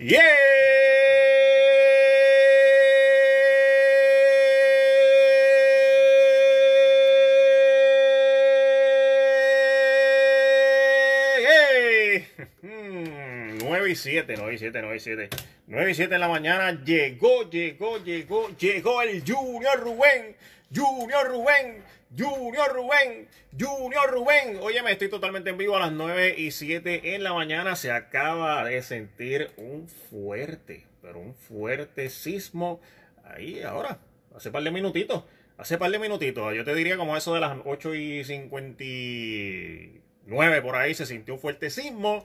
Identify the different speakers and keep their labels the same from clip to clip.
Speaker 1: Yeah. Mm, 9 y 7, 9 y 7, 9 y 7. 9 y 7 en la mañana llegó, llegó, llegó, llegó el Junior Rubén. Junior Rubén, Junior Rubén, Junior Rubén. Oye, me estoy totalmente en vivo a las 9 y 7 en la mañana. Se acaba de sentir un fuerte, pero un fuerte sismo ahí ahora, hace par de minutitos. Hace par de minutitos, yo te diría como eso de las 8 y 59 por ahí se sintió un fuerte sismo.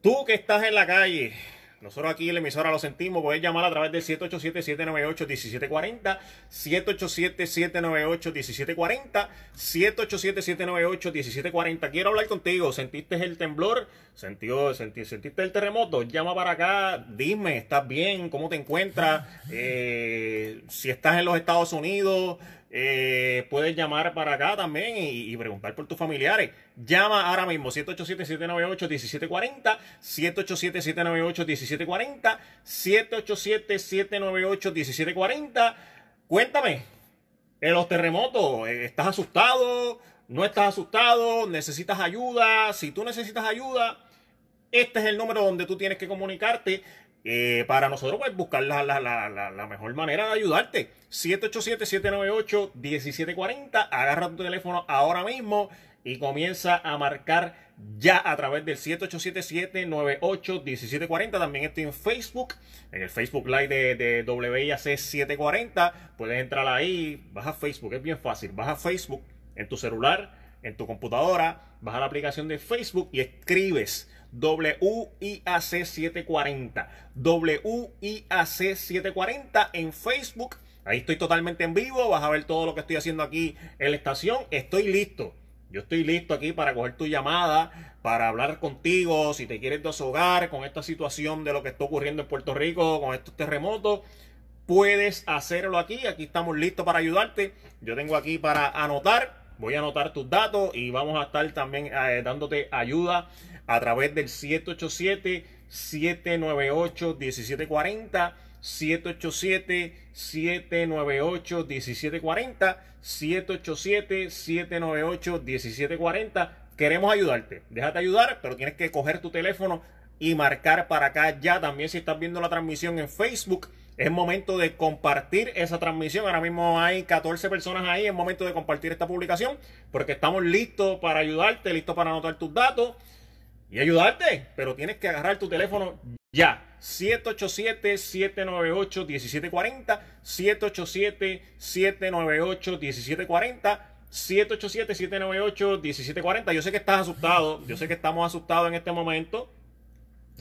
Speaker 1: Tú que estás en la calle, nosotros aquí en la emisora lo sentimos. Puedes llamar a través del 787-798-1740, 787-798-1740, 787-798-1740. Quiero hablar contigo. ¿Sentiste el temblor? ¿Sentió, ¿Sentiste el terremoto? Llama para acá. Dime, ¿estás bien? ¿Cómo te encuentras? Eh, si estás en los Estados Unidos, eh, puedes llamar para acá también y, y, preguntar por tus familiares. Llama ahora mismo 787-798-1740, 787-798-1740, 787-798-1740. Cuéntame, en los terremotos, ¿estás asustado? ¿No estás asustado? ¿Necesitas ayuda? Si tú necesitas ayuda, este es el número donde tú tienes que comunicarte. Eh, para nosotros pues, buscar la, mejor manera de ayudarte. 787-798-1740. Agarra tu teléfono ahora mismo y comienza a marcar ya a través del 787-798-1740. También estoy en Facebook, en el Facebook Live de, de WIAC 740. Puedes entrar ahí, vas a Facebook, es bien fácil. Vas a Facebook en tu celular, en tu computadora, vas a la aplicación de Facebook y escribes WIAC 740. WIAC 740 en Facebook. Ahí estoy totalmente en vivo. Vas a ver todo lo que estoy haciendo aquí en la estación. Estoy listo. Yo estoy listo aquí para coger tu llamada, para hablar contigo, si te quieres deshogar con esta situación de lo que está ocurriendo en Puerto Rico, con estos terremotos. Puedes hacerlo aquí. Aquí estamos listos para ayudarte. Yo tengo aquí para anotar. Voy a anotar tus datos y vamos a estar también eh, dándote ayuda a través del 787-798-1740, 787-798-1740, 787-798-1740. Queremos ayudarte. Déjate ayudar, pero tienes que coger tu teléfono y marcar para acá ya. También si estás viendo la transmisión en Facebook, es momento de compartir esa transmisión. Ahora mismo hay 14 personas ahí. Es momento de compartir esta publicación porque estamos listos para ayudarte, listos para anotar tus datos y ayudarte. Pero tienes que agarrar tu teléfono ya. 787-798-1740. 787-798-1740. 787-798-1740. Yo sé que estás asustado. Yo sé que estamos asustados en este momento.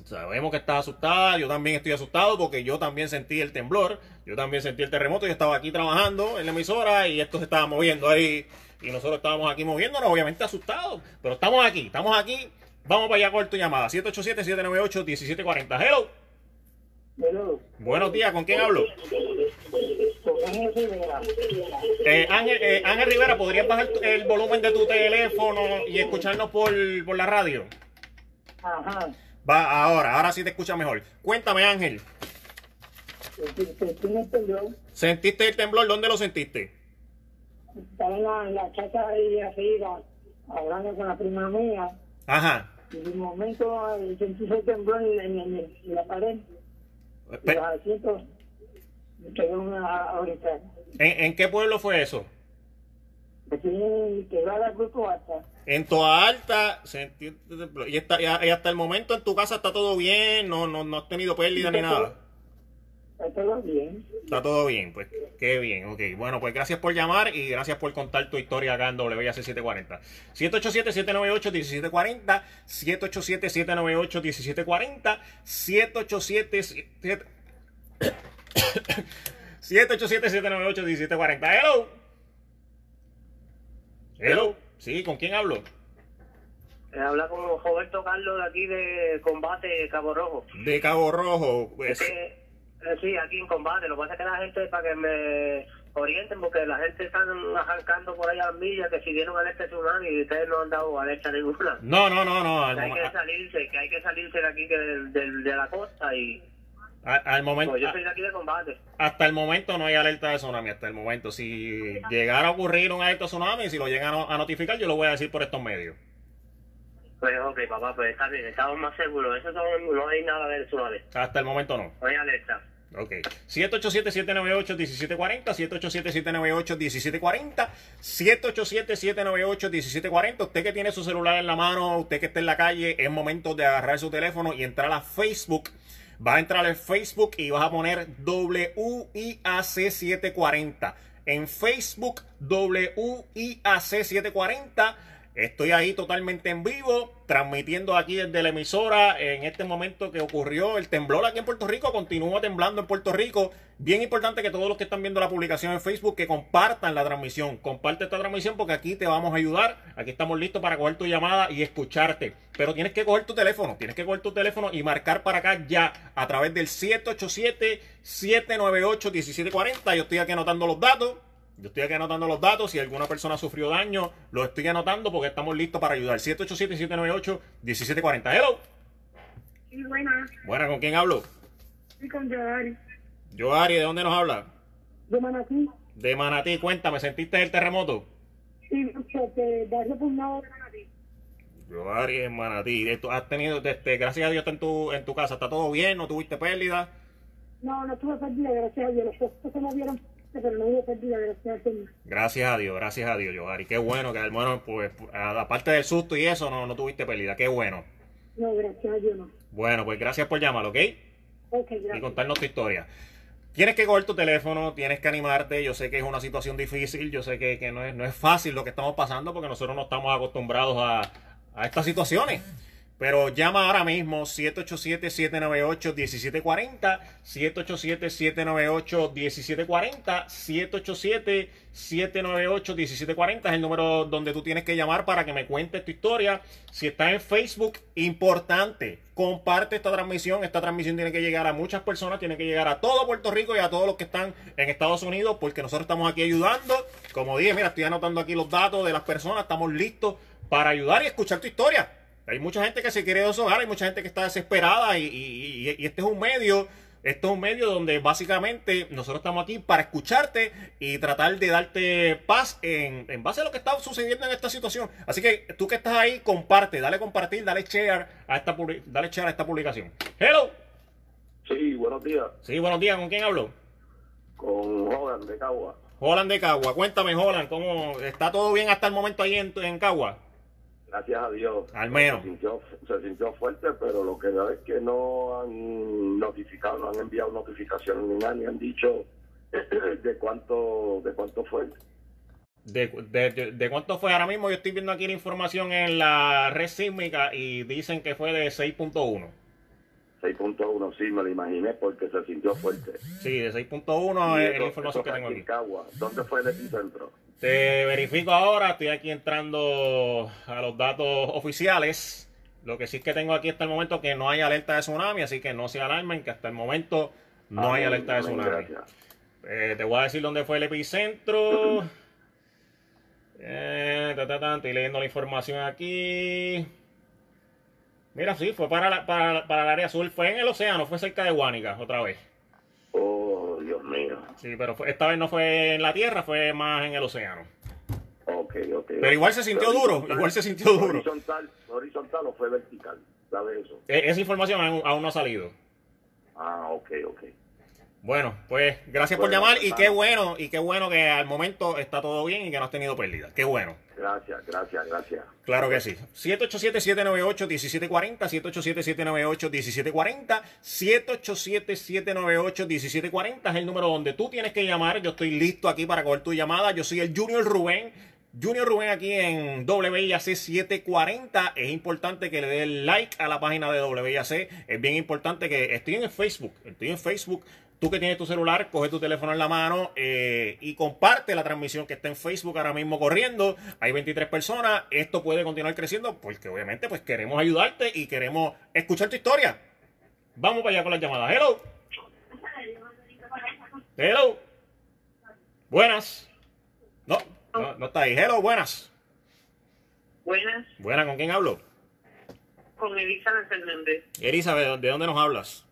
Speaker 1: Sabemos que estás asustada, yo también estoy asustado porque yo también sentí el temblor, yo también sentí el terremoto, yo estaba aquí trabajando en la emisora y esto se estaba moviendo ahí y nosotros estábamos aquí moviéndonos, obviamente asustados, pero estamos aquí, estamos aquí, vamos para allá con tu llamada, 787-798-1740. Hello.
Speaker 2: Hello.
Speaker 1: Buenos días, ¿con quién hablo?
Speaker 2: Ángel Rivera.
Speaker 1: Eh, Ángel, eh, Ángel Rivera, ¿podrías bajar el volumen de tu teléfono y escucharnos por, por la radio?
Speaker 2: Ajá.
Speaker 1: Va, ahora, ahora sí te escucha mejor. Cuéntame, Ángel.
Speaker 2: ¿Sentí el temblor?
Speaker 1: ¿Sentiste el temblor? ¿Dónde lo sentiste?
Speaker 2: Estaba en la, en la casa ahí arriba, hablando con la prima mía.
Speaker 1: Ajá.
Speaker 2: De un momento sentí ese temblor en, en- en- en la pared.
Speaker 1: Pe-
Speaker 2: los asientos me quedó una ahorita.
Speaker 1: ¿En, en qué pueblo fue eso?
Speaker 2: Aquí quebrada grupo hasta.
Speaker 1: En Toa Alta, temblor. y, está, y hasta el momento en tu casa está todo bien, no, no, no has tenido pérdida ni nada.
Speaker 2: Está todo bien.
Speaker 1: Está todo bien, pues qué bien, ok. Bueno, pues gracias por llamar y gracias por contar tu historia acá en WIAC 740. 787-798-1740, 787-798-1740, 787 787-798-1740. Hello. Hello. Sí, ¿con quién hablo?
Speaker 3: Eh, Habla con Roberto Carlos de aquí de Combate Cabo Rojo.
Speaker 1: De Cabo Rojo. Pues,
Speaker 3: Es que, eh, sí, aquí en Combate. Lo que pasa es que la gente, para que me orienten, porque la gente está arrancando por ahí a las millas que si dieron alerta tsunami y ustedes no han dado alerta ninguna.
Speaker 1: No, no, no, no. Al,
Speaker 3: Que hay que salirse, que hay que salirse de aquí que del- de la costa y
Speaker 1: a- al momento,
Speaker 3: pues yo soy de aquí de combate.
Speaker 1: hasta el momento no hay alerta de tsunami. Hasta el momento, si llegara a ocurrir un alerta de tsunami, si lo llegan a notificar, yo lo voy a decir por estos medios.
Speaker 3: Pues ok, papá, pues está bien, estamos más seguros. Eso no hay nada de tsunami,
Speaker 1: Hasta el momento no.
Speaker 3: no hay alerta.
Speaker 1: Ok. 787-798-1740, 787-798-1740, 787-798-1740. Usted que tiene su celular en la mano, usted que está en la calle, es momento de agarrar su teléfono y entrar a Facebook. Vas a entrar al Facebook y vas a poner WIAC740. En Facebook, WIAC740. Estoy ahí totalmente en vivo, transmitiendo aquí desde la emisora en este momento que ocurrió el temblor aquí en Puerto Rico, continúa temblando en Puerto Rico. Bien importante que todos los que están viendo la publicación en Facebook que compartan la transmisión, comparte esta transmisión porque aquí te vamos a ayudar, aquí estamos listos para coger tu llamada y escucharte. Pero tienes que coger tu teléfono, tienes que coger tu teléfono y marcar para acá ya a través del 787-798-1740. Yo estoy aquí anotando los datos. Yo estoy aquí anotando los datos. Si alguna persona sufrió daño, lo estoy anotando porque estamos listos para ayudar. 787-798-1740. Hello.
Speaker 2: Sí, buena.
Speaker 1: Buena, ¿con quién hablo?
Speaker 2: Sí, con Joari.
Speaker 1: Yo, Ari, ¿de dónde nos habla?
Speaker 2: De Manatí.
Speaker 1: De Manatí, cuéntame, ¿sentiste el terremoto?
Speaker 2: Sí, porque Barrio Pugnado de Manatí.
Speaker 1: Yo, Ari, en Manatí. ¿Has tenido, este, gracias a Dios, está en tu, en tu casa? ¿Está todo bien? ¿No tuviste pérdida?
Speaker 2: No, no estuve perdida, gracias a Dios. Los se movieron, pero no hubo pérdida, gracias a Dios.
Speaker 1: Gracias a Dios, gracias a Dios, Yoari. Qué bueno que, bueno, pues, aparte del susto y eso, no, no tuviste pérdida. Qué bueno.
Speaker 2: No, gracias a Dios no.
Speaker 1: Bueno, pues gracias por llamar, ¿ok?
Speaker 2: Ok,
Speaker 1: y
Speaker 2: gracias.
Speaker 1: contarnos tu historia. Tienes que coger tu teléfono, tienes que animarte. Yo sé que es una situación difícil, yo sé que, que no, es, no es fácil lo que estamos pasando porque nosotros no estamos acostumbrados a, a estas situaciones. Pero llama ahora mismo 787-798-1740, 787-798-1740, 787-798-1740 es el número donde tú tienes que llamar para que me cuentes tu historia. Si estás en Facebook, importante, comparte esta transmisión. Esta transmisión tiene que llegar a muchas personas, tiene que llegar a todo Puerto Rico y a todos los que están en Estados Unidos, porque nosotros estamos aquí ayudando. Como dije, mira, estoy anotando aquí los datos de las personas, estamos listos para ayudar y escuchar tu historia. Hay mucha gente que se quiere deshogar, hay mucha gente que está desesperada y, y- y- y este es un medio, esto es un medio donde básicamente nosotros estamos aquí para escucharte y tratar de darte paz en, en base a lo que está sucediendo en esta situación. Así que tú que estás ahí, comparte, dale compartir, dale share a esta, dale share a esta publicación. Hello.
Speaker 4: Sí, buenos días.
Speaker 1: Sí, buenos días, ¿con quién hablo?
Speaker 4: Con Jodan de Cagua.
Speaker 1: Holland de Cagua, cuéntame Holland, ¿cómo está todo bien hasta el momento ahí en, en Cagua?
Speaker 4: Gracias a Dios.
Speaker 1: Al menos.
Speaker 4: Se sintió, se sintió fuerte, pero lo que es que no han notificado, no han enviado notificaciones ni nada, ni han dicho de cuánto, de cuánto fue.
Speaker 1: De, de- de- cuánto fue ahora mismo? Yo estoy viendo aquí la información en la red sísmica y dicen que fue de 6.1.
Speaker 4: 6.1, sí, me lo imaginé porque se sintió fuerte.
Speaker 1: Sí, de 6.1
Speaker 4: Y
Speaker 1: es la información que tengo
Speaker 4: aquí en
Speaker 1: aquí.
Speaker 4: Cagua. ¿Dónde fue el epicentro?
Speaker 1: Te verifico ahora, estoy aquí entrando a los datos oficiales. Lo que sí es que tengo aquí hasta el momento que no hay alerta de tsunami, así que no se alarmen, que hasta el momento no hay alerta de tsunami. Eh, te voy a decir dónde fue el epicentro. Eh, ta, ta, ta, estoy leyendo la información aquí. Mira, sí, fue para, la- para, para el área azul. Fue en el océano, fue cerca de Guánica, otra vez. Sí, pero fue- esta vez no fue en la tierra, fue más en el océano.
Speaker 4: Ok, ok.
Speaker 1: Pero igual se sintió duro, igual se sintió duro.
Speaker 4: Horizontal, horizontal o fue vertical, ¿sabes eso?
Speaker 1: E- esa información aún, aún no ha salido.
Speaker 4: Ah, ok, ok.
Speaker 1: Bueno, pues gracias por llamar y qué bueno, y qué bueno que al momento está todo bien y que no has tenido pérdida. Qué bueno.
Speaker 4: Gracias, gracias, gracias.
Speaker 1: Claro que sí. 787-798-1740, 787-798-1740, 787-798-1740 es el número donde tú tienes que llamar. Yo estoy listo aquí para coger tu llamada. Yo soy el Junior Rubén. Junior Rubén aquí en WIAC 740. Es importante que le dé like a la página de WIAC. Es bien importante que estoy en Facebook. Estoy en Facebook. Tú que tienes tu celular, coge tu teléfono en la mano eh, y comparte la transmisión que está en Facebook ahora mismo corriendo. Hay 23 personas. Esto puede continuar creciendo porque obviamente pues queremos ayudarte y queremos escuchar tu historia. Vamos para allá con las llamadas. Hello. Hello. Buenas. No, no, no está ahí. Hello, buenas.
Speaker 5: Buenas,
Speaker 1: Buenas, ¿con quién hablo?
Speaker 5: con Elizabeth Fernández,
Speaker 1: Elizabeth, ¿de dónde nos hablas?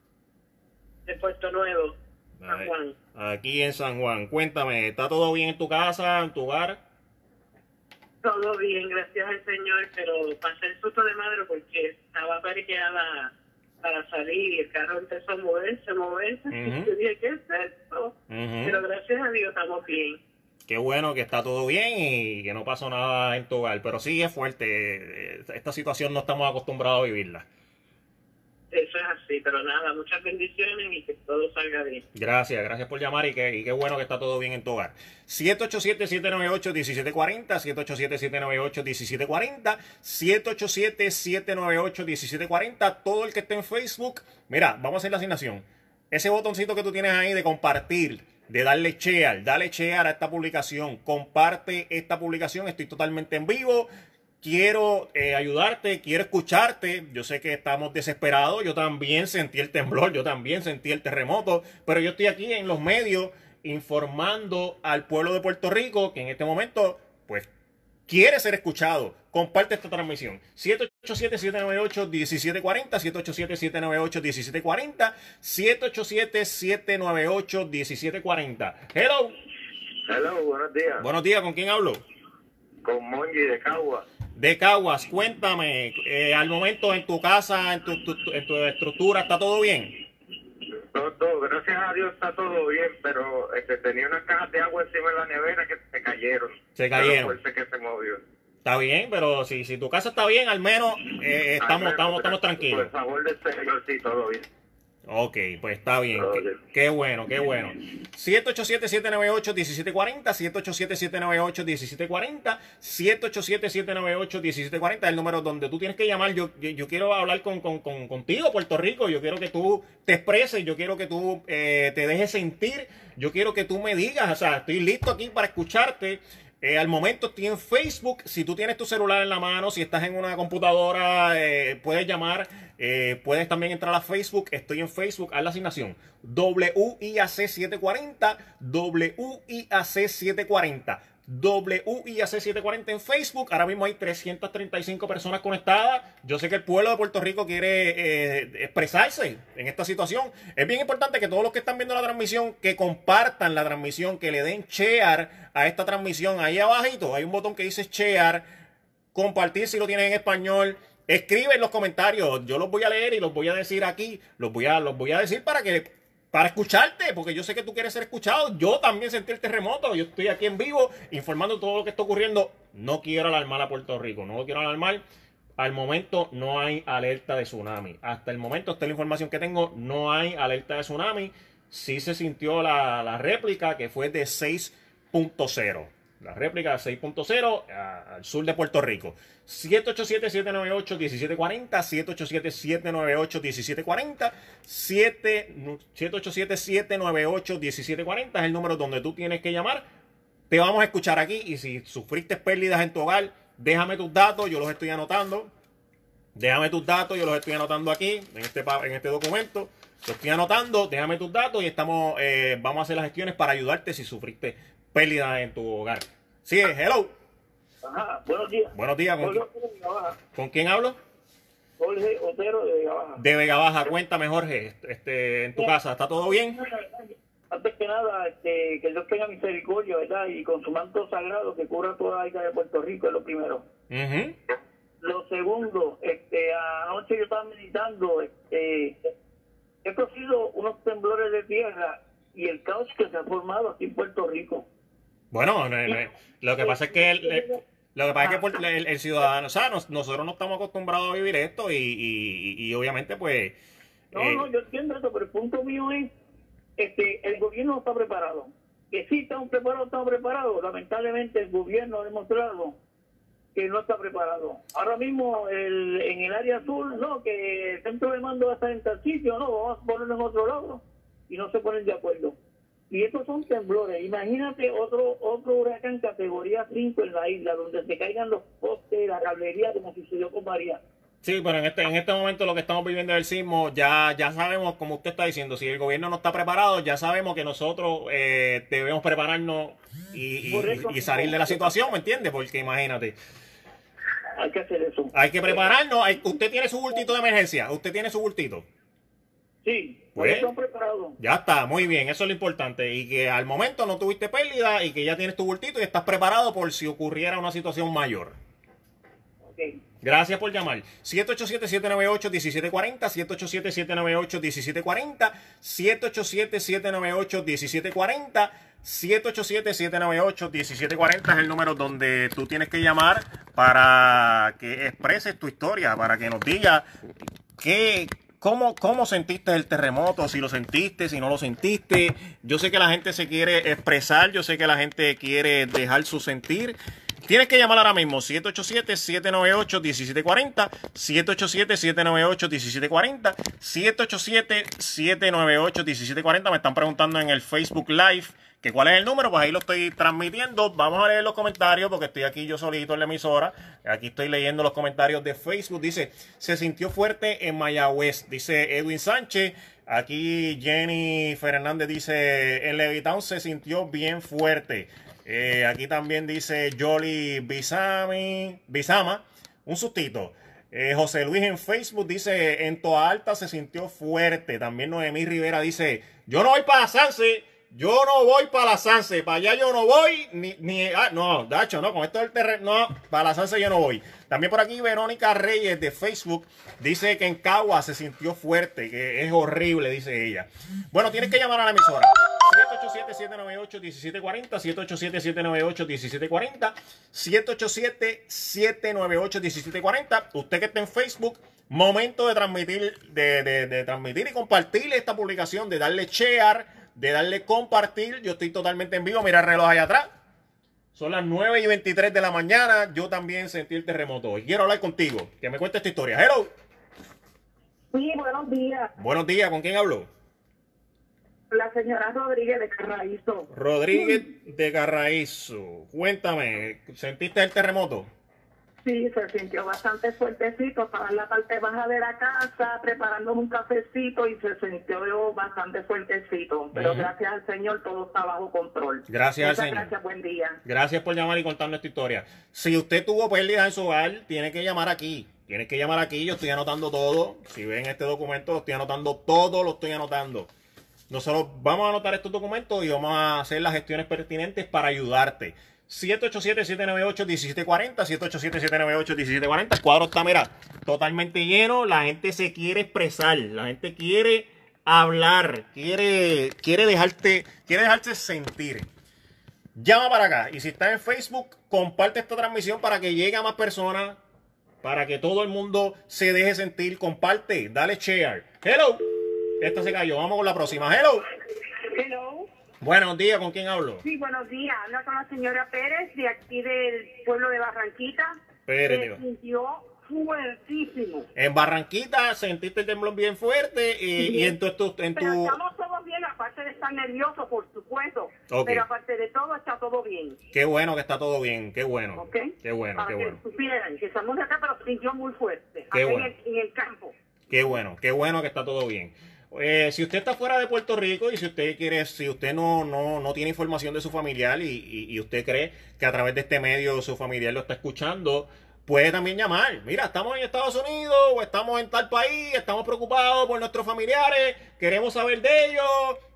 Speaker 5: De Puerto Nuevo, San Juan.
Speaker 1: Aquí en San Juan. Cuéntame, ¿está todo bien en tu casa, en tu hogar?
Speaker 5: Todo bien, gracias al Señor, pero pasé el susto de madre porque estaba parqueada para salir y el carro empezó a moverse, moverse.
Speaker 1: Ujú.
Speaker 5: Y yo dije, ¿qué es esto? Pero gracias a Dios estamos bien.
Speaker 1: Qué bueno que está todo bien y que no pasó nada en tu hogar. Pero sí es fuerte. eh, Esta situación no estamos acostumbrados a vivirla.
Speaker 5: Eso es así, pero nada, muchas bendiciones y que todo salga bien.
Speaker 1: Gracias, gracias por llamar y, que, y qué bueno que está todo bien en tu hogar. 787-798-1740, 787-798-1740, 787-798-1740. Todo el que esté en Facebook, mira, vamos a hacer la asignación. Ese botoncito que tú tienes ahí de compartir, de darle share, dale share a esta publicación, comparte esta publicación, estoy totalmente en vivo. Quiero eh, ayudarte, quiero escucharte. Yo sé que estamos desesperados. Yo también sentí el temblor, yo también sentí el terremoto. Pero yo estoy aquí en los medios informando al pueblo de Puerto Rico que en este momento, pues, quiere ser escuchado. Comparte esta transmisión. 787-798-1740, 787-798-1740, 787-798-1740. Hello.
Speaker 4: Hello, buenos días.
Speaker 1: Buenos días, ¿con quién hablo?
Speaker 4: Con Monji de Cagua.
Speaker 1: De Caguas, cuéntame, eh, al momento en tu casa, en tu, en tu estructura, ¿está todo bien?
Speaker 4: Todo, todo, gracias a Dios está todo bien, pero este, tenía unas cajas de agua encima de la nevera que se cayeron.
Speaker 1: Se cayeron.
Speaker 4: fuerte que se movió.
Speaker 1: Está bien, pero si, si tu casa está bien, al menos eh, estamos,
Speaker 4: Al menos,
Speaker 1: estamos, estamos
Speaker 4: Por
Speaker 1: tranquilos.
Speaker 4: el favor del Señor, sí, todo bien.
Speaker 1: Ok, pues está bien.
Speaker 4: Todo
Speaker 1: Qué, qué bueno, qué bueno. 787-798-1740, 787-798-1740, 787-798-1740 es el número donde tú tienes que llamar. Yo, yo, yo quiero hablar con, con- con- contigo, Puerto Rico. Yo quiero que tú te expreses, yo quiero que tú eh, te dejes sentir, yo quiero que tú me digas, o sea, estoy listo aquí para escucharte. Eh, al momento estoy en Facebook. Si tú tienes tu celular en la mano, si estás en una computadora, eh, puedes llamar. Eh, puedes también entrar a Facebook. Estoy en Facebook. Haz la asignación. WIAC740. WIAC740. WIAC740 en Facebook. Ahora mismo hay 335 personas conectadas. Yo sé que el pueblo de Puerto Rico quiere eh, expresarse en esta situación. Es bien importante que todos los que están viendo la transmisión, que compartan la transmisión, que le den share a esta transmisión. Ahí abajito hay un botón que dice share. Compartir si lo tienen en español. escribe en los comentarios. Yo los voy a leer y los voy a decir aquí. Los voy a, los voy a decir para que para escucharte, porque yo sé que tú quieres ser escuchado. Yo también sentí el terremoto. Yo estoy aquí en vivo informando todo lo que está ocurriendo. No quiero alarmar a Puerto Rico, no lo quiero alarmar. Al momento no hay alerta de tsunami. Hasta el momento, esta es la información que tengo, no hay alerta de tsunami. Sí se sintió la, la réplica que fue de 6.0. La réplica de 6.0 a- al sur de Puerto Rico. 787-798-1740, 787-798-1740, 787-798-1740 es el número donde tú tienes que llamar. Te vamos a escuchar aquí y si sufriste pérdidas en tu hogar, déjame tus datos, yo los estoy anotando. Déjame tus datos, yo los estoy anotando aquí en este, en este documento. Los estoy anotando, déjame tus datos y estamos, eh, vamos a hacer las gestiones para ayudarte si sufriste pérdidas en tu hogar. Sí, hello.
Speaker 2: Ajá, buenos días.
Speaker 1: Buenos días, ¿con,
Speaker 2: Jorge
Speaker 1: qui-
Speaker 2: Otero de Vega Baja.
Speaker 1: con quién hablo?
Speaker 2: Jorge Otero de Vega Baja.
Speaker 1: De Vega Baja, cuéntame Jorge, este, en tu casa, ¿está todo bien?
Speaker 2: Antes que nada, este, que Dios tenga misericordia, ¿verdad? Y con su manto sagrado que cubra toda la isla de Puerto Rico, es lo primero.
Speaker 1: Ujú.
Speaker 2: Lo segundo, este, anoche yo estaba meditando, este, he conocido unos temblores de tierra y el caos que se ha formado aquí en Puerto Rico.
Speaker 1: Bueno, no, no, lo que pasa es que el, el- lo que pasa es que el, el ciudadano, o sea, nos- nosotros no estamos acostumbrados a vivir esto y, y- y- y obviamente pues
Speaker 2: No,
Speaker 1: eh,
Speaker 2: no, yo entiendo eso, pero el punto mío es, este, el gobierno no está preparado. Que sí estamos preparados, estamos preparados. Lamentablemente el gobierno ha demostrado que no está preparado. Ahora mismo el, en el área azul, no, que el centro de mando va a estar en tal sitio, no, vamos a ponerlo en otro lado y no se ponen de acuerdo. Y estos son temblores. Imagínate otro otro huracán categoría 5 en la isla, donde se caigan los postes, la cablería, como sucedió con María.
Speaker 1: Sí, pero en este, en este momento lo que estamos viviendo del sismo, ya, ya sabemos, como usted está diciendo, si el gobierno no está preparado, ya sabemos que nosotros eh, debemos prepararnos y, y- salir de la situación, ¿me entiende? Porque imagínate,
Speaker 2: Hay que hacer eso.
Speaker 1: hay que prepararnos. hay- usted tiene su bultito de emergencia, usted tiene su bultito.
Speaker 2: Sí,
Speaker 1: Pues. Ya está, muy bien, eso es lo importante. Y que al momento no tuviste pérdida y que ya tienes tu bultito y estás preparado por si ocurriera una situación mayor. Gracias por llamar. 787-798-1740, 787-798-1740, 787-798-1740, 787-798-1740 es el número donde tú tienes que llamar para que expreses tu historia, para que nos digas qué, cómo, cómo sentiste el terremoto, si lo sentiste, si no lo sentiste. Yo sé que la gente se quiere expresar, yo sé que la gente quiere dejar su sentir. Tienes que llamar ahora mismo 787-798-1740, 787-798-1740, 787-798-1740. Me están preguntando en el Facebook Live que cuál es el número, pues ahí lo estoy transmitiendo. Vamos a leer los comentarios porque estoy aquí yo solito en la emisora. Aquí estoy leyendo los comentarios de Facebook. Dice, se sintió fuerte en Mayagüez, dice Edwin Sánchez. Aquí Jenny Fernández dice, en Levitown se sintió bien fuerte. Eh, aquí también dice Jolly Bisami, Bisama, un sustito. Eh, José Luis en Facebook dice, en Toa Alta se sintió fuerte. También Noemí Rivera dice, yo no voy para Sanse, yo no voy para la Sanse, para allá yo no voy, ni, ni ah, no, Dacho, no, con esto del terreno, no, para la Sanse yo no voy. También por aquí Verónica Reyes de Facebook dice que en Cagua se sintió fuerte, que es horrible, dice ella. Bueno, tienes que llamar a la emisora. 787-798-1740, 787-798-1740, 787-798-1740. Usted que está en Facebook, momento de transmitir, de, de- transmitir y compartir esta publicación, de darle share, de darle compartir. Yo estoy totalmente en vivo, mira el reloj allá atrás. Son las 9 y 23 de la mañana. Yo también sentí el terremoto. Y quiero hablar contigo. Que me cuentes esta historia. Hello.
Speaker 6: Sí, buenos días.
Speaker 1: Buenos días. ¿Con quién hablo?
Speaker 6: La señora Rodríguez de Carraízo.
Speaker 1: Rodríguez de Carraízo. Cuéntame, ¿sentiste el terremoto?
Speaker 6: Sí, se sintió bastante fuertecito. Estaba en la parte baja de la casa preparándome un cafecito y se sintió bastante fuertecito. Pero gracias al Señor todo está bajo control.
Speaker 1: Gracias al Señor.
Speaker 6: Gracias, buen día.
Speaker 1: Gracias por llamar y contarnos esta historia. Si usted tuvo pérdida en su hogar, tiene que llamar aquí. Tiene que llamar aquí. Yo estoy anotando todo. Si ven este documento, lo estoy anotando todo, lo estoy anotando. Nosotros vamos a anotar estos documentos y vamos a hacer las gestiones pertinentes para ayudarte. 787-798-1740, 787-798-1740. El cuadro está, mira, totalmente lleno. La gente se quiere expresar. La gente quiere hablar. Quiere, quiere dejarte, quiere dejarse sentir. Llama para acá. Y si estás en Facebook, comparte esta transmisión para que llegue a más personas. Para que todo el mundo se deje sentir. Comparte. Dale share. Hello. Esta se cayó. Vamos con la próxima. Hello.
Speaker 6: Hello.
Speaker 1: Buenos días. ¿Con quién hablo?
Speaker 6: Sí, buenos días. Habla con la señora Pérez de aquí del pueblo de Barranquita.
Speaker 1: Pérez, digo.
Speaker 6: sintió fuertísimo.
Speaker 1: En Barranquita sentiste el temblor bien fuerte y, y en tu, tu- en
Speaker 6: Pero
Speaker 1: tu
Speaker 6: estamos todos bien, aparte de estar nerviosos, por supuesto.
Speaker 1: Ok.
Speaker 6: Pero aparte de todo, está todo bien.
Speaker 1: qué bueno que está todo bien, qué bueno,
Speaker 6: ¿Ok?
Speaker 1: qué bueno,
Speaker 6: Para
Speaker 1: qué
Speaker 6: que
Speaker 1: bueno,
Speaker 6: supieran que estamos acá, pero sintió muy fuerte.
Speaker 1: Qué bueno.
Speaker 6: en, el, en el campo.
Speaker 1: qué bueno, qué bueno que está todo bien. Eh, si usted está fuera de Puerto Rico y si usted quiere, si usted no, no, no tiene información de su familiar y, y- y usted cree que a través de este medio su familiar lo está escuchando, puede también llamar. Mira, estamos en Estados Unidos o estamos en tal país, estamos preocupados por nuestros familiares, queremos saber de ellos,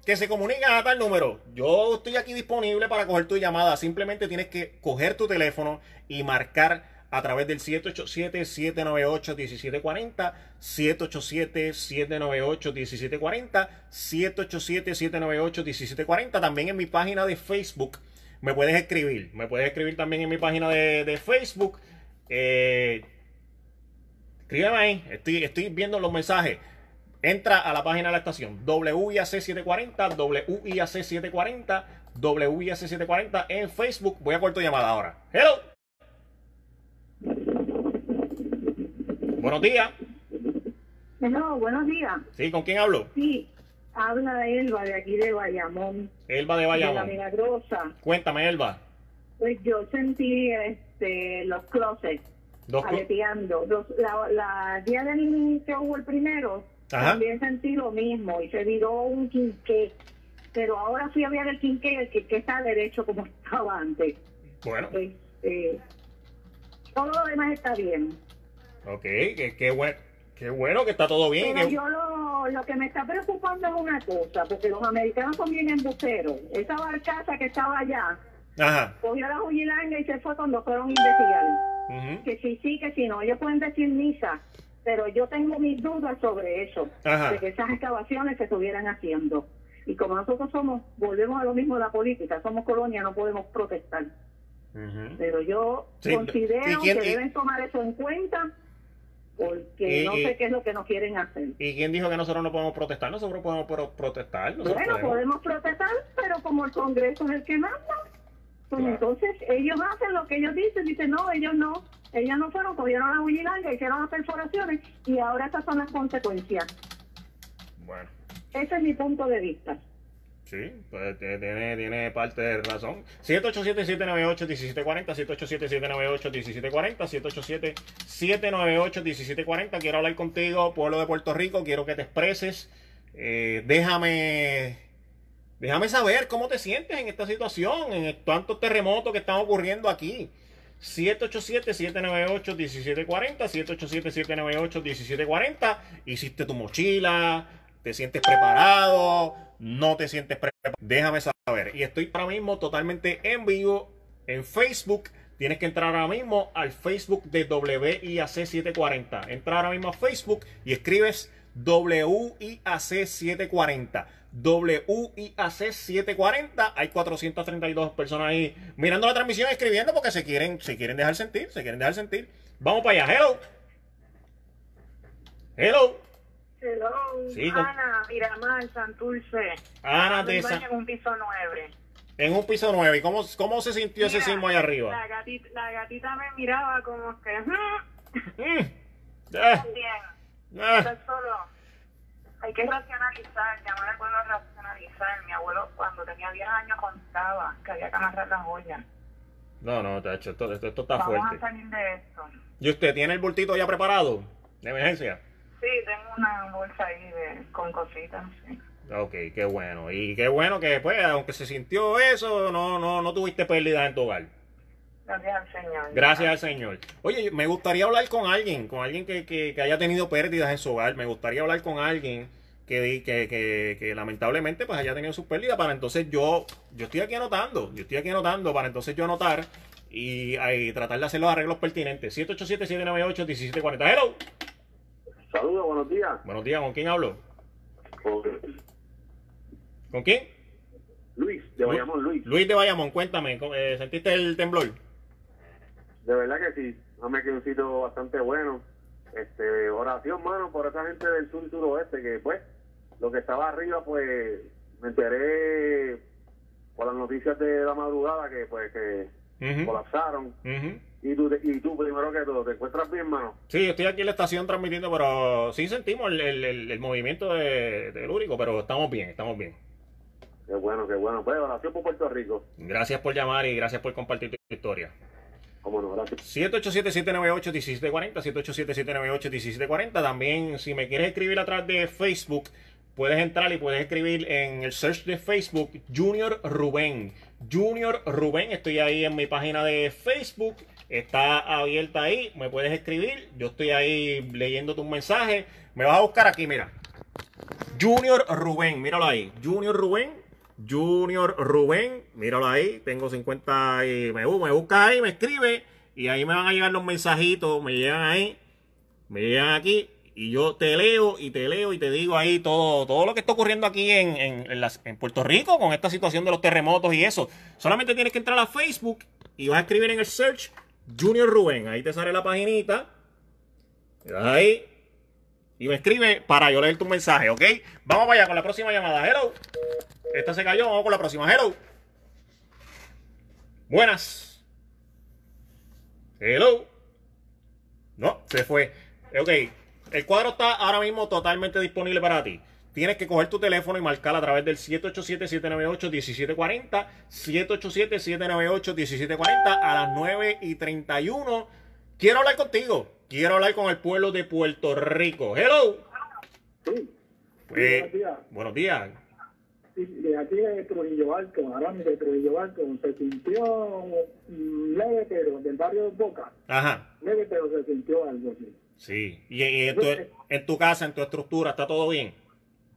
Speaker 1: que se comuniquen a tal número. Yo estoy aquí disponible para coger tu llamada. Simplemente tienes que coger tu teléfono y marcar a través del 787-798-1740, 787-798-1740, 787-798-1740. También en mi página de Facebook me puedes escribir. Me puedes escribir también en mi página de, de Facebook. Eh, escríbeme ahí. Estoy, estoy viendo los mensajes. Entra a la página de la estación WIAC 740, WIAC 740, WIAC 740 en Facebook. Voy a corto llamada ahora. Hello. Buenos días.
Speaker 6: No, buenos días.
Speaker 1: Sí, ¿con quién hablo?
Speaker 6: Sí, habla Elba de aquí de Bayamón,
Speaker 1: Elba de
Speaker 6: de la
Speaker 1: Bayamón.
Speaker 6: Milagrosa.
Speaker 1: Cuéntame, Elba.
Speaker 6: Pues yo sentí este, los closets
Speaker 1: Dos
Speaker 6: aleteando. Los- la, la día del que hubo el primero,
Speaker 1: Ajá.
Speaker 6: también sentí lo mismo y se viró un quinqué. Pero ahora fui a ver el quinqué el quinqué está derecho como estaba antes.
Speaker 1: Bueno,
Speaker 6: Este, todo lo demás está bien.
Speaker 1: Ok, qué, qué, buen- qué bueno que está todo bien.
Speaker 6: Pero yo lo, lo que me está preocupando es una cosa, porque los americanos son bien embusteros. Esa barcaza que estaba allá,
Speaker 1: Ajá.
Speaker 6: cogió la jugilanga y se fue cuando fueron a investigar. Que sí, sí, que sí, no. Ellos pueden decir misa, pero yo tengo mis dudas sobre eso,
Speaker 1: Ajá.
Speaker 6: de que esas excavaciones se estuvieran haciendo. Y como nosotros somos, volvemos a lo mismo de la política, somos colonia, no podemos protestar. Pero yo
Speaker 1: Sí,
Speaker 6: considero
Speaker 1: ¿y quién-
Speaker 6: que
Speaker 1: y-
Speaker 6: deben tomar eso en cuenta, porque
Speaker 1: Y-
Speaker 6: no
Speaker 1: y-
Speaker 6: sé qué es lo que nos quieren hacer.
Speaker 1: ¿Y quién dijo que nosotros no podemos protestar? Nosotros podemos pro- protestar. Nosotros
Speaker 6: Bueno,
Speaker 1: podemos.
Speaker 6: podemos protestar, pero como el Congreso es el que manda, pues
Speaker 1: Claro.
Speaker 6: entonces ellos hacen lo que ellos dicen, dicen, no, ellos no, ellos no fueron, cogieron la huilanga, hicieron las perforaciones y ahora estas son las consecuencias.
Speaker 1: Bueno,
Speaker 6: Ese es mi punto de vista.
Speaker 1: Sí, pues tiene, tiene parte de razón. 787-798-1740, 787-798-1740, 787-798-1740. Quiero hablar contigo, pueblo de Puerto Rico, quiero que te expreses. Eh, déjame, déjame saber cómo te sientes en esta situación, en tantos terremotos que están ocurriendo aquí. 787-798-1740, 787-798-1740. Hiciste tu mochila, te sientes preparado, no te sientes preparado. Déjame saber. Y estoy ahora mismo totalmente en vivo en Facebook. Tienes que entrar ahora mismo al Facebook de WIAC 740. Entra ahora mismo a Facebook y escribes WIAC 740. WIAC 740. Hay 432 personas ahí mirando la transmisión, escribiendo porque se quieren, se quieren dejar sentir, se quieren dejar sentir. Vamos para allá. Hello. Hello.
Speaker 7: Hello,
Speaker 1: Sí,
Speaker 7: Ana, Miramar, Santurce.
Speaker 1: Ana de
Speaker 7: en
Speaker 1: San-
Speaker 7: en un piso 9.
Speaker 1: En un piso 9. ¿Y cómo, cómo se sintió ese sismo ahí arriba?
Speaker 7: La gatita, la gatita me miraba como que... "Mm,
Speaker 1: Mm. Ah,
Speaker 7: Bien,
Speaker 1: ah.
Speaker 7: estás solo. Hay que racionalizar, llamar al pueblo a racionalizar. Mi abuelo cuando tenía 10 años contaba que había que amarrar las ollas.
Speaker 1: No, no, tacho, esto, esto, esto está
Speaker 7: Vamos
Speaker 1: fuerte.
Speaker 7: a salir de esto.
Speaker 1: ¿Y usted tiene el bultito ya preparado? ¿De emergencia?
Speaker 7: Sí, tengo una bolsa ahí de, con cositas. Sí.
Speaker 1: Ok, qué bueno. Y qué bueno que, pues, aunque se sintió eso, no, no, no tuviste pérdida en tu hogar.
Speaker 7: Gracias al Señor.
Speaker 1: Gracias al Señor. Oye, me gustaría hablar con alguien, con alguien que, que, que haya tenido pérdidas en su hogar. Me gustaría hablar con alguien que, di- que, que, que lamentablemente pues haya tenido sus pérdidas para entonces yo, yo estoy aquí anotando, yo estoy aquí anotando para entonces yo anotar y, y tratar de hacer los arreglos pertinentes. 787-798-1740. Hello.
Speaker 4: Saludos, buenos días.
Speaker 1: Buenos días, ¿con quién hablo?
Speaker 4: Con
Speaker 1: ¿Con quién?
Speaker 4: Luis, de Bayamón, Luis.
Speaker 1: Luis de Bayamón, cuéntame, ¿cómo- eh, ¿sentiste el temblor?
Speaker 4: De verdad que sí, dame que un sitio bastante bueno. Este, oración, mano, por esa gente del sur y suroeste, que pues, lo que estaba arriba, pues, me enteré por las noticias de la madrugada que, pues, que colapsaron. Y tú, y tú, primero que todo, ¿te encuentras bien, mano?
Speaker 1: Sí, yo estoy aquí en la estación transmitiendo, pero sí sentimos el, el- el- el movimiento de, del úrico, pero estamos bien, estamos bien.
Speaker 4: Qué bueno, qué bueno. Pues, oración por Puerto Rico.
Speaker 1: Gracias por llamar y gracias por compartir tu historia.
Speaker 4: Cómo no, gracias.
Speaker 1: 787-798-1740, 787-798-1740. También, si me quieres escribir a través de Facebook, puedes entrar y puedes escribir en el search de Facebook Junior Rubén. Junior Rubén, estoy ahí en mi página de Facebook. Está abierta ahí, me puedes escribir. Yo estoy ahí leyendo tus mensajes. Me vas a buscar aquí, mira. Junior Rubén, míralo ahí. Junior Rubén. Junior Rubén, míralo ahí. Tengo 50 y me, me busca ahí, me escribe. Y ahí me van a llegar los mensajitos. Me llegan ahí. Me llegan aquí. Y yo te leo y te leo y te digo ahí todo, todo lo que está ocurriendo aquí en, en, en Puerto Rico con esta situación de los terremotos y eso. Solamente tienes que entrar a Facebook y vas a escribir en el search Junior Rubén. Ahí te sale la paginita. Ahí y me escribe para yo leer tu mensaje, ¿ok? Vamos para allá con la próxima llamada. Hello. Esta se cayó, vamos con la próxima. Hello. Buenas. Hello. No, se fue. Ok, el cuadro está ahora mismo totalmente disponible para ti. Tienes que coger tu teléfono y marcar a través del 787-798-1740, 787-798-1740 a las 9 y 31. quiero hablar contigo. Quiero hablar con el pueblo de Puerto Rico. Hello.
Speaker 8: Sí, buenos días.
Speaker 1: buenos días.
Speaker 8: Sí, de aquí de Trujillo Alto, Arami de Trujillo Alto, se sintió leve, pero del barrio Boca,
Speaker 1: Ajá.
Speaker 8: leve, pero se sintió algo así.
Speaker 1: Sí. Y, y en, tu, en tu casa, en tu estructura, ¿está todo bien?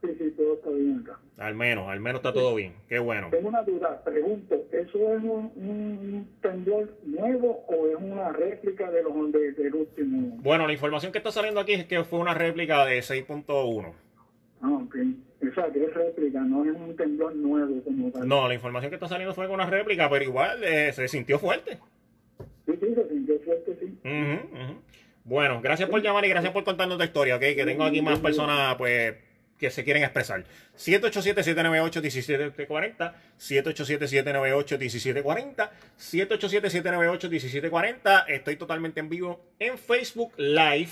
Speaker 8: Sí, sí, todo está bien acá.
Speaker 1: Al menos, al menos está todo bien. Qué bueno.
Speaker 8: Tengo una duda, pregunto, ¿eso es un, un temblor nuevo o es una réplica de los de- del último?
Speaker 1: Bueno, la información que está saliendo aquí es que fue una réplica de 6.1.
Speaker 8: Ah, ok. Exacto, es réplica, no es un temblor nuevo como tal.
Speaker 1: No, la información que está saliendo fue con una réplica, pero igual eh, se sintió fuerte.
Speaker 8: Sí, sí, se sintió fuerte, sí.
Speaker 1: Ujú, ujú. Bueno, gracias por llamar y gracias por contarnos tu historia, ¿ok? Que tengo aquí más personas, pues, que se quieren expresar. 787-798-1740, 787-798-1740, 787-798-1740. Estoy totalmente en vivo en Facebook Live.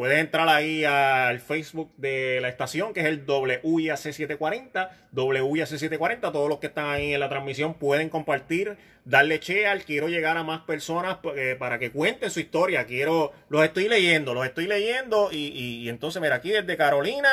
Speaker 1: Puedes entrar ahí al Facebook de la estación, que es el WIAC740, WIAC740. Todos los que están ahí en la transmisión pueden compartir, darle share. Quiero llegar a más personas eh, para que cuenten su historia. Quiero, los estoy leyendo, los estoy leyendo. Y, entonces, mira, aquí desde Carolina,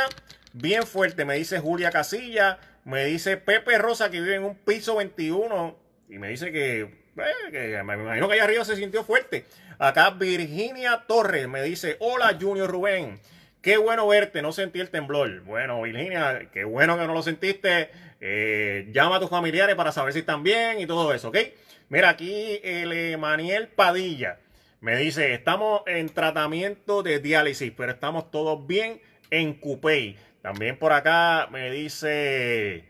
Speaker 1: bien fuerte, me dice Julia Casilla, me dice Pepe Rosa, que vive en un piso 21, y me dice que, eh, que me imagino que allá arriba se sintió fuerte. Acá Virginia Torres me dice, hola Junior Rubén, qué bueno verte, no sentí el temblor. Bueno, Virginia, qué bueno que no lo sentiste. Eh, llama a tus familiares para saber si están bien y todo eso, ¿ok? Mira, aquí el Emanuel Padilla me dice, estamos en tratamiento de diálisis, pero estamos todos bien en Cupey. También por acá me dice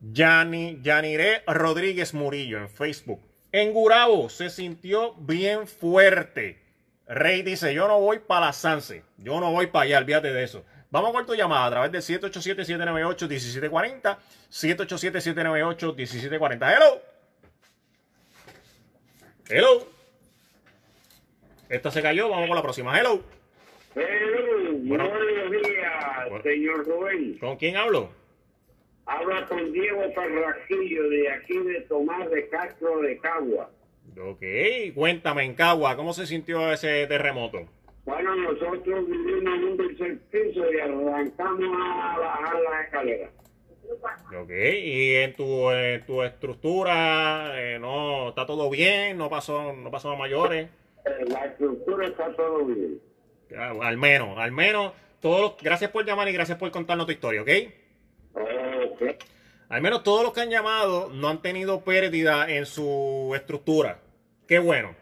Speaker 1: Yani, Yanire Rodríguez Murillo en Facebook. En Gurabo se sintió bien fuerte. Rey dice, yo no voy para la Sanse. Yo no voy para allá, olvídate de eso. Vamos con tu llamada a través del 787-798-1740. 787-798-1740. Hello. Hello. Esta se cayó, vamos con la próxima. Hello. Bueno.
Speaker 9: Buenos días, señor Rubén.
Speaker 1: ¿Con quién hablo?
Speaker 9: Habla con Diego Parrajillo de aquí de Tomás de Castro de Cagua.
Speaker 1: Ok, cuéntame en Cagua, ¿cómo se sintió ese terremoto?
Speaker 9: Bueno, nosotros vivimos en un tercer piso y arrancamos a bajar la escalera.
Speaker 1: Ok, y en tu, en tu estructura, eh, no, está todo bien, no pasó, no pasó a mayores.
Speaker 9: La estructura está todo bien.
Speaker 1: Al menos, al menos, todos, los- gracias por llamar y gracias por contarnos tu historia, ¿ok? Al menos todos los que han llamado no han tenido pérdida en su estructura. Qué bueno.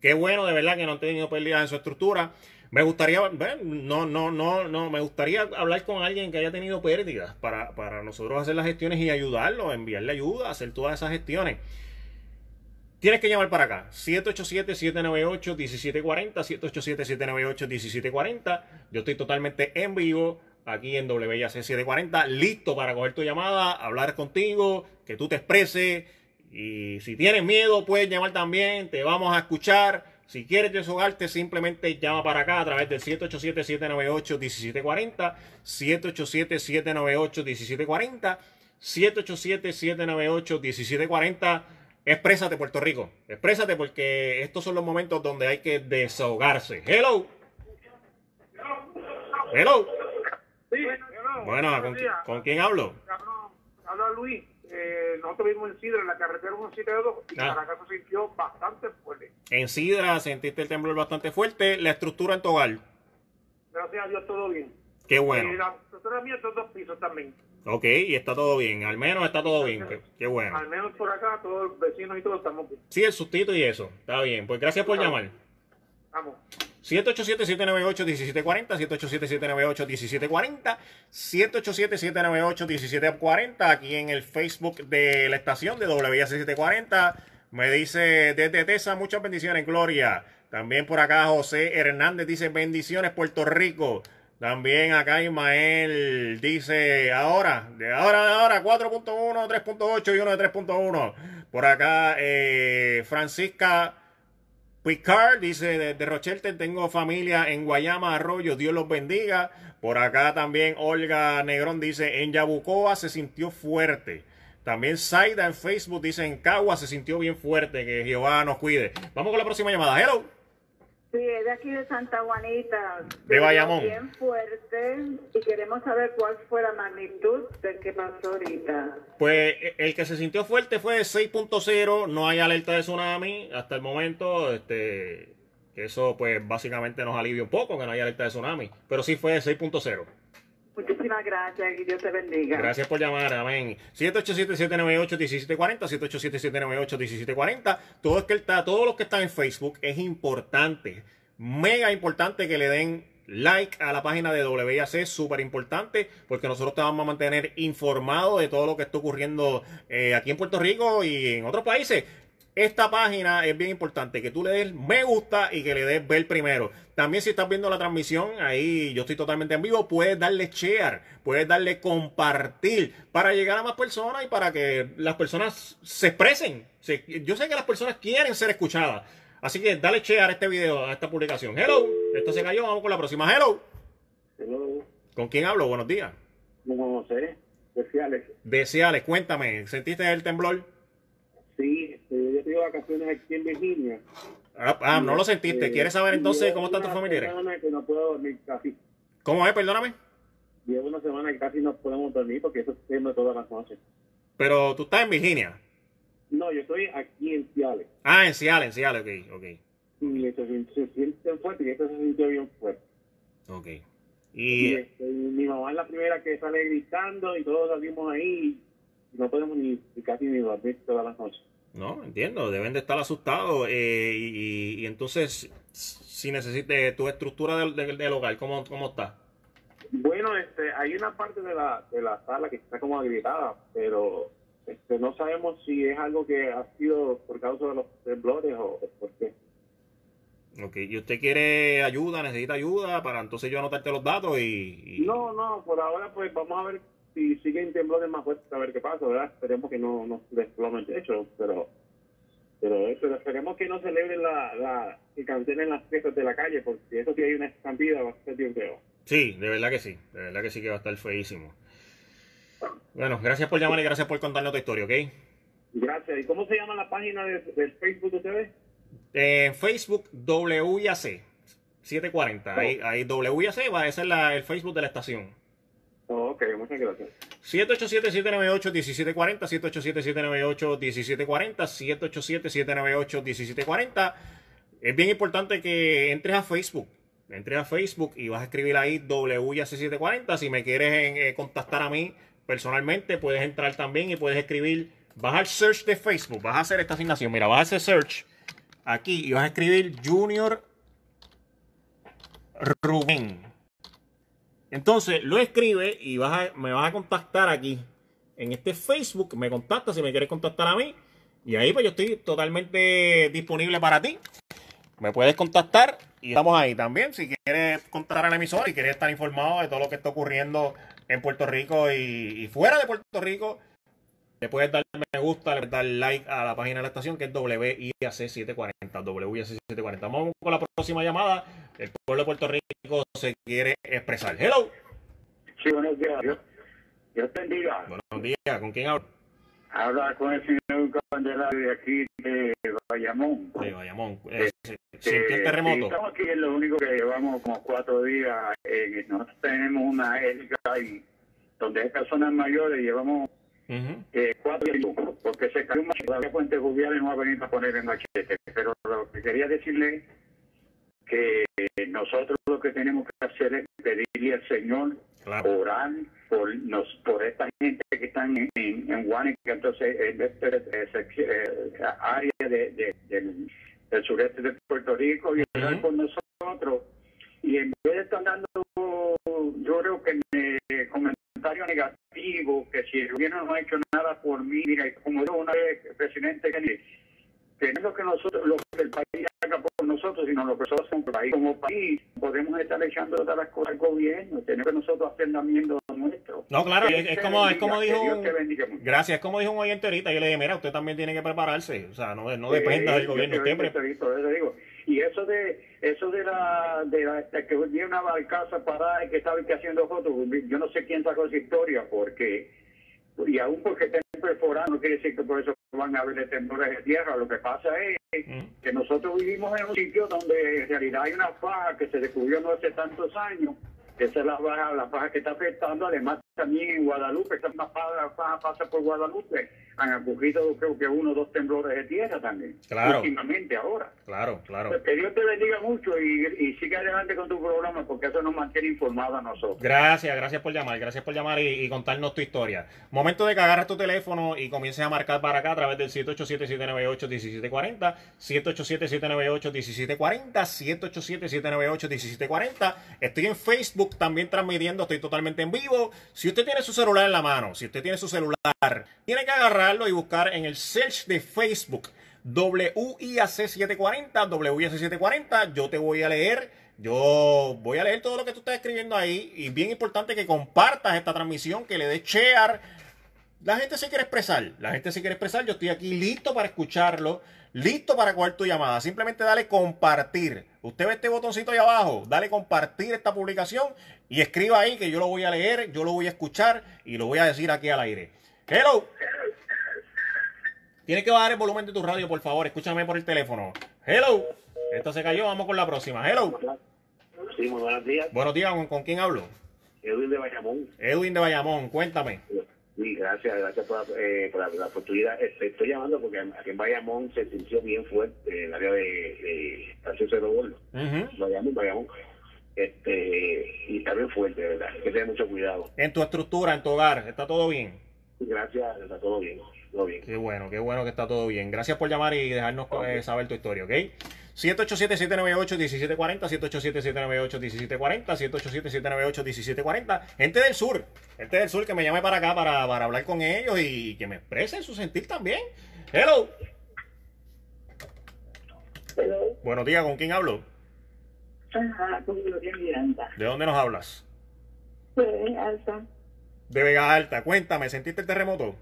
Speaker 1: Qué bueno, de verdad, que no han tenido pérdida en su estructura. Me gustaría, no, no, no, no, me gustaría hablar con alguien que haya tenido pérdidas para, para nosotros hacer las gestiones y ayudarlo, enviarle ayuda, hacer todas esas gestiones. Tienes que llamar para acá. 787-798-1740. 787-798-1740. Yo estoy totalmente en vivo aquí en WIAC 740. Listo para coger tu llamada, hablar contigo, que tú te expreses. Y si tienes miedo, puedes llamar también. Te vamos a escuchar. Si quieres desahogarte, simplemente llama para acá a través del 787-798-1740. 787-798-1740. 787-798-1740. Exprésate, Puerto Rico. Exprésate porque estos son los momentos donde hay que desahogarse. Hello. Hello.
Speaker 10: Sí, hello.
Speaker 1: Bueno, ¿con,
Speaker 10: Buenos días.
Speaker 1: ¿con quién hablo?
Speaker 10: Hablo- Habla Luis. Eh, nosotros vivimos en Sidra, en la carretera 172, y
Speaker 1: Ah.
Speaker 10: acá se sintió bastante fuerte.
Speaker 1: En Sidra sentiste el temblor bastante fuerte. La estructura en tu hogar.
Speaker 10: Gracias a Dios, todo bien.
Speaker 1: Qué
Speaker 10: Eh,
Speaker 1: bueno.
Speaker 10: la estructura mía son dos pisos también.
Speaker 1: Ok, y está todo bien. Al menos está todo bien. Qué, qué bueno.
Speaker 10: Al menos por acá, todos los vecinos y todos estamos bien.
Speaker 1: Sí, el sustito y eso. Está bien. Pues gracias por llamar.
Speaker 10: Vamos.
Speaker 1: 787-798-1740, 787-798-1740, 787-798-1740, aquí en el Facebook de la estación de WIAC740. Me dice desde Tesa, muchas bendiciones, Gloria. También por acá José Hernández dice bendiciones, Puerto Rico. También acá Ismael dice ahora, de ahora, de ahora, 4.1, 3.8 y uno de 3.1. Por acá eh, Francisca Picard dice de, de Rochelle tengo familia en Guayama Arroyo, Dios los bendiga. Por acá también Olga Negrón dice en Yabucoa se sintió fuerte. También Zaida en Facebook dice en Cagua se sintió bien fuerte, que Jehová nos cuide. Vamos con la próxima llamada. Hello.
Speaker 11: Sí, es de aquí de Santa Juanita.
Speaker 1: De Bayamón.
Speaker 11: Bien fuerte y queremos saber cuál fue la magnitud del que pasó ahorita.
Speaker 1: Pues e- el que se sintió fuerte fue 6.0, no hay alerta de tsunami hasta el momento, este, eso pues básicamente nos alivia un poco que no haya alerta de tsunami, pero sí fue 6.0.
Speaker 11: Muchísimas gracias y Dios te bendiga.
Speaker 1: Gracias por llamar, amén. 787-798-1740, 787-798-1740. Todo, es que está, todos los que están en Facebook es importante, mega importante que le den like a la página de WIAC, súper importante, porque nosotros te vamos a mantener informado de todo lo que está ocurriendo eh, aquí en Puerto Rico y en otros países. Esta página es bien importante, que tú le des me gusta y que le des ver primero. También si estás viendo la transmisión, ahí yo estoy totalmente en vivo, puedes darle share, puedes darle compartir para llegar a más personas y para que las personas se expresen. Se- yo sé que las personas quieren ser escuchadas. Así que dale share a este video, a esta publicación. Hello, esto se cayó, vamos con la próxima. Hello.
Speaker 12: Hello,
Speaker 1: ¿Con quién hablo? Buenos días.
Speaker 12: no sé, especiales.
Speaker 1: Deseales, cuéntame, ¿sentiste el temblor?
Speaker 12: Sí, este, yo tengo vacaciones aquí en Virginia.
Speaker 1: Ah, ah, no lo sentiste.
Speaker 12: Eh,
Speaker 1: ¿Quieres saber entonces cómo están tus
Speaker 12: una
Speaker 1: familiares?
Speaker 12: semana que no puedo dormir casi.
Speaker 1: ¿Cómo es? Perdóname.
Speaker 12: Llevo una semana que casi no podemos dormir porque eso es tema todas las noches.
Speaker 1: Pero tú estás en Virginia.
Speaker 12: No, yo estoy aquí en Ciales.
Speaker 1: Ah, en Seattle, en Seattle, ok, ok.
Speaker 12: Y eso se, siente fuerte y esto se sintió bien fuerte.
Speaker 1: Ok.
Speaker 12: Y
Speaker 1: Y
Speaker 12: este, mi mamá es la primera que sale gritando y todos salimmos ahí no podemos ni, casi ni dormir todas las noches.
Speaker 1: no, entiendo, deben de estar asustados. eh, y, y- y entonces, si necesites tu estructura del, del- del hogar, ¿cómo, ¿cómo está?
Speaker 12: Bueno, este, hay una parte de la, de la sala que está como agrietada, pero este, no sabemos si es algo que ha sido por causa de los temblores o, o por qué.
Speaker 1: Ok, y usted quiere ayuda, necesita ayuda para entonces yo anotarte los datos y... y-
Speaker 12: No, no, por ahora pues vamos a ver si siguen temblores más fuertes, a ver qué pasa, ¿verdad? Esperemos que no nos desplomen el techo, pero pero, eh, pero esperemos que no celebren la, la que cancelen las fiestas de la calle, porque si eso sí hay una estampida va a ser bien feo.
Speaker 1: Sí, de verdad que sí, de verdad que sí que va a estar feísimo. Bueno, gracias por llamar y gracias por contarnos tu historia, ¿ok?
Speaker 12: Gracias. ¿Y cómo se llama la página de, del Facebook de ustedes?
Speaker 1: En Facebook, WIAC 740. Ahí, ahí WIAC va a ser la- el Facebook de la estación.
Speaker 12: Ok, muchas gracias.
Speaker 1: 787-798-1740, 787-798-1740, 787-798-1740. Es bien importante que entres a Facebook. Entres a Facebook y vas a escribir ahí WIAC740. Si me quieres eh, contactar a mí personalmente, puedes entrar también y puedes escribir. Vas al search de Facebook, vas a hacer esta asignación. Mira, vas a hacer search aquí y vas a escribir Junior Rubén. Entonces lo escribe y me vas a contactar aquí. En este Facebook me contactas si me quieres contactar a mí. Y ahí pues yo estoy totalmente disponible para ti. Me puedes contactar y estamos ahí también. Si quieres contactar a la emisora y quieres estar informado de todo lo que está ocurriendo en Puerto Rico y fuera de Puerto Rico, le puedes dar me gusta, le puedes dar like a la página de la estación que es WIAC740. WIAC740. Vamos con la próxima llamada. El pueblo de Puerto Rico se quiere expresar. Hello.
Speaker 8: Sí, buenos días. Dios, Dios te bendiga.
Speaker 1: Buenos días. ¿Con quién hablo?
Speaker 8: Habla con el señor Candelario de aquí de Bayamón.
Speaker 1: De Bayamón. Eh,
Speaker 8: Eh,
Speaker 1: ¿Sintió el
Speaker 8: sí,
Speaker 1: terremoto?
Speaker 8: estamos aquí, es lo único que llevamos como cuatro días. eh, nosotros tenemos una ahí donde hay personas mayores, llevamos Eh, cuatro días, porque se cayó un machete. La fuente jubial y no va a venir a poner el machete. Pero lo que quería decirle que nosotros lo que tenemos que hacer es pedirle al Señor
Speaker 1: Claro.
Speaker 8: orar por nos por esta gente que están en, en, en Guánica, entonces en eh, área de, de- del, del sureste de Puerto Rico y orar
Speaker 1: Ujú.
Speaker 8: por nosotros y en vez de estar dando yo creo que eh, negativos que si el gobierno no ha hecho nada por mí mira como dijo una vez el presidente Kennedy que no es lo que nosotros lo que el país haga por nosotros sino lo que nosotros hacemos por el país. Como país podemos estar echando todas las cosas al gobierno tenemos que nosotros hacer también lo nuestro
Speaker 1: No, claro, es, como, es como dijo un, gracias, es como dijo un oyente ahorita, yo le dije, mira, usted también tiene que prepararse, o sea, no, no dependa del gobierno, usted pre-
Speaker 8: eso digo. Y eso de eso de la de, la- de que viene una barcaza parada y que estaba aquí haciendo fotos, yo no sé quién sacó esa historia porque y aún porque estén perforando no quiere decir que por eso
Speaker 9: van a haber temblores de tierra. Lo que pasa es
Speaker 1: Mm.
Speaker 9: que nosotros vivimos en un sitio donde en realidad hay una faja que se descubrió no hace tantos años. Esa es la faja, la faja que está afectando. Además, también en Guadalupe, misma faja, faja pasa por Guadalupe. Han ocurrido, creo que uno o dos temblores de tierra también.
Speaker 1: Claro.
Speaker 9: Últimamente, ahora.
Speaker 1: Claro, claro.
Speaker 9: Pues que Dios te bendiga mucho y, y siga adelante con tu programa porque eso nos mantiene informados a nosotros.
Speaker 1: Gracias, gracias por llamar, gracias por llamar y, y contarnos tu historia. Momento de que agarres tu teléfono y comiences a marcar para acá a través del 787-798-1740, 787-798-1740, 787-798-1740. Estoy en Facebook también transmitiendo, estoy totalmente en vivo. Si usted tiene su celular en la mano, si usted tiene su celular, tiene que agarrarlo y buscar en el search de Facebook WIAC740, WIAC740, yo te voy a leer, yo voy a leer todo lo que tú estás escribiendo ahí y bien importante que compartas esta transmisión, que le des share. La gente se quiere expresar, la gente se quiere expresar, yo estoy aquí listo para escucharlo, listo para coger tu llamada. Simplemente dale compartir. Usted ve este botoncito ahí abajo, dale compartir esta publicación y escriba ahí que yo lo voy a leer, yo lo voy a escuchar y lo voy a decir aquí al aire. Hello. Tienes que bajar el volumen de tu radio, por favor. Escúchame por el teléfono. Hello. Esto se cayó. Vamos con la próxima. Hello.
Speaker 13: Sí, muy buenos días.
Speaker 1: Buenos días. ¿Con, con quién hablo?
Speaker 13: Edwin de Bayamón.
Speaker 1: Edwin de Bayamón. Cuéntame.
Speaker 13: Sí, gracias, gracias por, la- eh, por la, la oportunidad. Este, estoy llamando porque aquí en Bayamón se sintió bien fuerte en el área de, de Estación Cerro Gordo. Bayamón, Bayamón. Este, y está bien fuerte, de verdad. Hay que tener mucho cuidado.
Speaker 1: En tu estructura, en tu hogar, ¿está todo bien?
Speaker 13: Gracias, está todo bien. Todo bien.
Speaker 1: Qué bueno, qué bueno que está todo bien. Gracias por llamar y dejarnos eh, saber tu historia, ¿ok? 787-798-1740, 787-798-1740, 787-798-1740. Gente del sur, gente del sur que me llame para acá para, para hablar con ellos y que me expresen su sentir también. Hello.
Speaker 6: Hello.
Speaker 1: Buenos días, ¿con quién hablo?
Speaker 6: Ajá, con Gloria Miranda.
Speaker 1: ¿De dónde nos hablas?
Speaker 6: Pues, alta.
Speaker 1: De Vega Alta. Cuéntame, ¿sentiste el terremoto?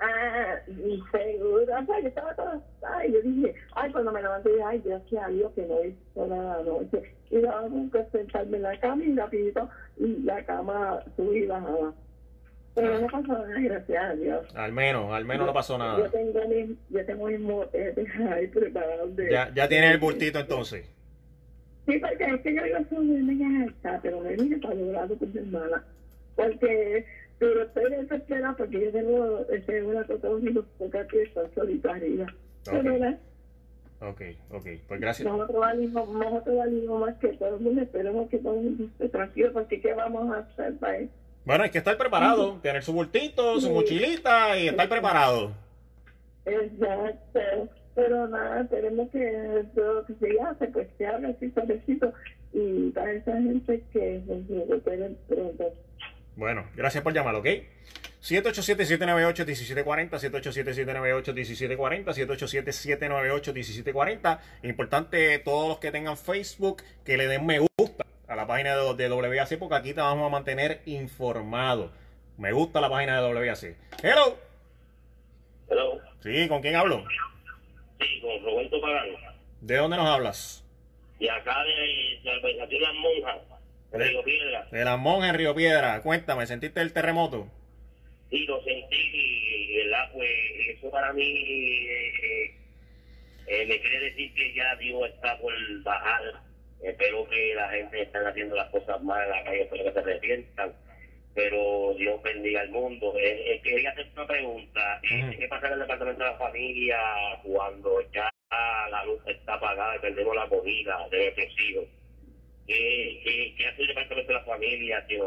Speaker 6: Ah, y seguro, o sea, yo estaba toda, ay, yo dije, ay, cuando me levanté, ay, gracias a Dios que no hizo nada anoche. Y daba que sentarme en la cama y rapidito, y la cama subí y bajaba. Pero no pasó nada, gracias a Dios.
Speaker 1: Al menos, al menos no pasó
Speaker 6: Yo
Speaker 1: nada.
Speaker 6: tengo mis, yo tengo mis motetes ahí preparados de...
Speaker 1: Ya, ya tienes el bultito entonces.
Speaker 6: Sí, porque es que yo iba a subirme ya está, pero me vine para lograrlo con mi hermana. Porque, pero estoy desesperada porque yo tengo este, una cosa un poca pieza solita arriba. Pero ¿verdad?
Speaker 1: Ok, ok. Pues gracias.
Speaker 6: nosotros valimos, nosotros valimos más que todo el mundo, esperemos que todo el mundo esté tranquilo, porque ¿qué vamos a hacer para eso?
Speaker 1: Bueno, hay que estar preparado, tener su bultito, su mochilita y estar preparado.
Speaker 6: Exacto. Pero nada, tenemos que todo lo que se hace, pues se haga así suavecito y para esa gente que se recuperen pronto.
Speaker 1: Bueno, gracias por llamar, ¿ok? 787-798-1740, 787-798-1740, 787-798-1740. Importante todos los que tengan Facebook que le den me gusta a la página de, de WAC porque aquí te vamos a mantener informado. Me gusta la página de WAC. Hello.
Speaker 13: Hello.
Speaker 1: Sí, ¿con quién hablo?
Speaker 13: Sí, con Roberto Pagano.
Speaker 1: ¿De dónde nos hablas?
Speaker 13: Y acá de la organización Las Monjas, de Río Piedra.
Speaker 1: De las monjas en Río Piedra. Cuéntame, ¿sentiste el terremoto?
Speaker 13: Sí, lo sentí y, ¿verdad? Pues eso para mí eh, eh, eh, me quiere decir que ya Dios está por bajar. Espero que la gente esté haciendo las cosas mal en la calle, espero que se arrepientan. Pero Dios bendiga al mundo. Eh, eh, quería hacer una pregunta. Eh, ¿Qué pasa en el departamento de la familia cuando ya la luz está apagada y perdemos la comida de nuestros hijos? ¿Qué, qué, qué hace el departamento de la familia? Que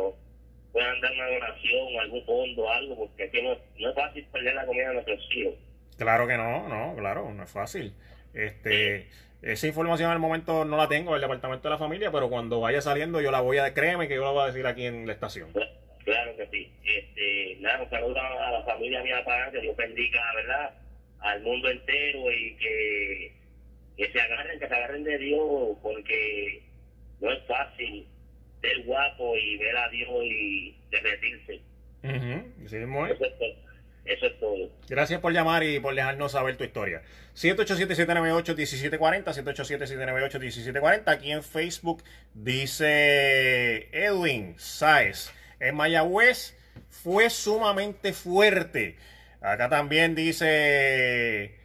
Speaker 13: puedan dar una donación, algún fondo, algo, porque que no, no es fácil perder la comida de nuestros hijos.
Speaker 1: Claro que no, no, claro, no es fácil. Este, esa información al momento no la tengo del departamento de la familia, pero cuando vaya saliendo yo la voy a, créeme que yo la voy a decir aquí en la estación.
Speaker 13: Claro que sí. Este, nada, un saludo a la familia mía para que Dios bendiga, ¿verdad? Al mundo entero y que, que se agarren, que se agarren de Dios, porque no es fácil ser guapo y ver a Dios y derretirse.
Speaker 1: Es.
Speaker 13: Eso es todo. Eso es todo.
Speaker 1: Gracias por llamar y por dejarnos saber tu historia. 787-798-1740, 787-798-1740. Aquí en Facebook dice Edwin Sáez. En Mayagüez fue sumamente fuerte. Acá también dice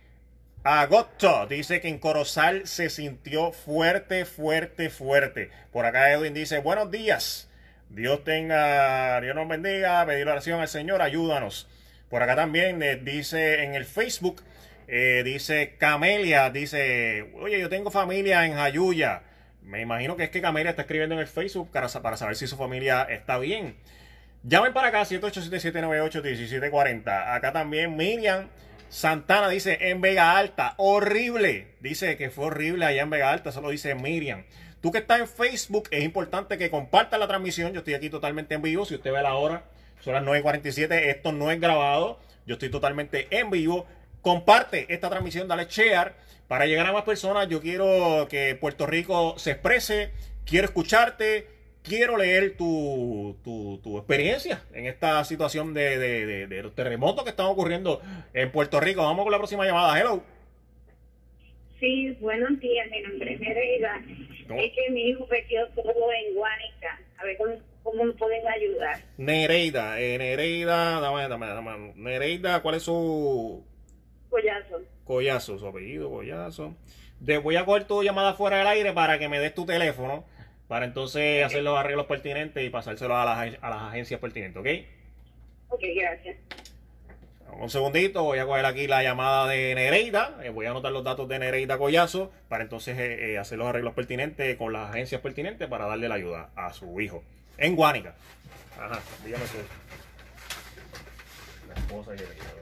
Speaker 1: Agosto, dice que en Corozal se sintió fuerte, fuerte, fuerte. Por acá Edwin dice, buenos días. Dios tenga, Dios nos bendiga, pedir oración al Señor, ayúdanos. Por acá también eh, dice en el Facebook, eh, dice Camelia, dice, oye, yo tengo familia en Jayuya. Me imagino que es que Camelia está escribiendo en el Facebook para, para saber si su familia está bien. Llamen para acá, 787-798-1740. Acá también Miriam Santana dice en Vega Alta, horrible. Dice que fue horrible allá en Vega Alta, solo dice Miriam. Tú que estás en Facebook, es importante que compartas la transmisión. Yo estoy aquí totalmente en vivo. Si usted ve la hora, son las 9.47. Esto no es grabado. Yo estoy totalmente en vivo. Comparte esta transmisión, dale share para llegar a más personas. Yo quiero que Puerto Rico se exprese. Quiero escucharte quiero leer tu, tu, tu, experiencia en esta situación de, de, de, los terremotos que están ocurriendo en Puerto Rico. Vamos con la próxima llamada. Hello.
Speaker 14: Sí, buenos días. Mi nombre es Nereida. Es que mi hijo perdió todo en Guánica. A ver cómo, cómo me pueden ayudar.
Speaker 1: Nereida, eh, Nereida, dame, dame, dame. Nereida, ¿cuál es su.
Speaker 14: Collazo.
Speaker 1: Collazo, su apellido, Collazo. De, voy a coger tu llamada fuera del aire para que me des tu teléfono para entonces hacer los arreglos pertinentes y pasárselos a las, a las agencias pertinentes, ¿ok?
Speaker 14: Ok, gracias.
Speaker 1: Un segundito, voy a coger aquí la llamada de Nereida, eh, voy a anotar los datos de Nereida Collazo para entonces eh, eh, hacer los arreglos pertinentes con las agencias pertinentes para darle la ayuda a su hijo en Guánica. Ajá, dígame tú. La esposa y el hijo.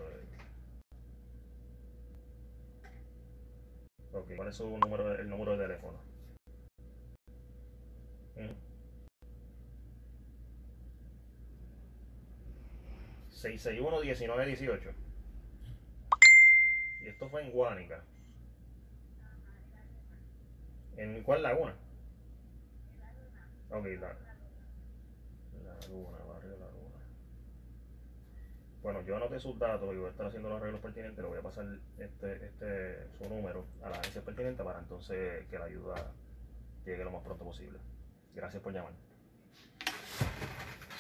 Speaker 1: Ok, ¿cuál es su número, el número de teléfono? 661-1918. Y esto fue en Guánica. ¿En cuál laguna? Ok, la, la luna, barrio La Luna. Bueno, yo anoté sus datos y voy a estar haciendo los arreglos pertinentes. Le voy a pasar este, este, su número a la agencia pertinente para entonces que la ayuda llegue lo más pronto posible. Gracias por llamar.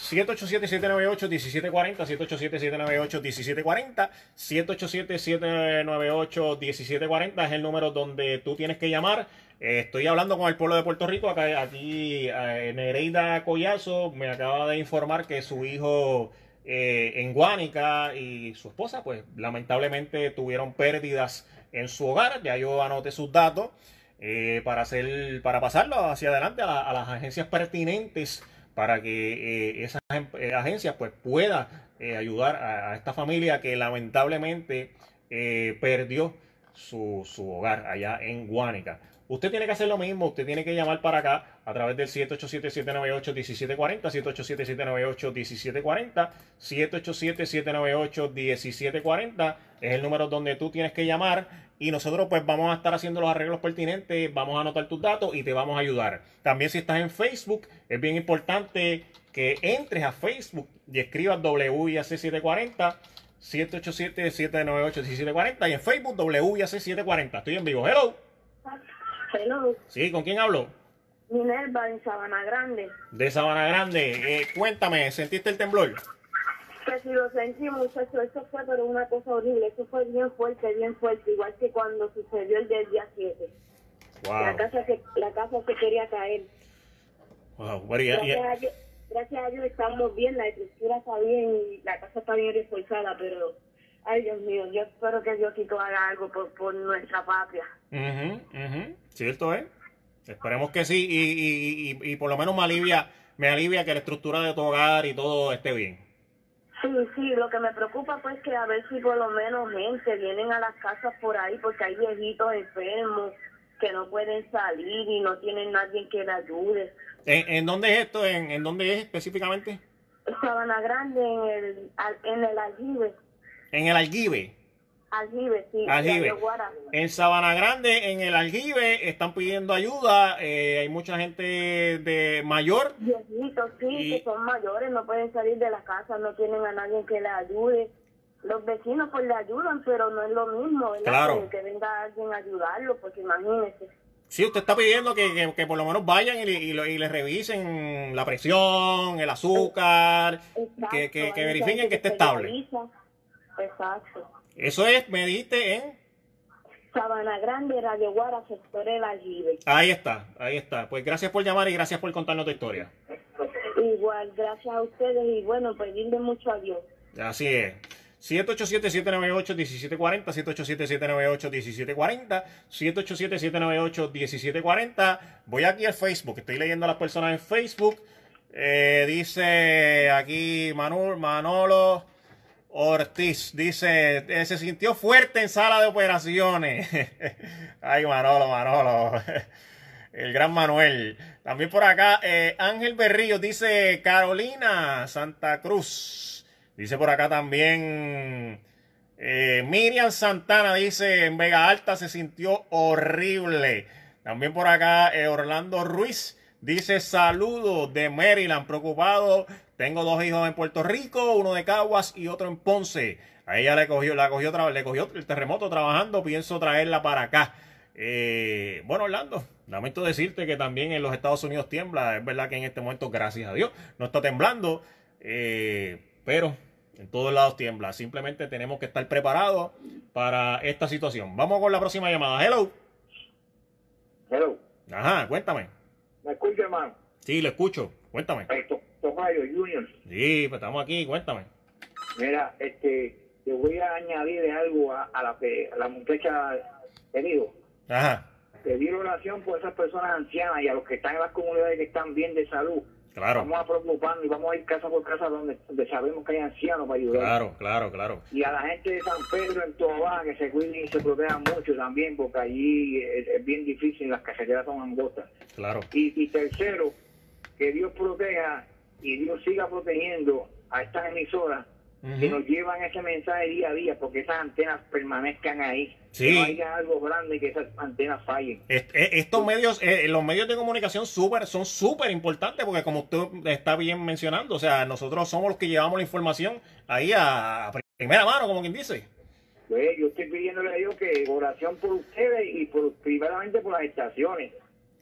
Speaker 1: 787-798-1740, 787-798-1740, 787-798-1740 es el número donde tú tienes que llamar. Estoy hablando con el pueblo de Puerto Rico, acá, aquí eh, Nereida Collazo me acaba de informar que su hijo eh, en Guánica y su esposa, pues lamentablemente tuvieron pérdidas en su hogar, ya yo anoté sus datos. Eh, para hacer para pasarlo hacia adelante a, las agencias pertinentes para que eh, esas em, eh, agencias pues puedan ayudar a, esta familia que lamentablemente perdió su, su, hogar allá en Guánica. Usted tiene que hacer lo mismo, usted tiene que llamar para acá a través del 787-798-1740, 787-798-1740, 787-798-1740 es el número donde tú tienes que llamar y nosotros pues vamos a estar haciendo los arreglos pertinentes, vamos a anotar tus datos y te vamos a ayudar. También si estás en Facebook, es bien importante que entres a Facebook y escribas WIAC740, 787-798-1740 y en Facebook WIAC740. Estoy en vivo. Hello.
Speaker 14: Hello.
Speaker 1: Sí, ¿con quién hablo?
Speaker 14: Minerva en Sabana Grande.
Speaker 1: De Sabana Grande. Eh, cuéntame, ¿sentiste el temblor?
Speaker 14: Que si lo sentí, muchacho, eso fue pero una cosa horrible, eso fue bien fuerte, bien fuerte, igual que cuando sucedió el del día 7. La, casa se, la casa se quería caer.
Speaker 1: Wow.
Speaker 14: gracias, A Dios, gracias a Dios estamos bien, la estructura está bien y la casa está bien reforzada, pero, ay Dios mío, yo espero que Diosito haga algo por, por nuestra patria.
Speaker 1: Uh Cierto, ¿eh? Esperemos que sí y, y, y, y por lo menos me alivia, me alivia que la estructura de tu hogar y todo esté bien.
Speaker 14: Sí, sí, lo que me preocupa pues que a ver si por lo menos gente vienen a las casas por ahí porque hay viejitos enfermos que no pueden salir y no tienen nadie que les ayude.
Speaker 1: ¿En, en dónde es esto? ¿En, ¿En dónde es específicamente?
Speaker 14: Sabana Grande, en el, en el aljibe.
Speaker 1: ¿En el aljibe?
Speaker 14: Aljibe, sí.
Speaker 1: Aljibe. En Sabana Grande, en el aljibe, están pidiendo ayuda. Eh, hay mucha gente de mayor.
Speaker 14: Viejitos, sí, que son mayores, no pueden salir de la casa, no tienen a nadie que les ayude. Los vecinos pues le ayudan, pero no es lo mismo, ¿verdad?
Speaker 1: Claro.
Speaker 14: Que, venga alguien a ayudarlo, porque imagínese.
Speaker 1: Sí, usted está pidiendo que, que, por lo menos vayan y, y, y, le revisen la presión, el azúcar, que, que, verifiquen que esté estable.
Speaker 14: Exacto.
Speaker 1: Eso es, me dijiste en...
Speaker 14: Sabana Grande, Radio Guara, sector de la Jive.
Speaker 1: Ahí está, ahí está. Pues gracias por llamar y gracias por contarnos tu historia.
Speaker 14: Igual, gracias a ustedes y bueno, pedirle mucho a Dios.
Speaker 1: Así es. 787-798-1740, 787-798-1740, 787-798-1740. Voy aquí al Facebook, estoy leyendo a las personas en Facebook. Eh, dice aquí Manolo, Manolo Ortiz, dice, eh, se sintió fuerte en sala de operaciones. Ay, Manolo, Manolo. El gran Manuel. También por acá, eh, Ángel Berrillo dice Carolina Santa Cruz. Dice por acá también eh, Miriam Santana dice en Vega Alta se sintió horrible. También por acá Orlando Ruiz dice saludos de Maryland, preocupado. Tengo dos hijos en Puerto Rico, uno de Caguas y otro en Ponce. A ella le cogió, la cogió, le cogió el terremoto trabajando, pienso traerla para acá. Eh, bueno, Orlando, lamento decirte que también en los Estados Unidos tiembla. Es verdad que en este momento, gracias a Dios, no está temblando. eh, pero en todos lados tiembla. Simplemente tenemos que estar preparados para esta situación. Vamos con la próxima llamada. Hello.
Speaker 9: Hello.
Speaker 1: Ajá, cuéntame.
Speaker 9: ¿Me escucha, hermano?
Speaker 1: Sí, lo escucho. Cuéntame.
Speaker 9: Esto, Tomayo Junior.
Speaker 1: Sí, pues estamos aquí. Cuéntame.
Speaker 9: Mira, este, te voy a añadirle algo a, a la, que- a la muchacha digo.
Speaker 1: Ajá,
Speaker 9: Pedir oración por esas personas ancianas y a los que están en las comunidades que están bien de salud.
Speaker 1: claro.
Speaker 9: Vamos a preocuparnos y vamos a ir casa por casa donde, donde sabemos que hay ancianos para ayudar.
Speaker 1: Claro, claro, claro.
Speaker 9: Y a la gente de San Pedro en Toa que se cuiden y se protejan mucho también, porque allí es, es bien difícil, las carreteras son angostas.
Speaker 1: Claro.
Speaker 9: Y, y tercero, que Dios proteja y Dios siga protegiendo a estas emisoras que nos llevan ese mensaje día a día, porque esas antenas permanezcan ahí.
Speaker 1: Sí.
Speaker 9: Que no haya algo grande que esas antenas fallen.
Speaker 1: Eh, Estos medios, eh, los medios de comunicación súper, son súper importantes porque como usted está bien mencionando, o sea, nosotros somos los que llevamos la información ahí a primera mano, como quien dice.
Speaker 9: Pues yo estoy pidiéndole a Dios que oración por ustedes y por primeramente por las estaciones.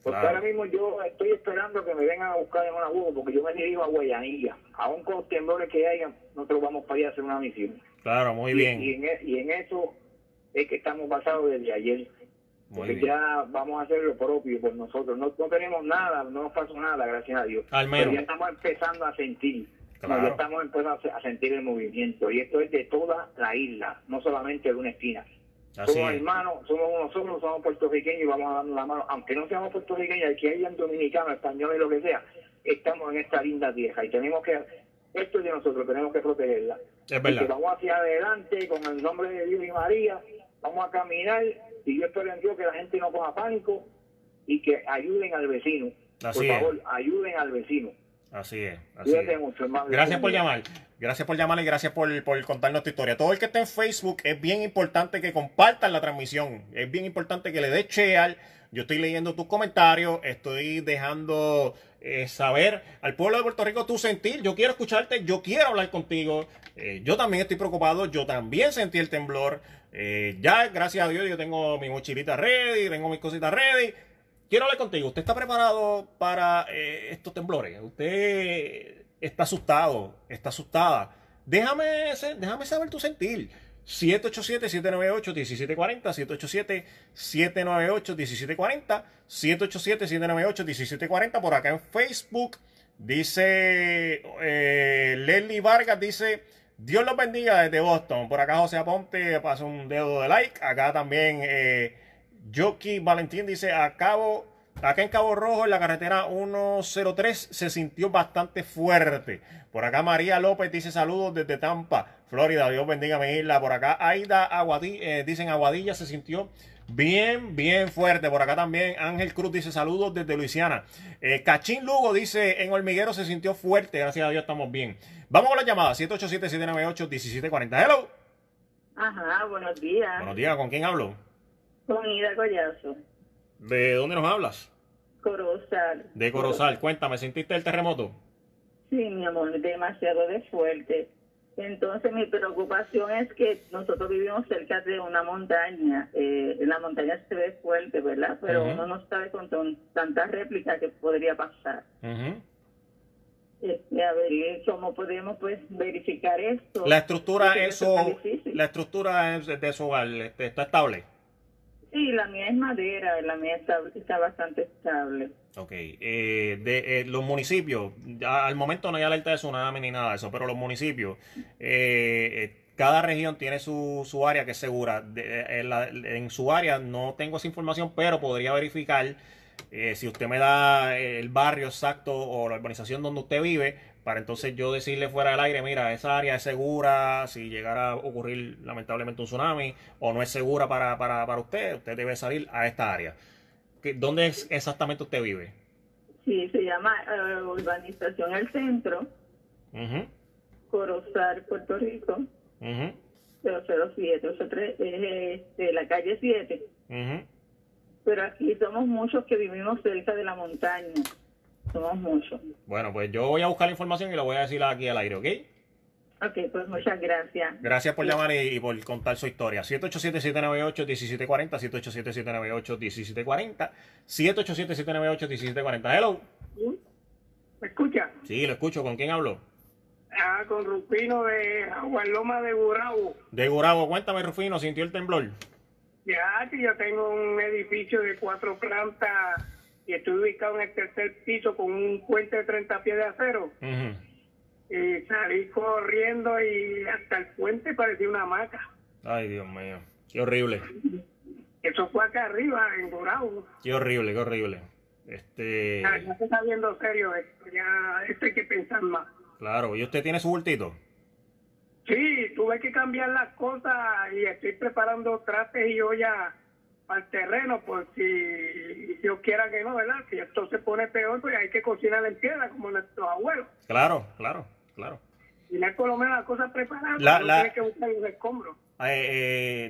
Speaker 9: Porque
Speaker 1: Claro.
Speaker 9: ahora mismo yo estoy esperando que me vengan a buscar en una huevo, porque yo me dirijo a Guayanilla. Aún con los temblores que hayan, nosotros vamos para allá a hacer una misión.
Speaker 1: Claro, muy
Speaker 9: Y-
Speaker 1: bien.
Speaker 9: Y, en, e- y en eso es que estamos basados desde ayer.
Speaker 1: Muy
Speaker 9: Porque
Speaker 1: bien.
Speaker 9: ya vamos a hacer lo propio por nosotros. No, no tenemos nada, no nos pasó nada, gracias a Dios.
Speaker 1: Al menos.
Speaker 9: Pero ya estamos empezando a sentir.
Speaker 1: Claro.
Speaker 9: Ya estamos empezando a sentir el movimiento. Y esto es de toda la isla, no solamente de una esquina.
Speaker 1: Así
Speaker 9: somos hermanos, somos uno solo, somos puertorriqueños y vamos a darnos la mano. Aunque no seamos puertorriqueños, aquí hayan dominicanos, españoles, lo que sea, estamos en esta linda tierra y tenemos que, esto es de nosotros, tenemos que protegerla.
Speaker 1: Es verdad.
Speaker 9: Y que vamos hacia adelante con el nombre de Dios y María, vamos a caminar y yo espero en Dios que la gente no coja pánico y que ayuden al vecino.
Speaker 1: Así
Speaker 9: por
Speaker 1: es.
Speaker 9: favor, ayuden al vecino.
Speaker 1: Así es. Así
Speaker 9: Cuídate
Speaker 1: es.
Speaker 9: mucho, hermano.
Speaker 1: Gracias por llamar. Gracias por llamar y gracias por, por contarnos tu historia. Todo el que esté en Facebook es bien importante que compartan la transmisión. Es bien importante que le des share. Yo estoy leyendo tus comentarios. Estoy dejando eh, saber al pueblo de Puerto Rico tu sentir. Yo quiero escucharte. Yo quiero hablar contigo. Eh, yo también estoy preocupado. Yo también sentí el temblor. Eh, ya, gracias a Dios, yo tengo mi mochilita ready. Tengo mis cositas ready. Quiero hablar contigo. ¿Usted está preparado para eh, estos temblores? ¿Usted está asustado? ¿Está asustada? Déjame, déjame saber tu sentir. 787-798-1740, 787-798-1740, 787-798-1740 por acá en Facebook. Dice eh, Vargas, dice Dios los bendiga desde Boston. Por acá José Aponte pasa un dedo de like. Acá también eh, Jockey Valentín dice, a Cabo, acá en Cabo Rojo, en la carretera 103, se sintió bastante fuerte. Por acá María López dice saludos desde Tampa, Florida. Dios bendiga mi isla. Por acá Aida Aguadilla, eh, dicen Aguadilla se sintió bien, bien fuerte. Por acá también Ángel Cruz dice saludos desde Luisiana. Eh, Cachín Lugo dice en Hormiguero se sintió fuerte. Gracias a Dios estamos bien. Vamos con la llamada 787-798-1740. Hello.
Speaker 15: Ajá, buenos días.
Speaker 1: Buenos días, ¿con quién hablo?
Speaker 15: Con Ida Collazo,
Speaker 1: ¿De dónde nos hablas?
Speaker 15: Corozal.
Speaker 1: De Corozal. Cuéntame, ¿sentiste el terremoto?
Speaker 15: Sí, mi amor, demasiado de fuerte. Entonces mi preocupación es que nosotros vivimos cerca de una montaña. Eh, la montaña se ve fuerte, ¿verdad? Pero
Speaker 1: Ujú.
Speaker 15: uno no sabe con ton- tanta réplica que podría pasar.
Speaker 1: Ujú.
Speaker 15: este, a ver cómo podemos pues verificar esto.
Speaker 1: La estructura,
Speaker 15: Porque
Speaker 1: eso,
Speaker 15: difícil.
Speaker 1: la estructura es de su hogar este, está estable.
Speaker 15: Sí, la mía es madera, la mía está, está bastante estable.
Speaker 1: Ok, eh, de eh, los municipios, al momento no hay alerta de tsunami ni nada de eso, pero los municipios, eh, eh, cada región tiene su, su área que es segura. Eh, en, la- en su área no tengo esa información, pero podría verificar si usted me da el barrio exacto o la urbanización donde usted vive, para entonces yo decirle fuera del aire, mira, esa área es segura, si llegara a ocurrir lamentablemente un tsunami, o no es segura para, para, para usted, usted debe salir a esta área. ¿Qué- ¿Dónde es exactamente usted vive?
Speaker 15: Sí, se llama eh, Urbanización El Centro,
Speaker 1: Ujú,
Speaker 15: Corozal, Puerto Rico,
Speaker 1: ujú,
Speaker 15: 007, 03, es este, la calle 7.
Speaker 1: ujú.
Speaker 15: Pero aquí somos muchos que vivimos cerca de la montaña.
Speaker 1: Bueno, pues yo voy a buscar la información y lo voy a decir aquí al aire, ¿ok?
Speaker 15: Ok, pues muchas gracias.
Speaker 1: Gracias por llamar y, y por contar su historia. 787-798-1740, 787-798-1740, 787-798-1740. Hello.
Speaker 10: ¿Me escucha?
Speaker 1: Sí, lo escucho. ¿Con quién hablo?
Speaker 10: Ah, con Rufino de Agualoma de Burabo.
Speaker 1: De Gurabo. Cuéntame, Rufino, ¿sintió el temblor?
Speaker 10: Ya que yo tengo un edificio de cuatro plantas y estoy ubicado en el tercer piso con un puente de 30 pies de acero. Y salí corriendo y hasta el puente parecía una hamaca.
Speaker 1: Ay, Dios mío. Qué horrible.
Speaker 10: Eso fue acá arriba, en Burabo.
Speaker 1: Qué horrible, qué horrible. Este,
Speaker 10: Ya, ya se está viendo serio esto, ya esto hay que pensar más.
Speaker 1: claro, ¿y usted tiene su bultito?
Speaker 10: Sí, tuve que cambiar las cosas y estoy preparando trastes y ollas para el terreno por si Dios quiera que no, ¿verdad? Si esto se pone peor, pues hay que cocinar en piedra como nuestros abuelos.
Speaker 1: Claro, claro, claro.
Speaker 10: Y no es por lo menos las cosas preparadas,
Speaker 1: La-
Speaker 10: no
Speaker 1: la-
Speaker 10: tiene que buscar los escombros.
Speaker 1: Eh,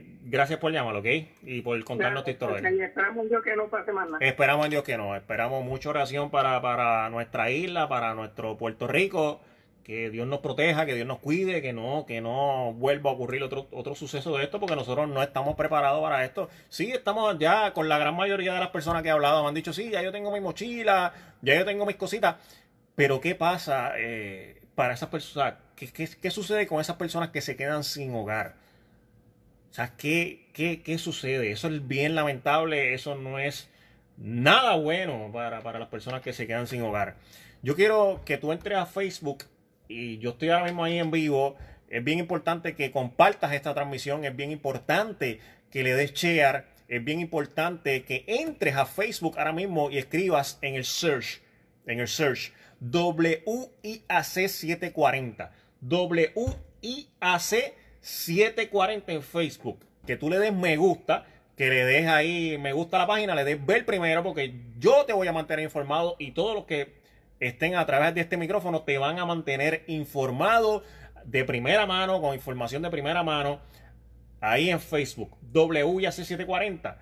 Speaker 1: eh, gracias por llamar, ¿ok? Y por contarnos tu historia.
Speaker 10: Y esperamos Dios que no pase más nada.
Speaker 1: Esperamos en Dios que no. Esperamos mucha oración para, para nuestra isla, para nuestro Puerto Rico. Que Dios nos proteja, que Dios nos cuide, que no, que no vuelva a ocurrir otro, otro suceso de esto, porque nosotros no estamos preparados para esto. Sí, estamos ya con la gran mayoría de las personas que he hablado, me han dicho, sí, ya yo tengo mi mochila, ya yo tengo mis cositas. Pero ¿qué pasa eh, para esas personas? ¿Qué, qué, qué sucede con esas personas que se quedan sin hogar? O ¿qué, qué, qué sucede? Eso es bien lamentable, eso no es nada bueno para, para las personas que se quedan sin hogar. Yo quiero que tú entres a Facebook y yo estoy ahora mismo ahí en vivo. Es bien importante que compartas esta transmisión, es bien importante que le des share, es bien importante que entres a Facebook ahora mismo y escribas en el search, en el search, WIAC 740. WIAC 740 en Facebook. Que tú le des me gusta, que le des ahí me gusta la página, le des ver primero, porque yo te voy a mantener informado y todos los que estén a través de este micrófono te van a mantener informado de primera mano, con información de primera mano, ahí en Facebook, WIAC740.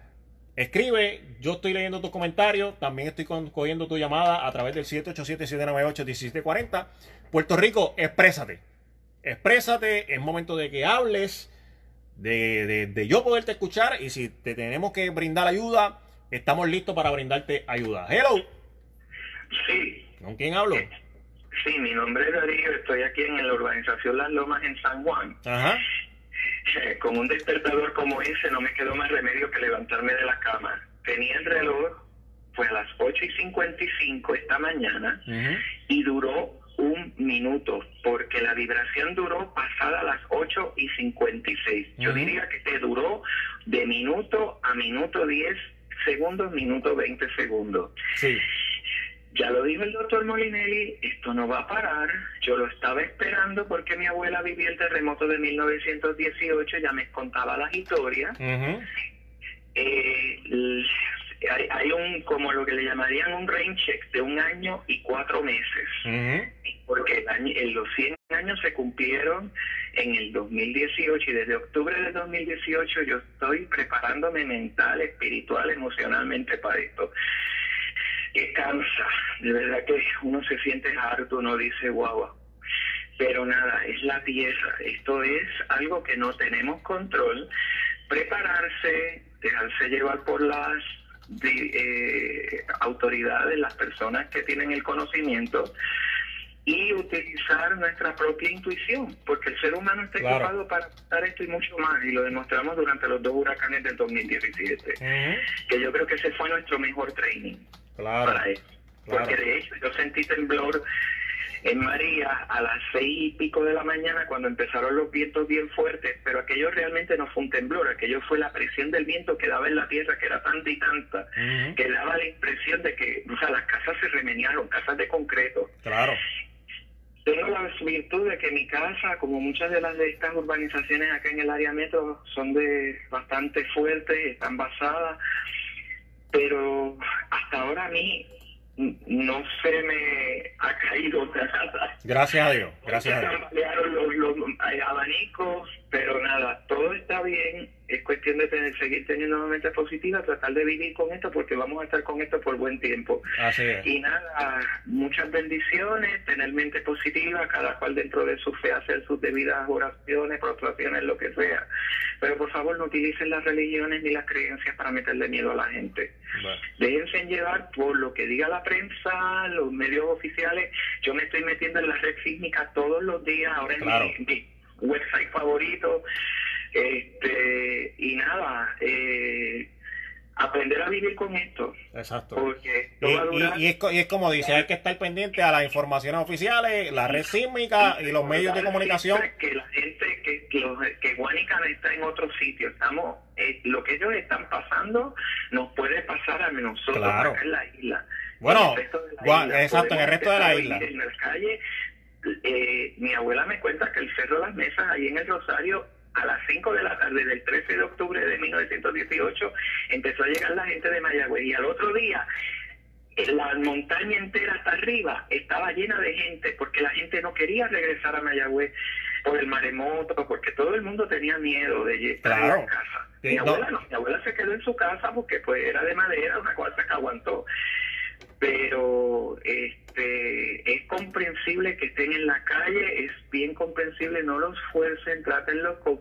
Speaker 1: Escribe, yo estoy leyendo tus comentarios, también estoy cogiendo tu llamada a través del 787-798-1740. Puerto Rico, exprésate. Exprésate, es momento de que hables, de, de- de yo poderte escuchar y si te tenemos que brindar ayuda, estamos listos para brindarte ayuda. Hello.
Speaker 16: Sí,
Speaker 1: ¿Con quién hablo?
Speaker 16: sí, mi nombre es Darío, estoy aquí en la urbanización Las Lomas en San Juan.
Speaker 1: Ajá.
Speaker 16: Eh, Con un despertador como ese no me quedó más remedio que levantarme de la cama. Tenía el reloj, fue a las 8 y 55 esta mañana y duró un minuto, porque la vibración duró pasada las 8 y 56. Yo
Speaker 17: Ujú.
Speaker 16: diría que te duró de minuto a minuto 10 segundos, minuto 20 segundos.
Speaker 1: Sí.
Speaker 16: Ya lo dijo el doctor Molinelli, esto no va a parar. Yo lo estaba esperando porque mi abuela vivía el terremoto de 1918, ya me contaba las historias. Eh, hay, hay un, como lo que le llamarían un rain check de un año y cuatro meses, porque el año- en los 100 años se cumplieron en el 2018 y desde octubre del 2018 yo estoy preparándome mental, espiritual, emocionalmente para esto. Que cansa, de verdad que uno se siente harto, uno dice guau. Pero nada, es la pieza, esto es algo que no tenemos control. Prepararse, dejarse llevar por las eh, autoridades, las personas que tienen el conocimiento, y utilizar nuestra propia intuición, porque el ser humano está
Speaker 1: Claro.
Speaker 16: equipado para hacer esto y mucho más, y lo demostramos durante los dos huracanes del 2017, que yo creo que ese fue nuestro mejor training
Speaker 1: Claro.
Speaker 16: para eso.
Speaker 1: Claro.
Speaker 16: Porque de hecho yo sentí temblor en María a las seis y pico de la mañana cuando empezaron los vientos bien fuertes, pero aquello realmente no fue un temblor, aquello fue la presión del viento que daba en la tierra, que era tanta y tanta, que daba la impresión de que, o sea, las casas se remenearon, casas de concreto.
Speaker 1: Claro.
Speaker 16: Tengo la virtud de que mi casa, como muchas de las de estas urbanizaciones acá en el área metro, son de bastante fuertes, están basadas, pero hasta ahora a mí no se me ha caído nada.
Speaker 1: Gracias a Dios. Gracias a Dios.
Speaker 16: Los, los, abanicos, pero nada, todo está bien. Es cuestión de tener, seguir teniendo una mente positiva, tratar de vivir con esto, porque vamos a estar con esto por buen tiempo.
Speaker 1: Así es.
Speaker 16: Y nada, muchas bendiciones, tener mente positiva, cada cual dentro de su fe hacer sus debidas oraciones, prostraciones, lo que sea. Pero por favor no utilicen las religiones ni las creencias para meterle miedo a la gente. Déjense llevar por lo que diga la prensa, los medios oficiales. Yo me estoy metiendo en la red sísmica todos los días, ahora en mi website favorito. Este, y nada, eh, aprender a vivir con esto.
Speaker 1: Exacto.
Speaker 16: Porque
Speaker 1: Y,
Speaker 16: durar-
Speaker 1: y- y es, y es como dice, hay que estar pendiente a las informaciones oficiales, la red sísmica y los medios de comunicación.
Speaker 16: Que la gente, que, que, los- que Guanicana está en otro sitio, estamos, eh, lo que ellos están pasando nos puede pasar a nosotros
Speaker 1: Claro.
Speaker 16: acá en la isla.
Speaker 1: Bueno,
Speaker 16: la isla.
Speaker 1: exacto, en el resto de la isla.
Speaker 16: En la calle, eh, mi abuela me cuenta que el Cerro de las Mesas, ahí en el Rosario, a las 5 de la tarde del 13 de octubre de 1918, empezó a llegar la gente de Mayagüez y al otro día eh, la montaña entera hasta arriba estaba llena de gente porque la gente no quería regresar a Mayagüez por el maremoto, porque todo el mundo tenía miedo de estar en
Speaker 1: Claro.
Speaker 16: la casa.
Speaker 1: Sí,
Speaker 16: Mi abuela no, mi abuela se quedó en su casa porque pues era de madera, una cosa que aguantó. Pero este es comprensible que estén en la calle, es bien comprensible, no los fuercen, trátenlos con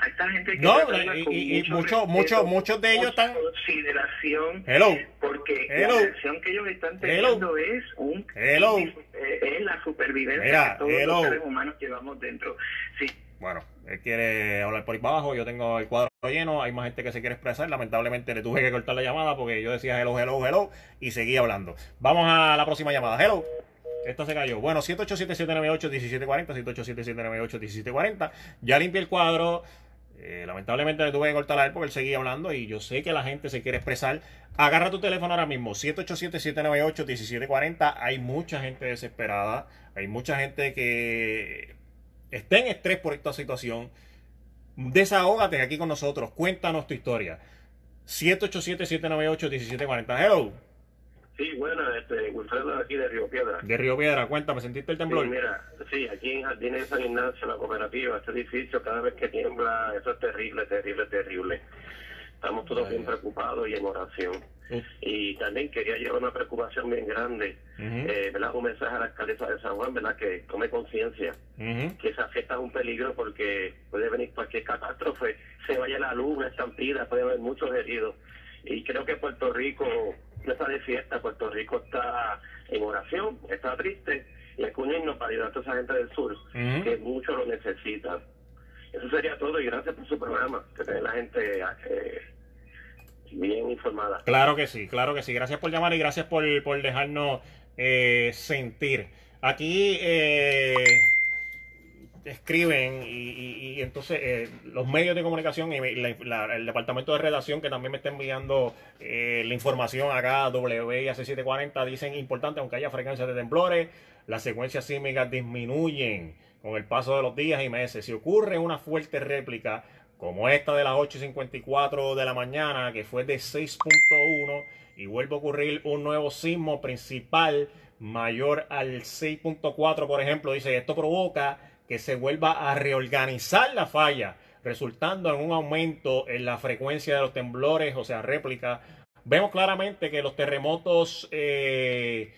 Speaker 16: a esta gente que
Speaker 1: No, y,
Speaker 16: con
Speaker 1: y- y
Speaker 16: mucho
Speaker 1: muchos,
Speaker 16: respeto,
Speaker 1: muchos, muchos de ellos están.
Speaker 16: consideración
Speaker 1: Hello.
Speaker 16: porque
Speaker 1: Hello.
Speaker 16: la acción que ellos están
Speaker 1: Hello.
Speaker 16: teniendo es un
Speaker 1: Hello.
Speaker 16: eh, es la supervivencia
Speaker 1: Mira,
Speaker 16: que todos los seres humanos llevamos dentro. Sí,
Speaker 1: Bueno, él quiere hablar por ahí abajo, yo tengo el cuadro lleno, hay más gente que se quiere expresar, lamentablemente le tuve que cortar la llamada porque yo decía hello, hello, hello y seguía hablando. Vamos a la próxima llamada, hello. Esta se cayó. Bueno, 787-798-1740, 787-798-1740. Ya limpié el cuadro. Eh, lamentablemente le tuve que cortar a él porque él seguía hablando y yo sé que la gente se quiere expresar. Agarra tu teléfono ahora mismo, 787-798-1740. Hay mucha gente desesperada, hay mucha gente que está en estrés por esta situación. Desahógate aquí con nosotros, cuéntanos tu historia. 787-798-1740. Hello,
Speaker 17: Sí, bueno, este, Wilfredo aquí de Río Piedra.
Speaker 1: de Río Piedra, cuéntame, ¿sentiste el temblor?
Speaker 17: Sí, mira, sí, aquí en Jardines de San Ignacio, la cooperativa, este edificio, cada vez que tiembla, eso es terrible, terrible, terrible. Estamos todos bien preocupados y en oración. Y también quería llevar una preocupación bien grande, eh, ¿verdad? Un mensaje a la alcaldesa de San Juan, ¿verdad? Que tome conciencia que esa fiesta es un peligro porque puede venir cualquier catástrofe, se vaya la luz, una estampida, puede haber muchos heridos. Y creo que Puerto Rico no está de fiesta, Puerto Rico está en oración, está triste, y hay que unirnos para ayudar a toda esa gente del sur, que mucho lo necesita. Eso sería todo y gracias por su programa, que tiene la gente eh, bien informada.
Speaker 1: Claro que sí, claro que sí. Gracias por llamar y gracias por, por dejarnos eh, sentir. Aquí eh, escriben y, y- y entonces eh, los medios de comunicación y la- el departamento de redacción que también me está enviando eh, la información acá, WIAC 740, dicen importante, aunque haya frecuencias de temblores, las secuencias sísmicas disminuyen con el paso de los días y meses. Si ocurre una fuerte réplica como esta de las 8.54 de la mañana, que fue de 6.1, y vuelve a ocurrir un nuevo sismo principal mayor al 6.4, por ejemplo, dice, esto provoca que se vuelva a reorganizar la falla, resultando en un aumento en la frecuencia de los temblores, o sea, réplica. Vemos claramente que los terremotos eh,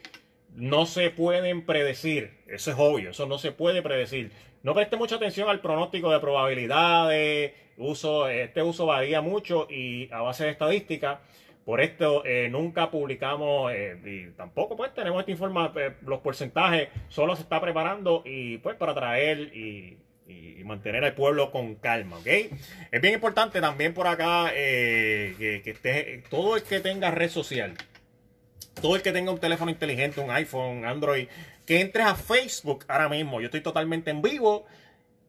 Speaker 1: no se pueden predecir. Eso es obvio, eso no se puede predecir. No preste mucha atención al pronóstico de probabilidades. Uso, este uso varía mucho y a base de estadística. Por esto eh, nunca publicamos eh, y tampoco pues tenemos esta información, los porcentajes solo se está preparando y pues para traer y, mantener al pueblo con calma, ¿ok? Es bien importante también por acá eh, que, que esté, todo el que tenga red social, todo el que tenga un teléfono inteligente, un iPhone, Android, que entres a Facebook ahora mismo. Yo estoy totalmente en vivo.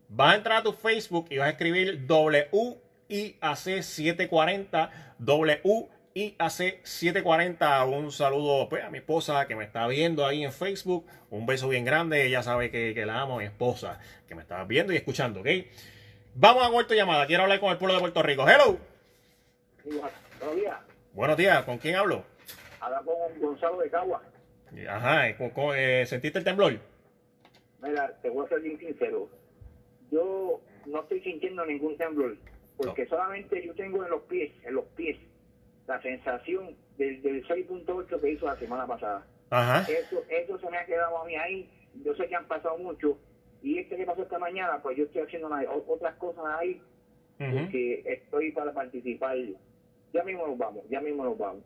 Speaker 1: Vas a entrar a tu Facebook y vas a escribir WIAC740, WIAC740. Un saludo pues, a mi esposa que me está viendo ahí en Facebook. Un beso bien grande. Ella sabe que, que la amo, mi esposa, que me está viendo y escuchando, ¿ok? Vamos a vuelta llamada. Quiero hablar con el pueblo de Puerto Rico. Hello.
Speaker 18: Buenos días.
Speaker 1: Buenos días. ¿Con quién hablo?
Speaker 18: Habla con Gonzalo de Cagua.
Speaker 1: Ajá. ¿con- con- eh, ¿Sentiste el temblor?
Speaker 18: Mira, te voy a ser bien sincero. Yo no estoy sintiendo ningún temblor, porque solamente yo tengo en los pies, en los pies, la sensación del, del 6.8 que hizo la semana pasada.
Speaker 1: Ajá.
Speaker 18: Eso, eso se me ha quedado a mí ahí. Yo sé que han pasado mucho. Y este que pasó esta mañana, pues yo estoy haciendo una- otras cosas ahí, porque estoy para participar. Ya mismo nos vamos, ya mismo nos vamos.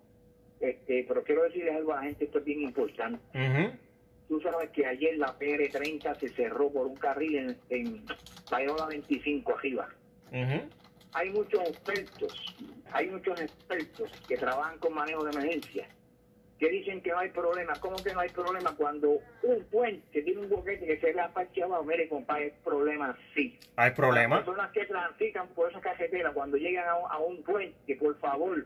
Speaker 18: Este, pero quiero decirles algo a la gente, esto es bien importante. Tú sabes que ayer la PR30 se cerró por un carril en, en Payola 25 arriba. Hay muchos expertos, hay muchos expertos que trabajan con manejo de emergencia, que dicen que no hay problema. ¿Cómo que no hay problema cuando un puente tiene un boquete que se le ha parcheado? Mire, compadre, hay problema sí.
Speaker 1: ¿Hay problema?
Speaker 18: Las personas que transitan por esa carretera, cuando llegan a un, a un puente, por favor,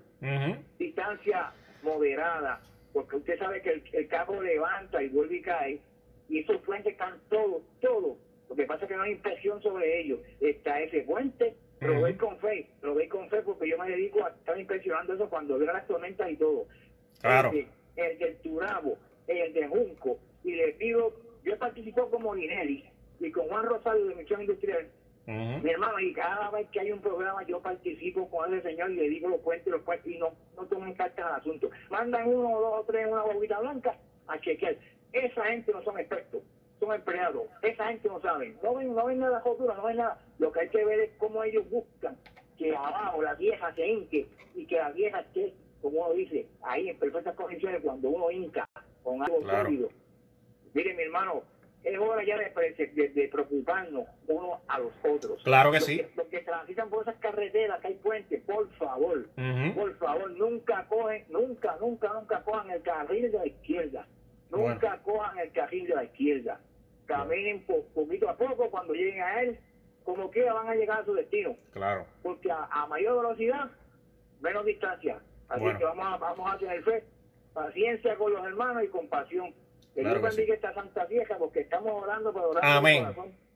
Speaker 18: distancia moderada, porque usted sabe que el, el carro levanta y vuelve y cae, y esos puentes están todos, todos. Lo que pasa es que no hay inspección sobre ellos. Está ese puente, lo
Speaker 1: Ujú.
Speaker 18: veis con fe, lo veis con fe porque yo me dedico a estar inspeccionando eso cuando veo las tormentas y todo.
Speaker 1: Claro.
Speaker 18: El, el del Turabo, el de Junco, y le pido, yo participo con Molinelli y con Juan Rosario de Misión Industrial, mi hermano, y cada vez que hay un programa yo participo con ese señor y le digo los puentes, los puentes, y no, no tomen cartas al asunto. Mandan uno, dos o tres una bobita blanca a chequear. Esa gente no son expertos, son empleados. Esa gente no sabe. No ven, no ven nada jotura, no ven nada. Lo que hay que ver es cómo ellos buscan que abajo la vieja se hinque y que la vieja esté, como uno dice, ahí en perfectas condiciones cuando uno hinca con algo
Speaker 1: Claro.
Speaker 18: sólido. Mire, mi hermano, es hora ya de, pre- de- de preocuparnos unos a los otros.
Speaker 1: Claro que
Speaker 18: Los
Speaker 1: sí.
Speaker 18: los que transitan por esas carreteras que hay puentes, por favor, por favor, nunca cogen, nunca, nunca, nunca cojan el carril de la izquierda. Nunca cojan el carril de la izquierda. Caminen po- poquito a poco, cuando lleguen a él, como quiera van a llegar a su destino.
Speaker 1: Claro.
Speaker 18: Porque a, a mayor velocidad, menos distancia. Así
Speaker 1: Bueno.
Speaker 18: que vamos a, vamos a tener fe, paciencia con los hermanos y compasión. Que
Speaker 1: Claro
Speaker 18: Dios
Speaker 1: que
Speaker 18: bendiga esta santa vieja porque estamos orando orar
Speaker 1: Amén.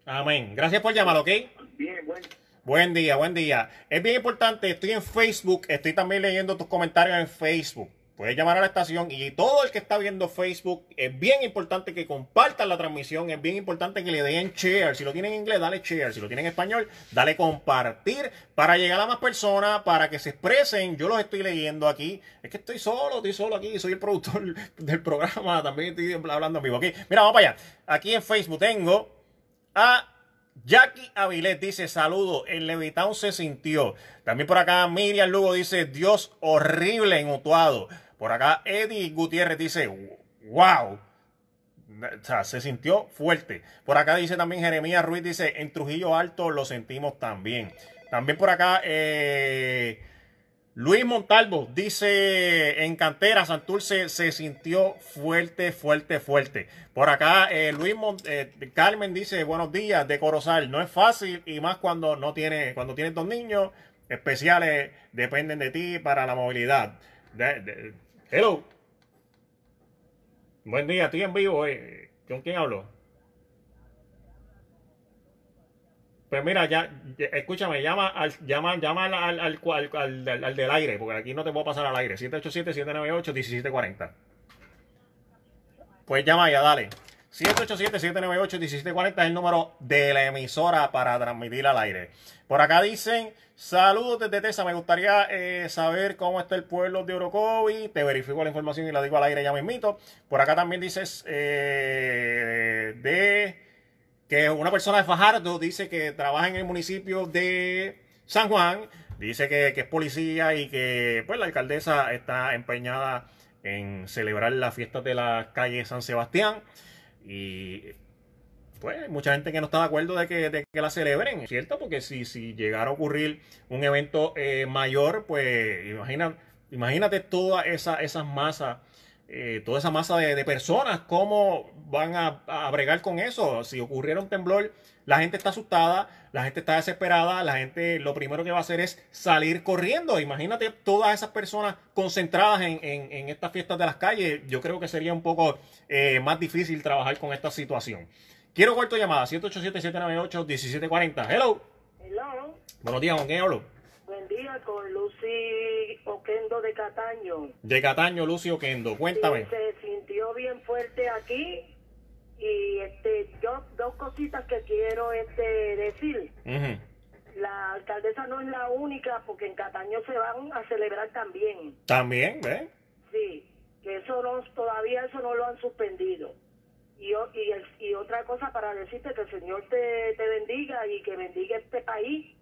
Speaker 1: Amén. Gracias por llamar, ¿ok?
Speaker 18: Bien, bueno.
Speaker 1: Buen día, buen día. Es bien importante, estoy en Facebook, estoy también leyendo tus comentarios en Facebook. Puedes llamar a la estación y todo el que está viendo Facebook, es bien importante que compartan la transmisión, es bien importante que le den share. Si lo tienen en inglés, dale share. Si lo tienen en español, dale compartir para llegar a más personas, para que se expresen. Yo los estoy leyendo aquí. Es que estoy solo, estoy solo aquí, soy el productor del programa, también estoy hablando vivo. Ok, mira, vamos para allá. Aquí en Facebook tengo a Jackie Avilés dice, saludo, el Levitown se sintió. También por acá Miriam Lugo dice, Dios horrible en Utuado. Por acá Eddie Gutiérrez dice, wow. Se sintió fuerte. Por acá dice también Jeremías Ruiz, dice, en Trujillo Alto lo sentimos también. También por acá eh, Luis Montalvo dice, en Cantera, Santurce se sintió fuerte, fuerte, fuerte. Por acá eh, Luis Mon- eh, Carmen dice, buenos días, de Corozal. No es fácil y más cuando no tiene, cuando tienes dos niños especiales, dependen de ti para la movilidad. Hello. Buen día, estoy en vivo. eh. ¿Con quién hablo? Pues mira, ya, escúchame, llama al, llama, llama al- al- al- al del aire, porque aquí no te puedo pasar al aire. 787-798-1740. Pues llama ya, dale. 787-798-1740 es el número de la emisora para transmitir al aire. Por acá dicen, saludos desde Tesa, me gustaría eh, saber cómo está el pueblo de Orocovi. Te verifico la información y la digo al aire ya mismito. Por acá también dices eh, de que una persona de Fajardo dice que trabaja en el municipio de San Juan. Dice que, que es policía y que pues la alcaldesa está empeñada en celebrar las fiestas de la calle San Sebastián. Y pues mucha gente que no está de acuerdo de que, de que la celebren, ¿cierto? Porque si, si llegara a ocurrir un evento eh, mayor, pues imagina, imagínate todas esa, esas masas, eh, toda esa masa de, de, personas, cómo van a, a bregar con eso. Si ocurriera un temblor, la gente está asustada, la gente está desesperada, la gente lo primero que va a hacer es salir corriendo. Imagínate todas esas personas concentradas en, en, en estas fiestas de las calles. Yo creo que sería un poco eh, más difícil trabajar con esta situación. Quiero cuarto llamada, 787-798-1740. Hello.
Speaker 19: Hello.
Speaker 1: Buenos días, ¿con quién hablo?
Speaker 19: Día, con Lucy Oquendo de Cataño.
Speaker 1: De Cataño, Lucy Oquendo. Cuéntame.
Speaker 19: Sí, se sintió bien fuerte aquí y este yo dos cositas que quiero este decir.
Speaker 1: Uh -huh.
Speaker 19: La alcaldesa no es la única porque en Cataño se van a celebrar también.
Speaker 1: También, ¿ves?
Speaker 19: Sí, que eso no, todavía eso no lo han suspendido. Y, y, y otra cosa para decirte que el Señor te, te bendiga y que bendiga este país.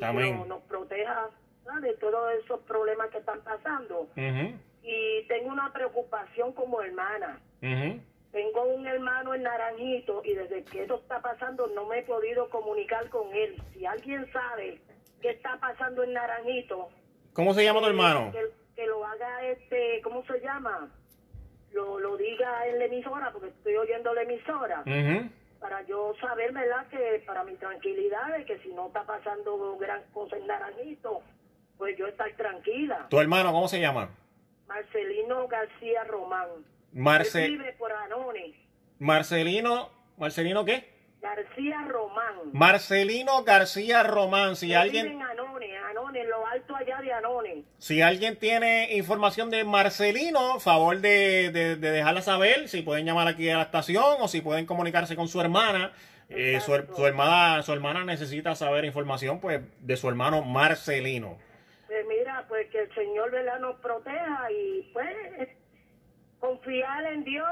Speaker 1: Amén.
Speaker 19: Y nos, nos proteja ¿no? de todos esos problemas que están pasando.
Speaker 1: Uh -huh.
Speaker 19: Y tengo una preocupación como hermana.
Speaker 1: Uh -huh.
Speaker 19: Tengo un hermano en Naranjito y desde que eso está pasando no me he podido comunicar con él. Si alguien sabe qué está pasando en Naranjito.
Speaker 1: ¿Cómo se llama tu hermano?
Speaker 19: Que, que, lo haga, este, ¿cómo se llama? Lo, lo diga en la emisora, porque estoy oyendo la emisora.
Speaker 1: Uh -huh.
Speaker 19: Para yo saber, ¿verdad? Que para mi tranquilidad, de que si no está pasando gran cosa en Naranjito, pues yo estar tranquila.
Speaker 1: ¿Tu hermano cómo se llama?
Speaker 19: Marcelino García Román.
Speaker 1: Marce...
Speaker 19: vive por Anones.
Speaker 1: Marcelino, ¿Marcelino qué?
Speaker 19: García Román.
Speaker 1: Marcelino García Román. Si
Speaker 19: Él
Speaker 1: alguien.
Speaker 19: Vive en Anones, Anones, lo alto allá de Anones.
Speaker 1: Si alguien tiene información de Marcelino, favor de, de, de, dejarla saber. Si pueden llamar aquí a la estación o si pueden comunicarse con su hermana. Eh, su, su, hermana, su hermana necesita saber información pues de su hermano Marcelino.
Speaker 19: Pues mira, pues que el Señor ¿verdad? nos proteja y pues confiar en Dios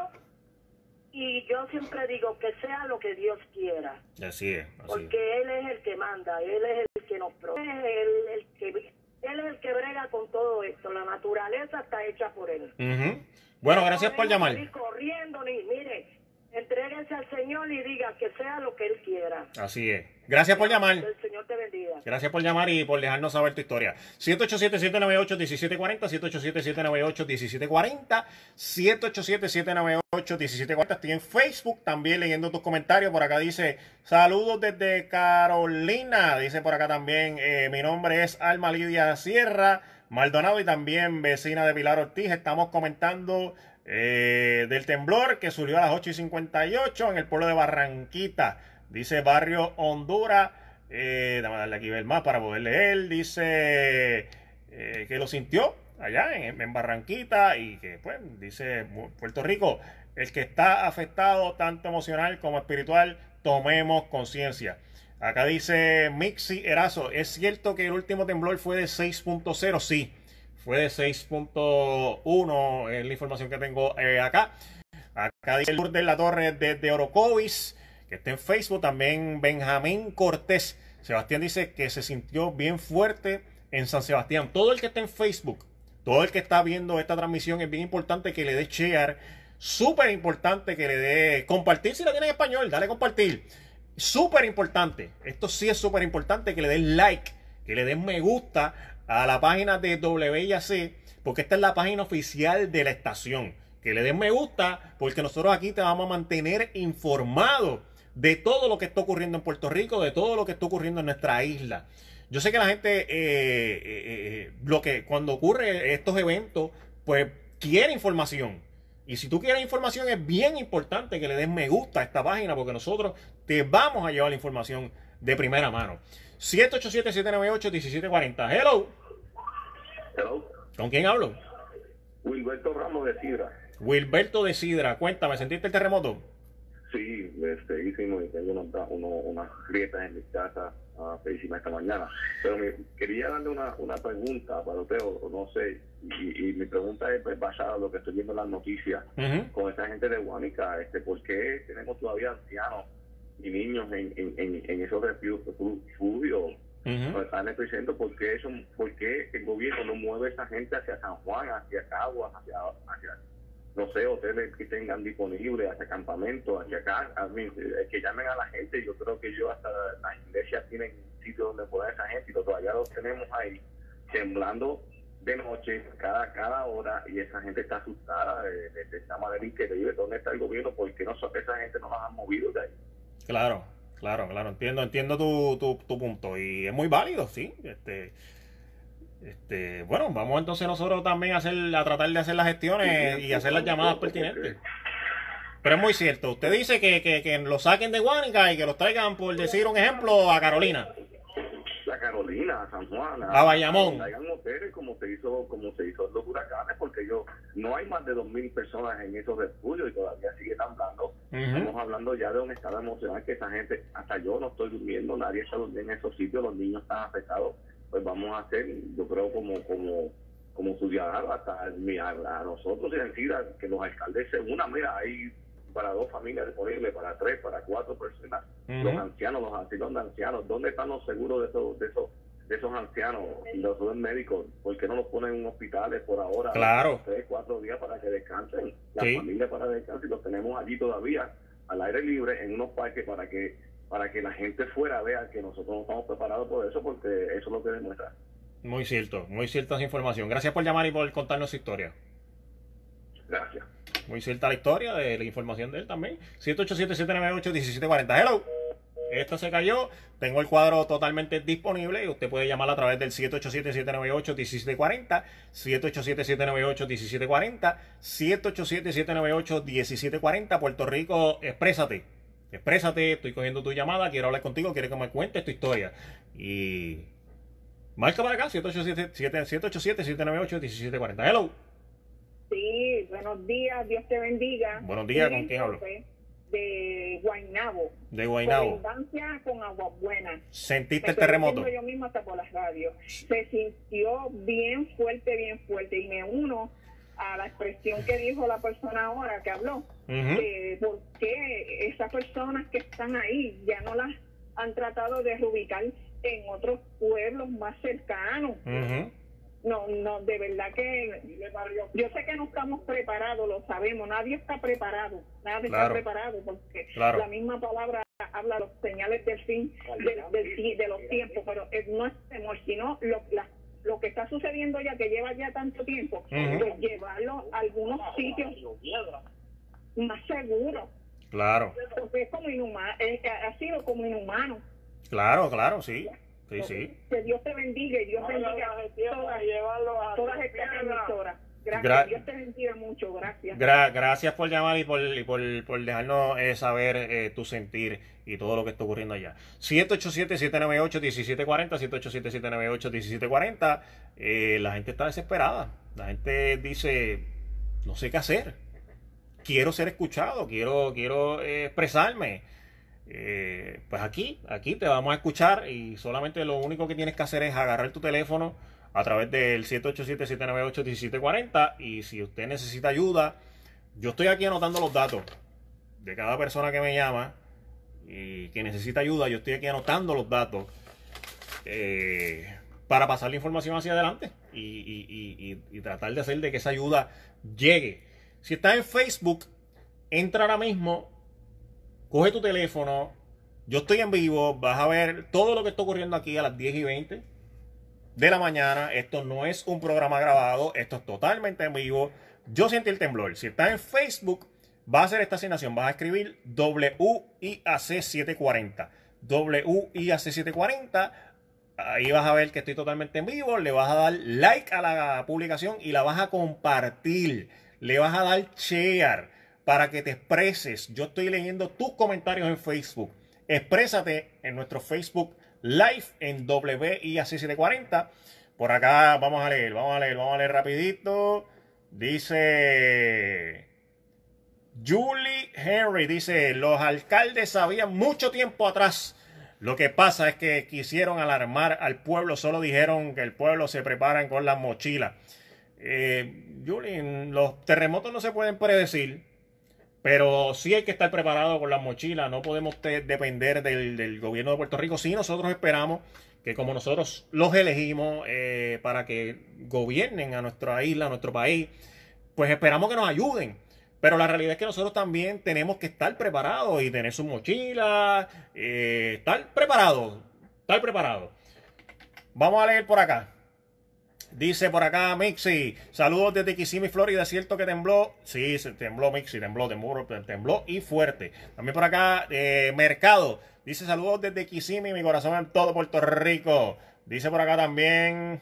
Speaker 19: y yo siempre digo que sea lo que Dios quiera.
Speaker 1: Así es. Así
Speaker 19: porque Él es el que manda, Él es el que nos protege, Él, el que, él es el que brega con todo esto. La naturaleza está hecha por Él.
Speaker 1: Uh -huh. Bueno, gracias por llamar.
Speaker 19: Ni corriendo, ni mire, entréguese al Señor y diga que sea lo que Él quiera.
Speaker 1: Así es. Gracias por llamar.
Speaker 19: El Señor te bendiga.
Speaker 1: Gracias por llamar y por dejarnos saber tu historia. 787-798-1740, 787-798-1740, 787-798-1740. Estoy en Facebook también leyendo tus comentarios. Por acá dice, saludos desde Carolina. Dice por acá también, eh, mi nombre es Alma Lidia Sierra Maldonado y también vecina de Pilar Ortiz. Estamos comentando eh, del temblor que surgió a las 8 y 58 en el pueblo de Barranquita. Dice Barrio Honduras. Eh, dame darle aquí ver más para poder leer. Dice eh, que lo sintió allá en, en, Barranquita y que, pues, dice Puerto Rico, el que está afectado tanto emocional como espiritual, tomemos conciencia. Acá dice Mixi Erazo, ¿es cierto que el último temblor fue de 6.0? Sí, fue de 6.1, es la información que tengo eh, acá. Acá dice el de la Torre desde de Orocovis que está en Facebook, también Benjamín Cortés. Sebastián dice que se sintió bien fuerte en San Sebastián. Todo el que está en Facebook, todo el que está viendo esta transmisión, es bien importante que le dé share. Súper importante que le dé compartir si la tiene en español, dale compartir. Súper importante, esto sí es súper importante que le den like, que le den me gusta a la página de WIAC, porque esta es la página oficial de la estación. Que le den me gusta, porque nosotros aquí te vamos a mantener informado de todo lo que está ocurriendo en Puerto Rico, de todo lo que está ocurriendo en nuestra isla. Yo sé que la gente, eh, eh, eh, lo que cuando ocurre estos eventos, pues quiere información. Y si tú quieres información, es bien importante que le des me gusta a esta página, porque nosotros te vamos a llevar la información de primera mano. 787-798-1740. Hello.
Speaker 20: Hello.
Speaker 1: ¿Con quién hablo?
Speaker 20: Wilberto Ramos de Sidra.
Speaker 1: Wilberto de Sidra, cuéntame, ¿sentiste el terremoto?
Speaker 20: Sí, este, hicimos y tengo unas uno, unas grietas en mi casa uh, feísimas esta mañana. Pero me, quería darle una, una pregunta para usted, o, no sé, y, y, mi pregunta es pues, basada en lo que estoy viendo en las noticias
Speaker 1: Uh
Speaker 20: -huh. con esa gente de Guanica, este, ¿por qué tenemos todavía ancianos y niños en, en, en, en esos refugios donde está el epicentro, ¿por qué, eso, ¿por qué el gobierno no mueve a esa gente hacia San Juan, hacia Caguas, hacia, hacia no sé, hoteles que tengan disponibles, hacia campamentos, hacia acá, a mí, eh, que llamen a la gente, yo creo que yo hasta las iglesias tienen sitios donde poner esa gente y todavía los tenemos ahí temblando de noche, cada cada hora, y esa gente está asustada de, de, de esta manera increíble. ¿Dónde está el gobierno? ¿Por qué no, esa gente no las han movido de ahí?
Speaker 1: Claro, claro, claro, entiendo, entiendo tu, tu, tu punto, y es muy válido, sí, este... Este, bueno, vamos entonces nosotros también a, hacer, a tratar de hacer las gestiones y hacer las llamadas pertinentes. Pero es muy cierto. Usted dice que, que, que lo saquen de Guanica y que los traigan, por decir un ejemplo, a Carolina.
Speaker 20: La Carolina, a San Juan,
Speaker 1: a, Bayamón.
Speaker 20: Traigan hoteles como se hizo, como se hizo los huracanes, porque yo no hay más de dos mil personas en esos refugios y todavía sigue hablando. Estamos hablando ya de un estado emocional que esa gente, hasta yo no estoy durmiendo, nadie está durmiendo en esos sitios, los niños están afectados pues vamos a hacer, yo creo, como como como ciudadanos, hasta a, a nosotros y decir que los alcaldes se unan, mira, hay para dos familias disponibles, para tres, para cuatro personas, los ancianos, los asilos de ancianos, ¿dónde están los seguros de esos, de esos, de esos ancianos y los médicos? ¿Por qué no los ponen en hospitales por ahora?
Speaker 1: Claro.
Speaker 20: Tres, cuatro días para que descansen, la familia para descansar y los tenemos allí todavía al aire libre en unos parques para que para que la gente fuera vea que nosotros no estamos preparados por eso, porque eso es lo que demuestra.
Speaker 1: Muy cierto, muy cierta esa información. Gracias por llamar y por contarnos su historia.
Speaker 20: Gracias.
Speaker 1: Muy cierta la historia de la información de él también. 787-798-1740. Hello. Esto se cayó. Tengo el cuadro totalmente disponible y usted puede llamar a través del 787-798-1740, 787-798-1740, 787-798-1740. Puerto Rico, exprésate. Exprésate, estoy cogiendo tu llamada, quiero hablar contigo, quiero que me cuentes tu historia. Y marca para acá, 787-798-1740. Hello.
Speaker 21: Sí, buenos días, Dios te bendiga.
Speaker 1: Buenos días, ¿con quién hablo?
Speaker 21: De Guainabo.
Speaker 1: De Guainabo.
Speaker 21: Abundancia con agua buena.
Speaker 1: ¿Sentiste el terremoto?
Speaker 21: Yo mismo hasta por las radios. Se sintió bien fuerte, bien fuerte. Y me uno a la expresión que dijo la persona ahora que habló, uh porque esas personas que están ahí ya no las han tratado de reubicar en otros pueblos más cercanos. No, no, de verdad que yo sé que no estamos preparados, lo sabemos, nadie está preparado, nadie está preparado, porque la misma palabra habla de los señales del fin de, de, los tiempos, pero no es temor, sino lo, las lo que está sucediendo ya, que lleva ya tanto tiempo, pues llevarlo a algunos sitios más seguros.
Speaker 1: Claro.
Speaker 21: Porque es como inhumano, ha sido como inhumano.
Speaker 1: Claro, claro, sí. Sí, sí.
Speaker 21: Que Dios te bendiga y Dios bendiga a todas estas emisoras. Gracias, Dios te bendiga mucho, gracias.
Speaker 1: gracias por llamar y por, por, dejarnos eh, saber eh, tu sentir y todo lo que está ocurriendo allá. 787-798-1740, 787-798-1740. Eh, la gente está desesperada. La gente dice, no sé qué hacer. Quiero ser escuchado, quiero, quiero expresarme. pues aquí, aquí te vamos a escuchar y solamente lo único que tienes que hacer es agarrar tu teléfono a través del 787-798-1740. Y si usted necesita ayuda, yo estoy aquí anotando los datos de cada persona que me llama y que necesita ayuda. Yo estoy aquí anotando los datos eh, para pasar la información hacia adelante y, y, tratar de hacer de que esa ayuda llegue. Si estás en Facebook, entra ahora mismo, coge tu teléfono. Yo estoy en vivo, vas a ver todo lo que está ocurriendo aquí a las 10 y 20 de la mañana. Esto no es un programa grabado, esto es totalmente en vivo. Yo siento el temblor. Si estás en Facebook, va a hacer esta asignación. Vas a escribir WIAC740. WIAC740. Ahí vas a ver que estoy totalmente en vivo. Le vas a dar like a la publicación y la vas a compartir. Le vas a dar share para que te expreses. Yo estoy leyendo tus comentarios en Facebook. Exprésate en nuestro Facebook live en WIAC740. Por acá vamos a leer, vamos a leer, vamos a leer rapidito. Dice Julie Henry, dice, los alcaldes sabían mucho tiempo atrás. Lo que pasa es que quisieron alarmar al pueblo, solo dijeron que el pueblo se preparan con las mochilas. Eh, Julie, los terremotos no se pueden predecir. Pero sí hay que estar preparado con las mochilas, no podemos depender del, gobierno de Puerto Rico. Sí, nosotros esperamos que como nosotros los elegimos eh, para que gobiernen a nuestra isla, a nuestro país, pues esperamos que nos ayuden. Pero la realidad es que nosotros también tenemos que estar preparados y tener su mochila, eh, estar preparados, estar preparados. Vamos a leer por acá. Dice por acá Mixi, saludos desde Kissimmee, Florida. ¿Cierto que tembló? Sí, se tembló Mixi, tembló, tembló, tembló y fuerte. También por acá eh, Mercado, dice saludos desde Kissimmee, mi corazón en todo Puerto Rico. Dice por acá también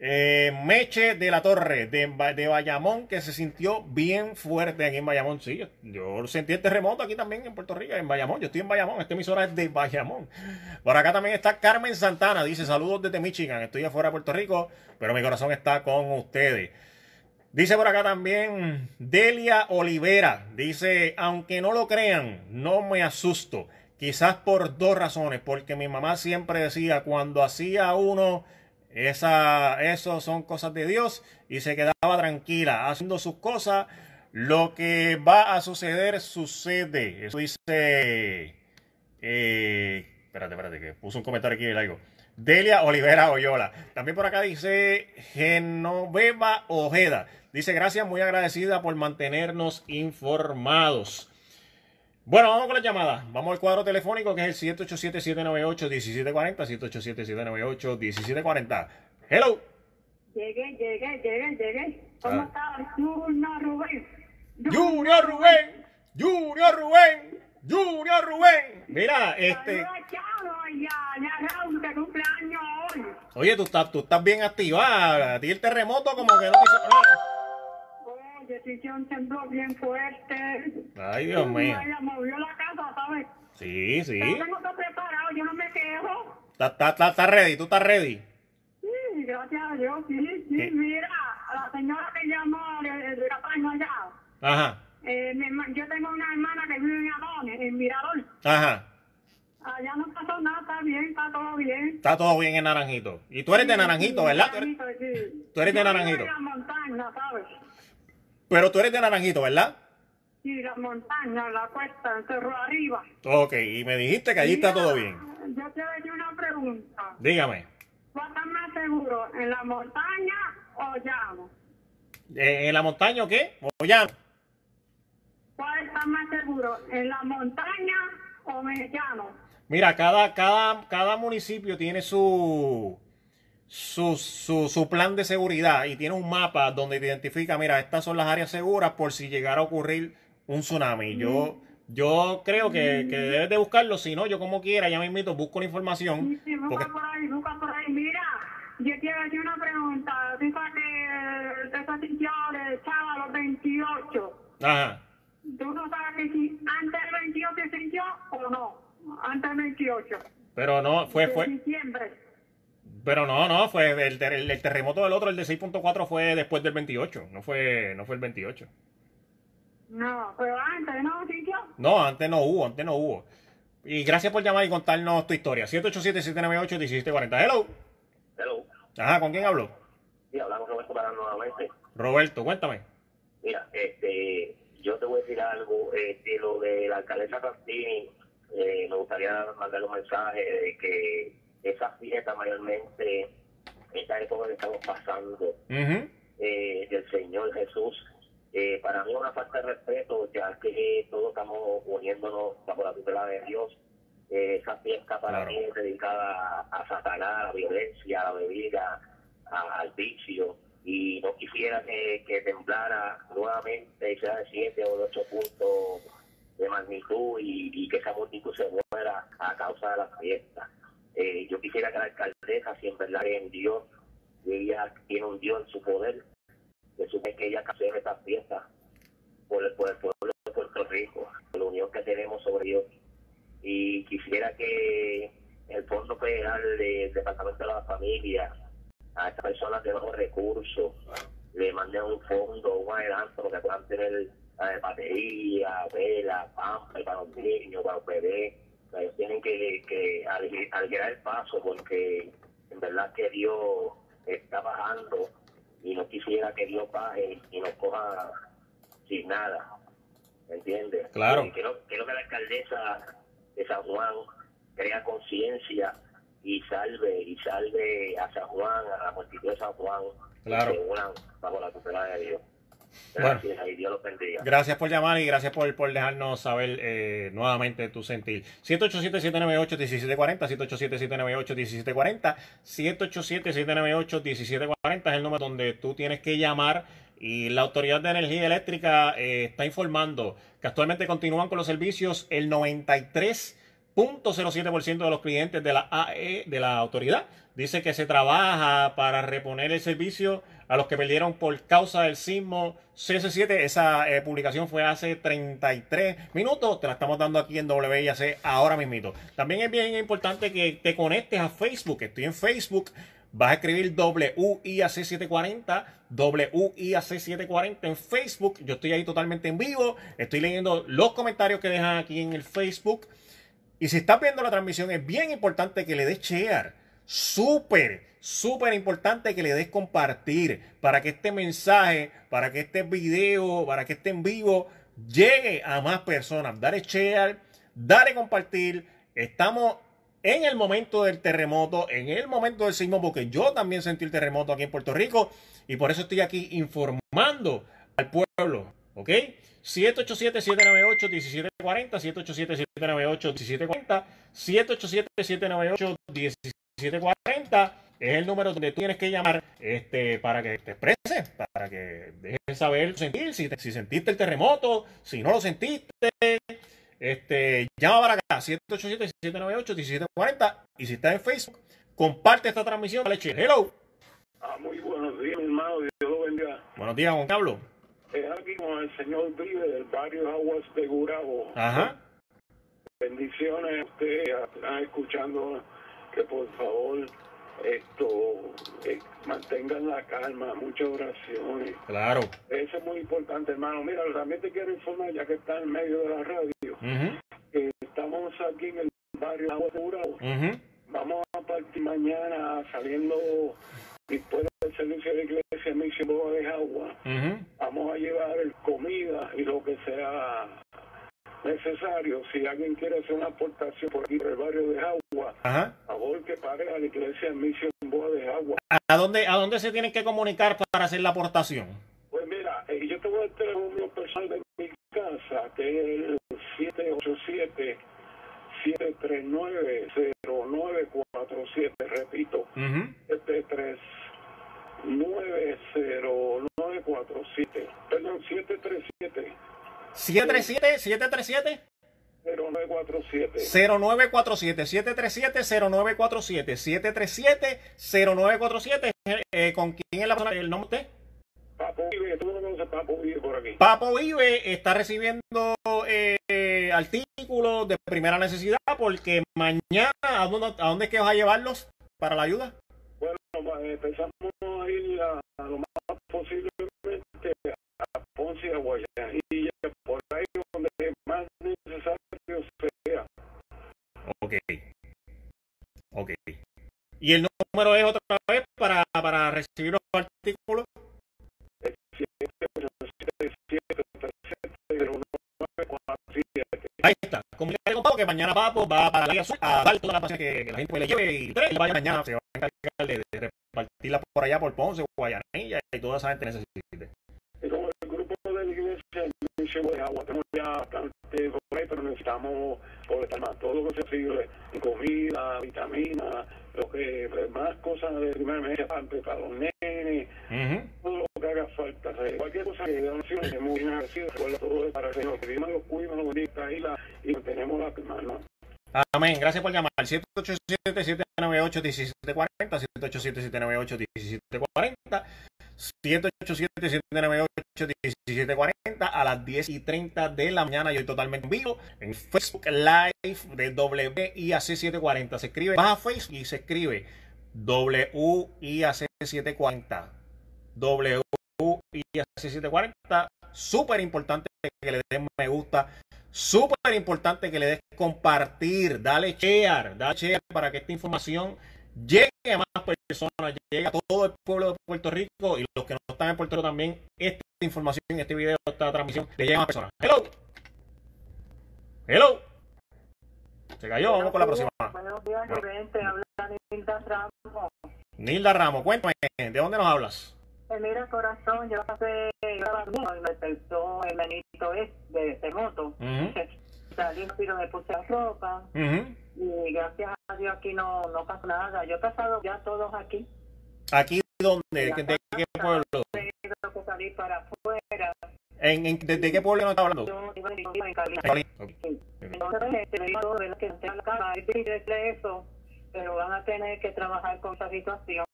Speaker 1: eh, Meche de la Torre, de, Bayamón, que se sintió bien fuerte aquí en Bayamón. Sí, yo, sentí el terremoto aquí también en Puerto Rico, en Bayamón. Yo estoy en Bayamón, esta emisora es de Bayamón. Por acá también está Carmen Santana, dice saludos desde Michigan. Estoy afuera de Puerto Rico, pero mi corazón está con ustedes. Dice por acá también Delia Olivera, dice, aunque no lo crean, no me asusto. Quizás por dos razones, porque mi mamá siempre decía, cuando hacía uno esa, eso son cosas de Dios y se quedaba tranquila haciendo sus cosas. Lo que va a suceder, sucede. Eso dice. Eh, espérate, espérate, que puso un comentario aquí algo. Delia Olivera Oyola. También por acá dice Genoveva Ojeda. Dice gracias, muy agradecida por mantenernos informados. Bueno, vamos con la llamada. Vamos al cuadro telefónico que es el 787-798-1740. 787-798-1740. Hello.
Speaker 22: Llegué, llegué, llegué, llegué. ¿Cómo ah. estás? Junior Rubén.
Speaker 1: Junior Rubén. Junior Rubén. Junior Rubén. Mira, este. Oye, tú estás, tú estás bien activada. A ti el terremoto como que no te hizo
Speaker 22: decisión tembló bien fuerte.
Speaker 1: Ay, Dios mío.
Speaker 22: Ella movió la casa, ¿sabes?
Speaker 1: Sí, sí.
Speaker 22: Yo tengo todo preparado, yo no me quejo.
Speaker 1: ¿Estás está, está ready? ¿Tú estás ready?
Speaker 22: Sí, gracias a Dios, sí, sí. Mira, la señora que llamó de, la allá.
Speaker 1: Ajá.
Speaker 22: Eh, yo tengo una hermana que vive en Adones, en Mirador.
Speaker 1: Ajá.
Speaker 22: Allá no pasó nada, está bien, está todo bien.
Speaker 1: Está todo bien en Naranjito. Y tú eres de Naranjito, ¿verdad? Naranjito,
Speaker 22: sí.
Speaker 1: Tú eres de Naranjito.
Speaker 22: Yo en la montaña, ¿sabes?
Speaker 1: Pero tú eres de Naranjito, ¿verdad?
Speaker 22: Sí, la montaña, la cuesta, el cerro arriba.
Speaker 1: Ok, y me dijiste que allí está todo bien.
Speaker 22: Yo te doy una pregunta.
Speaker 1: Dígame.
Speaker 22: ¿Cuál está más seguro, en la montaña o llano?
Speaker 1: ¿En la montaña o qué? ¿O llano?
Speaker 22: ¿Cuál está más seguro, en la montaña o en llano?
Speaker 1: Mira, cada, cada, cada municipio tiene su su, su, su, plan de seguridad y tiene un mapa donde identifica, mira, estas son las áreas seguras por si llegara a ocurrir un tsunami. Yo, yo creo que, que debes de buscarlo, si no, yo como quiera, ya me invito, busco la información.
Speaker 22: Sí, busca por ahí, busca por ahí. Mira, yo quiero hacer una pregunta. Que te estás de a los 28.
Speaker 1: Ajá.
Speaker 22: ¿Tú no sabes que si antes del 28 se sintió o no? Antes del 28.
Speaker 1: Pero no, fue, fue.
Speaker 22: diciembre.
Speaker 1: Pero no, no, fue el, el, terremoto del otro, el de 6.4 fue después del 28, no fue, no fue el 28.
Speaker 22: No, pero antes no, sitio.
Speaker 1: No, antes no hubo, antes no hubo. Y gracias por llamar y contarnos tu historia. 787-798-1740. Hello.
Speaker 13: Hello.
Speaker 1: Ajá, ¿con quién hablo?
Speaker 13: Sí, hablamos Roberto para nuevamente.
Speaker 1: Roberto, cuéntame.
Speaker 13: Mira, este, yo te voy a decir algo, este, lo de la alcaldesa Castini, eh, me gustaría mandarle un mensaje de que esa fiesta mayormente, esta época que estamos pasando eh, del Señor Jesús, eh, para mí es una falta de respeto, ya que todos estamos uniéndonos bajo la tutela de Dios. Eh, esa fiesta para mí es dedicada a, Satanás, a la violencia, a la bebida, al vicio, y no quisiera que, que temblara nuevamente, sea de 7 o de 8 puntos de magnitud y, y que esa multitud se muera a causa de la fiesta. Eh, yo quisiera que la alcaldesa, si en verdad en Dios, ella tiene un Dios en su poder, que supe que ella cancele esta fiesta por el, pueblo de Puerto Rico, por la unión que tenemos sobre Dios. Y quisiera que el Fondo Federal del Departamento de la Familia, a estas personas de bajos recursos, le manden un fondo, un adelanto, que puedan tener eh, batería, vela, pampa para los niños, para los bebés ellos tienen que, que alegrar el paso porque en verdad que Dios está bajando y no quisiera que Dios baje y nos coja sin nada. ¿me entiendes?
Speaker 1: Claro.
Speaker 13: Quiero, quiero que la alcaldesa de San Juan crea conciencia y salve y salve a San Juan, a la multitud de San Juan,
Speaker 1: Claro.
Speaker 13: que se unan bajo la tutela de Dios.
Speaker 1: Bueno.
Speaker 13: Gracias y Dios los bendiga.
Speaker 1: Gracias por llamar y gracias por, por dejarnos saber eh, nuevamente tu sentir. 787-798-1740, 787-798-1740, 787-798-1740 es el número donde tú tienes que llamar y la Autoridad de Energía Eléctrica eh, está informando que actualmente continúan con los servicios el 93.07% de los clientes de la AE de la autoridad. Dice que se trabaja para reponer el servicio a los que perdieron por causa del sismo CS7. Esa eh, publicación fue hace 33 minutos. Te la estamos dando aquí en WIAC ahora mismito. También es bien importante que te conectes a Facebook. Estoy en Facebook. Vas a escribir WIAC740, WIAC740 en Facebook. Yo estoy ahí totalmente en vivo. Estoy leyendo los comentarios que dejan aquí en el Facebook. Y si estás viendo la transmisión, es bien importante que le des share. Súper, súper importante que le des compartir para que este mensaje, para que este video, para que este en vivo llegue a más personas. Dale share, dale compartir. Estamos en el momento del terremoto, en el momento del sismo, porque yo también sentí el terremoto aquí en Puerto Rico y por eso estoy aquí informando al pueblo. ¿Ok? 787-798-1740, 787-798-1740, 787-798-1740 es el número donde tú tienes que llamar este, para que te expreses, para que dejes saber sentir, si, te- si sentiste el terremoto, si no lo sentiste. Este, llama para acá, 787-798-1740 y si estás en Facebook, comparte esta transmisión. Dale. Hello.
Speaker 23: Ah, muy buenos días, mi hermano. Dios lo bendiga.
Speaker 1: Buenos días, Juan Carlos.
Speaker 23: Es aquí con el señor Vive del barrio Aguas de Gurabo.
Speaker 1: Ajá.
Speaker 23: Bendiciones a usted, están escuchando que por favor esto eh, mantengan la calma, muchas oraciones.
Speaker 1: Claro.
Speaker 23: Eso es muy importante, hermano. Mira, también te quiero informar, ya que está en medio de la radio, que estamos aquí en el barrio Gurabo.
Speaker 1: ujú.
Speaker 23: Vamos a partir mañana saliendo después del servicio de iglesia Misión de Agua. Vamos a llevar comida y lo que sea necesario. Si alguien quiere hacer una aportación por aquí, por el barrio de Agua,
Speaker 1: Ajá.
Speaker 23: a favor que pare a la iglesia Misión Boda de Agua.
Speaker 1: ¿A dónde, ¿A dónde se tienen que comunicar para hacer la aportación?
Speaker 23: Pues mira, eh, yo te voy a dar el número personal de mi casa, que es el 787 739 0947 repito,
Speaker 1: Ujú.
Speaker 23: 7390947 perdón, 737
Speaker 1: 737 737
Speaker 23: 0947
Speaker 1: 0947 737 0947 737 0947 eh, ¿Con quién es la persona? ¿El nombre usted?
Speaker 23: Papo Vive, tú no conoces Papo Vive por aquí.
Speaker 1: Papo Vive está recibiendo eh, artículos de primera necesidad porque mañana, ¿a dónde, ¿a dónde es que vas a llevarlos para la ayuda?
Speaker 23: Bueno, va, empezamos a ir a, a lo más posiblemente a Ponce y a Guayanilla, más necesario sea.
Speaker 1: Ok. Ok. ¿Y el número es otra vez para, para recibir los artículos? Ahí está. Comunícate con Papo que mañana Papo va para la Azul a dar todas las pasiones que, que la gente le lleve y él vaya mañana se va a encargar de, de repartirla por allá por Ponce, Guayanilla y toda esa gente necesite.
Speaker 23: Y como el grupo de la Agua, tenemos ya bastante ahí, pero necesitamos por más todo lo que sea posible, comida, vitaminas, lo que más cosas de primera emergencia para, para los nenes, todo lo que haga falta. O sea, cualquier cosa que donación es muy bien agradecido, recuerda todo para el Señor, que Dios nos lo cuida, nos bendiga ahí la, y mantenemos la mano.
Speaker 1: Amén. Gracias por llamar. 787-798-1740, 787-798-1740, 787-798-1740 a las 10 y 30 de la mañana. Yo estoy totalmente en vivo en Facebook Live de WIAC740. Se escribe, vas a Facebook y se escribe WIAC740. WIAC740. Súper importante que le den me gusta. Súper importante que le des compartir. Dale share. Dale share para que esta información llegue a más personas, llegue a todo el pueblo de Puerto Rico y los que no están en Puerto Rico también. Esta información, este video, esta transmisión le llega a más personas. Hello. Hello. Se cayó, vamos con la próxima.
Speaker 24: Buenos días, habla Nilda Ramos.
Speaker 1: Nilda Ramos, cuéntame, ¿de dónde nos hablas?
Speaker 24: Eh, mira, corazón, yo pasé grabando y me despertó el manito de terremoto. Salí rápido, me puse la ropa y gracias a Dios aquí no, no pasó nada. Yo he pasado ya todos aquí.
Speaker 1: ¿Aquí dónde? ¿De, qué pueblo?
Speaker 24: Tengo que salir para afuera.
Speaker 1: ¿En, en, ¿De qué pueblo nos está hablando?
Speaker 24: Yo iba en Carolina. Sí. Entonces, este, me dijo que en la casa es difícil eso, pero van a tener que trabajar con esa situación.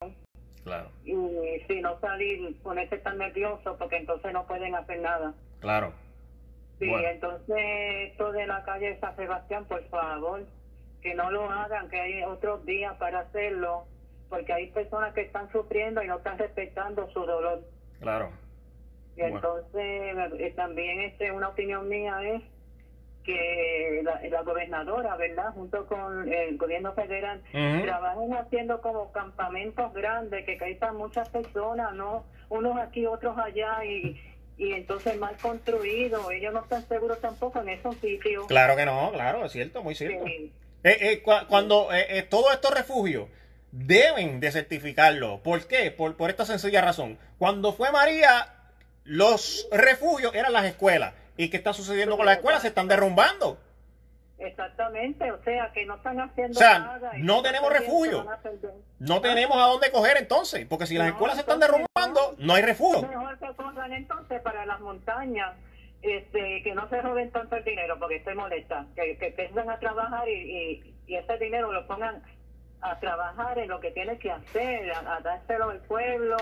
Speaker 1: Claro.
Speaker 24: Y si no salir, ponerse tan nervioso porque entonces no pueden hacer nada.
Speaker 1: Claro.
Speaker 24: Sí,
Speaker 1: Bueno.
Speaker 24: entonces esto de la calle San Sebastián, por favor, que no lo hagan, que hay otros días para hacerlo, porque hay personas que están sufriendo y no están respetando su dolor.
Speaker 1: Claro.
Speaker 24: Y entonces eh, también este, una opinión mía es que la, la gobernadora, ¿verdad? Junto con el gobierno federal,
Speaker 1: Ujú.
Speaker 24: trabajen haciendo como campamentos grandes que caigan muchas personas, ¿no? Unos aquí, otros allá y, y entonces mal construido. Ellos no están seguros tampoco en esos sitios.
Speaker 1: Claro que no, claro, es cierto, muy cierto.
Speaker 24: Sí.
Speaker 1: Eh, eh, cua- cuando eh, eh, todos estos refugios deben de certificarlo. ¿Por qué? Por, por esta sencilla razón. Cuando fue María, los refugios eran las escuelas. ¿Y qué está sucediendo con las escuelas? Se están derrumbando.
Speaker 24: Exactamente, o sea, que no están haciendo
Speaker 1: O sea,
Speaker 24: nada.
Speaker 1: no tenemos refugio. No tenemos a dónde coger entonces. Porque si las escuelas se están derrumbando, no hay refugio.
Speaker 24: Mejor que pongan entonces para las montañas, este, que no se roben tanto el dinero, porque estoy molesta, que, que vengan a trabajar y, y, y ese dinero lo pongan a trabajar en lo que tiene que hacer, a, a dárselo al pueblo,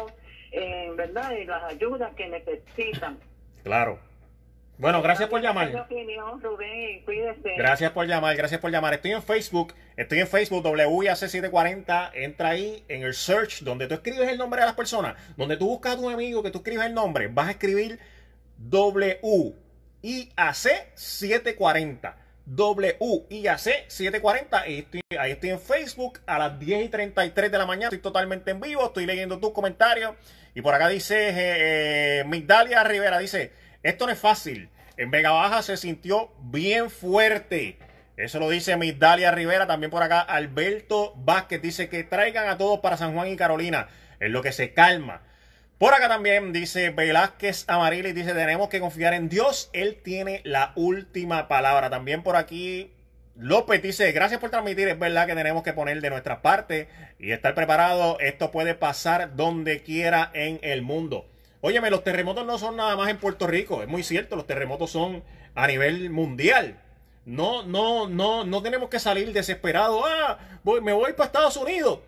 Speaker 24: en verdad, y las ayudas que necesitan.
Speaker 1: Claro. Bueno, gracias por llamar.
Speaker 24: opinión, Rubén, y cuídese.
Speaker 1: Gracias por llamar, gracias por llamar. Estoy en Facebook, estoy en Facebook WIAC740. Entra ahí en el search donde tú escribes el nombre de las personas, donde tú buscas a tu amigo que tú escribes el nombre, vas a escribir WIAC740. WIAC740. Ahí estoy, ahí estoy en Facebook a las 10 y 33 de la mañana. Estoy totalmente en vivo, estoy leyendo tus comentarios. Y por acá dice eh, eh, Migdalia Rivera, dice, esto no es fácil. En Vega Baja se sintió bien fuerte. Eso lo dice Migdalia Rivera. También por acá Alberto Vázquez dice que traigan a todos para San Juan y Carolina. En lo que se calma. Por acá también dice Velázquez Amarilis, dice tenemos que confiar en Dios, Él tiene la última palabra. También por aquí López dice, gracias por transmitir, es verdad que tenemos que poner de nuestra parte y estar preparado, esto puede pasar donde quiera en el mundo. Óyeme, los terremotos no son nada más en Puerto Rico, es muy cierto, los terremotos son a nivel mundial. No, no, no, no tenemos que salir desesperados, ah, voy, me voy para Estados Unidos.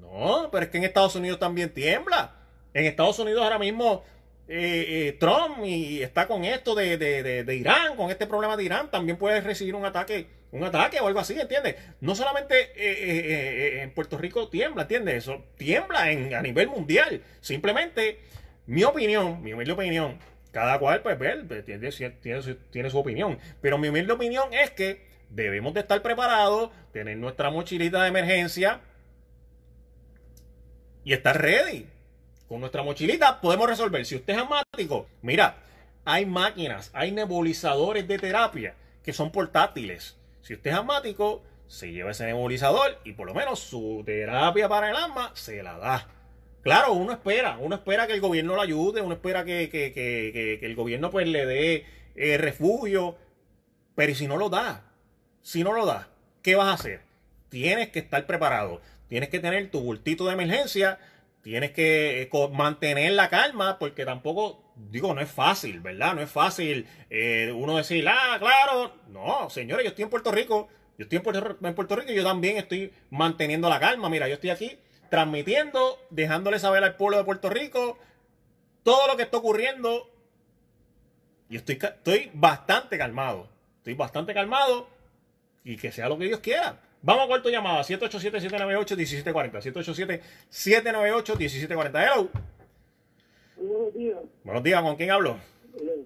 Speaker 1: No, pero es que en Estados Unidos también tiembla. En Estados Unidos ahora mismo eh, eh, Trump y está con esto de, de- de- Irán, con este problema de Irán, también puede recibir un ataque, un ataque o algo así, ¿entiendes? No solamente eh, en Puerto Rico tiembla, ¿entiendes? Eso tiembla en, a nivel mundial. Simplemente, mi opinión, mi humilde opinión, cada cual pues pues, tiene, tiene su- tiene su opinión, pero mi humilde opinión es que debemos de estar preparados, tener nuestra mochilita de emergencia y estar ready. Con nuestra mochilita podemos resolver. Si usted es asmático, mira, hay máquinas, hay nebulizadores de terapia que son portátiles. Si usted es asmático, se lleva ese nebulizador y por lo menos su terapia para el asma se la da. Claro, uno espera, uno espera que el gobierno lo ayude, uno espera que, que- que- que- el gobierno pues le dé eh, refugio, pero ¿y si no lo da? Si no lo da, ¿qué vas a hacer? Tienes que estar preparado, tienes que tener tu bultito de emergencia, tienes que eh, mantener la calma, porque tampoco, digo, no es fácil, ¿verdad? No es fácil eh, uno decir, ah, claro, no, señores, yo estoy en Puerto Rico, yo estoy en Puerto Rico y yo también estoy manteniendo la calma, mira, yo estoy aquí transmitiendo, dejándole saber al pueblo de Puerto Rico todo lo que está ocurriendo y estoy, estoy bastante calmado, estoy bastante calmado y que sea lo que Dios quiera. Vamos a corto llamada, 787-798-1740. 787-798-1740. Hello.
Speaker 8: Buenos días.
Speaker 1: Buenos días, ¿con quién hablo?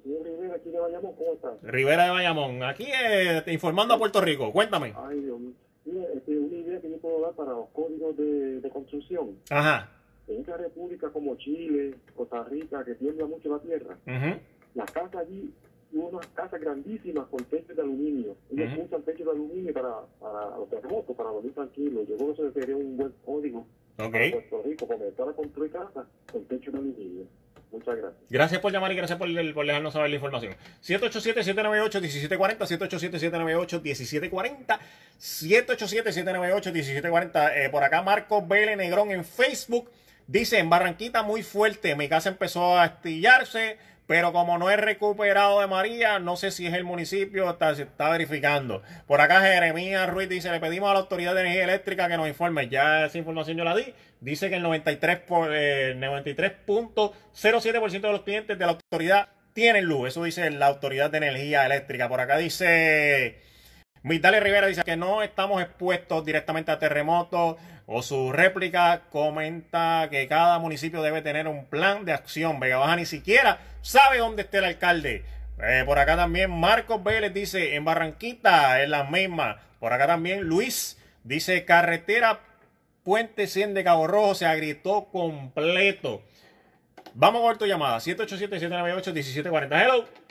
Speaker 8: Rivera, aquí de Bayamón, ¿cómo está?
Speaker 1: Rivera de Bayamón. Aquí eh, informando a Puerto Rico. Cuéntame.
Speaker 8: Ay, Dios mío. Este, una idea que yo puedo dar para los códigos de, de construcción.
Speaker 1: Ajá.
Speaker 8: En esta república como Chile, Costa Rica, que tiembla mucho la tierra,
Speaker 1: Ujú.
Speaker 8: la casa allí
Speaker 4: unas casas grandísimas con techos de aluminio. Ellos
Speaker 1: Ujú.
Speaker 4: usan techos de aluminio para, para los terremotos, para dormir tranquilos. Yo creo que eso sería un buen código
Speaker 1: Ok.
Speaker 4: para Puerto Rico, comenzar a construir casas con techos de aluminio. Muchas gracias.
Speaker 1: Gracias por llamar y gracias por, por dejarnos saber la información. 787-798-1740, 787-798-1740, 787-798-1740. Eh, por acá Marcos Vélez Negrón en Facebook dice, en Barranquita muy fuerte, mi casa empezó a astillarse, pero como no he recuperado de María, no sé si es el municipio, está, se está verificando. Por acá Jeremías Ruiz dice, le pedimos a la Autoridad de Energía Eléctrica que nos informe. Ya esa información yo la di. Dice que el 93 por, eh, 93.07% de los clientes de la autoridad tienen luz. Eso dice la Autoridad de Energía Eléctrica. Por acá dice... Vitale Rivera dice que no estamos expuestos directamente a terremotos o su réplica comenta que cada municipio debe tener un plan de acción. Vega Baja ni siquiera sabe dónde está el alcalde. Eh, por acá también Marcos Vélez dice en Barranquita es la misma. Por acá también Luis dice carretera Puente 100 de Cabo Rojo se agrietó completo. Vamos a ver tu llamada 787-798-1740. Hello.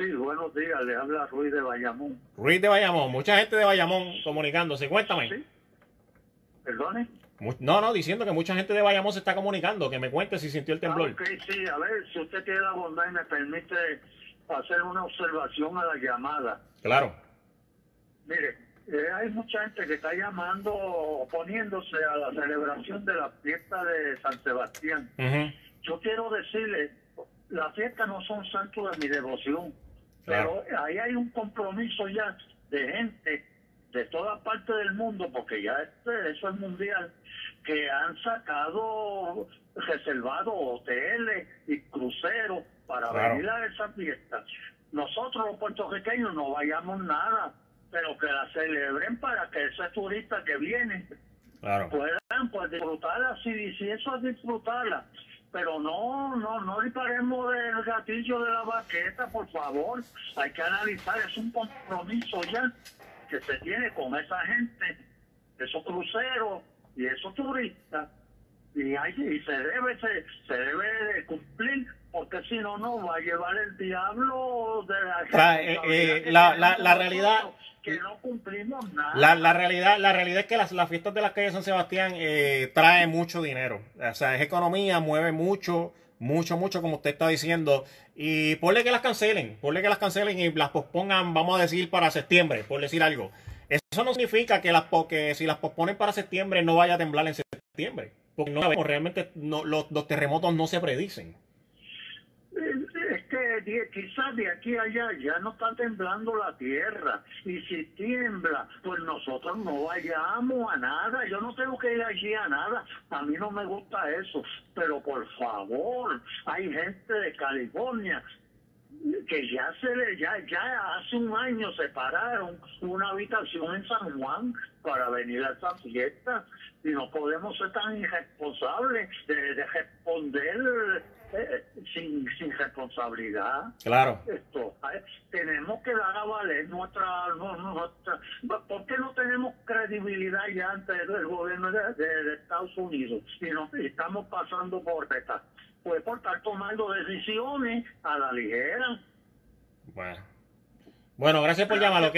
Speaker 25: Sí, buenos días, le habla Ruiz de Bayamón.
Speaker 1: Ruiz de Bayamón, mucha gente de Bayamón comunicándose. Cuéntame.
Speaker 25: ¿Perdone?
Speaker 1: Mu- No, no, diciendo que mucha gente de Bayamón se está comunicando. Que me cuente si sintió el temblor.
Speaker 25: Ah, ok, sí, a ver, si usted tiene la bondad y me permite hacer una observación a la llamada.
Speaker 1: Claro.
Speaker 25: Mire, eh, hay mucha gente que está llamando, oponiéndose a la celebración de la fiesta de San Sebastián. Yo quiero decirle, las fiestas no son santos de mi devoción,
Speaker 1: Claro.
Speaker 25: pero ahí hay un compromiso ya de gente de toda parte del mundo, porque ya este, eso es mundial, que han sacado reservado hoteles y cruceros para
Speaker 1: Claro.
Speaker 25: venir a esa fiesta. Nosotros los puertorriqueños no vayamos nada, pero que la celebren para que ese turista que viene
Speaker 1: Claro.
Speaker 25: puedan pues disfrutarla, si, si eso es disfrutarla. Pero no, no, no le paremos del gatillo de la baqueta, por favor. Hay que analizar, es un compromiso ya que se tiene con esa gente, esos cruceros y esos turistas. Y, hay, y se debe se, se debe de cumplir, porque si no, no va a llevar el diablo de la
Speaker 1: O sea, eh, eh, la, la, la realidad,
Speaker 25: que no cumplimos nada.
Speaker 1: la, la realidad, la realidad es que las, las fiestas de las calles de San Sebastián eh, trae mucho dinero. O sea, es economía, mueve mucho, mucho, mucho, como usted está diciendo. Y ponle que las cancelen, ponle que las cancelen y las pospongan, vamos a decir, para septiembre, por decir algo. Eso no significa que las que si las posponen para septiembre no vaya a temblar en septiembre. Porque no sabemos, realmente no, los, los terremotos no se predicen.
Speaker 25: De- quizás de aquí a allá ya no está temblando la tierra. Y si tiembla, pues nosotros no vayamos a nada. Yo no tengo que ir allí a nada. A mí no me gusta eso. Pero por favor, hay gente de California que ya se le ya hace un año separaron una habitación en San Juan para venir a esa fiesta y no podemos ser tan irresponsables de responder eh, sin, sin responsabilidad
Speaker 1: Claro.
Speaker 25: esto eh, tenemos que dar a valer nuestra, nuestra ¿por qué no tenemos credibilidad ya ante el gobierno de, de- de Estados Unidos y nos y estamos pasando por esta pues por estar tomando decisiones a la ligera
Speaker 1: Bueno. Bueno, gracias por llamar, ¿ok?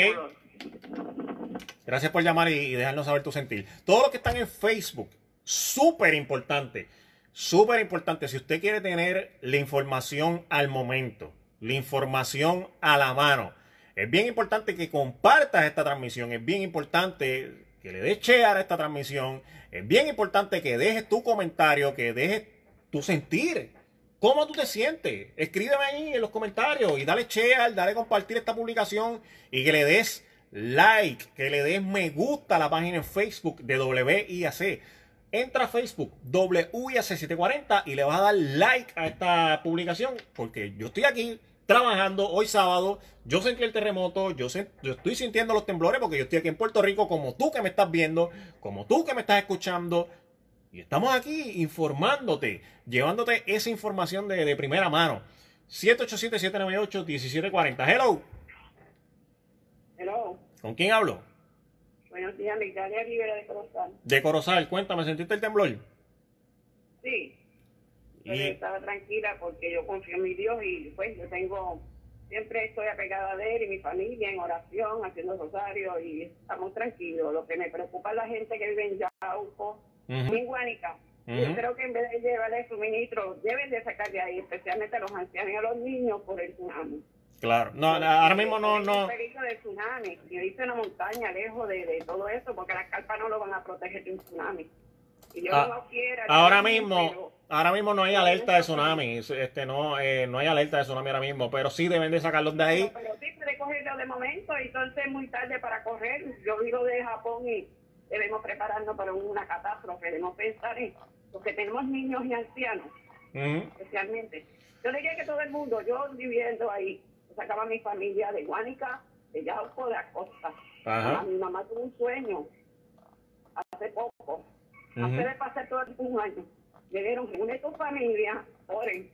Speaker 1: Gracias por llamar y, y dejarnos saber tu sentir. Todos los que están en Facebook, súper importante, súper importante. Si usted quiere tener la información al momento, la información a la mano, es bien importante que compartas esta transmisión. Es bien importante que le des share a esta transmisión. Es bien importante que dejes tu comentario, que dejes tu sentir. ¿Cómo tú te sientes? Escríbeme ahí en los comentarios y dale share, dale compartir esta publicación y que le des like, que le des me gusta a la página en Facebook de WIAC. Entra a Facebook WIAC740 y le vas a dar like a esta publicación porque yo estoy aquí trabajando hoy sábado. Yo sentí el terremoto, yo estoy sintiendo los temblores porque yo estoy aquí en Puerto Rico como tú que me estás viendo, como tú que me estás escuchando. Y estamos aquí informándote, llevándote esa información de, de primera mano. 787-798-1740. Hello.
Speaker 26: Hello.
Speaker 1: ¿Con quién hablo?
Speaker 26: Buenos días, Migdalia Rivera de Corozal.
Speaker 1: De Corozal. Cuéntame, ¿sentiste el temblor?
Speaker 26: Sí.
Speaker 1: Y-
Speaker 26: yo estaba tranquila porque yo confío en mi Dios y pues yo tengo siempre estoy apegada de él y mi familia en oración, haciendo rosario y estamos tranquilos. Lo que me preocupa es la gente que vive en Yauco,
Speaker 1: Ujú.
Speaker 26: en Guánica. Yo creo que en vez de llevarle suministro, deben de sacar de ahí, especialmente a los ancianos y a los niños por el tsunami.
Speaker 1: Claro. No, ahora mismo no, no.
Speaker 26: peligro de tsunami. Y dice una montaña lejos de, de todo eso, porque las carpas no lo van a proteger de un tsunami. Y yo
Speaker 1: Ah,
Speaker 26: no quiera.
Speaker 1: Ahora
Speaker 26: yo
Speaker 1: mismo,
Speaker 26: quiero.
Speaker 1: ahora mismo no hay alerta de tsunami. Este, no, eh, no hay alerta de tsunami ahora mismo, pero sí deben de sacarlos de ahí.
Speaker 26: Pero sí puede cogerlo de momento, y entonces es muy tarde para correr. Yo vivo de Japón y debemos prepararnos para una catástrofe, debemos pensar en porque tenemos niños y ancianos,
Speaker 1: Ujú.
Speaker 26: especialmente. Yo le dije que todo el mundo, yo viviendo ahí, sacaba a mi familia de Guánica, de Yauco, de Acosta.
Speaker 1: Ajá.
Speaker 26: A mi mamá tuvo un sueño hace poco,
Speaker 1: Ujú.
Speaker 26: hace de pasar todo un año. Le dieron, une tu familia, oren,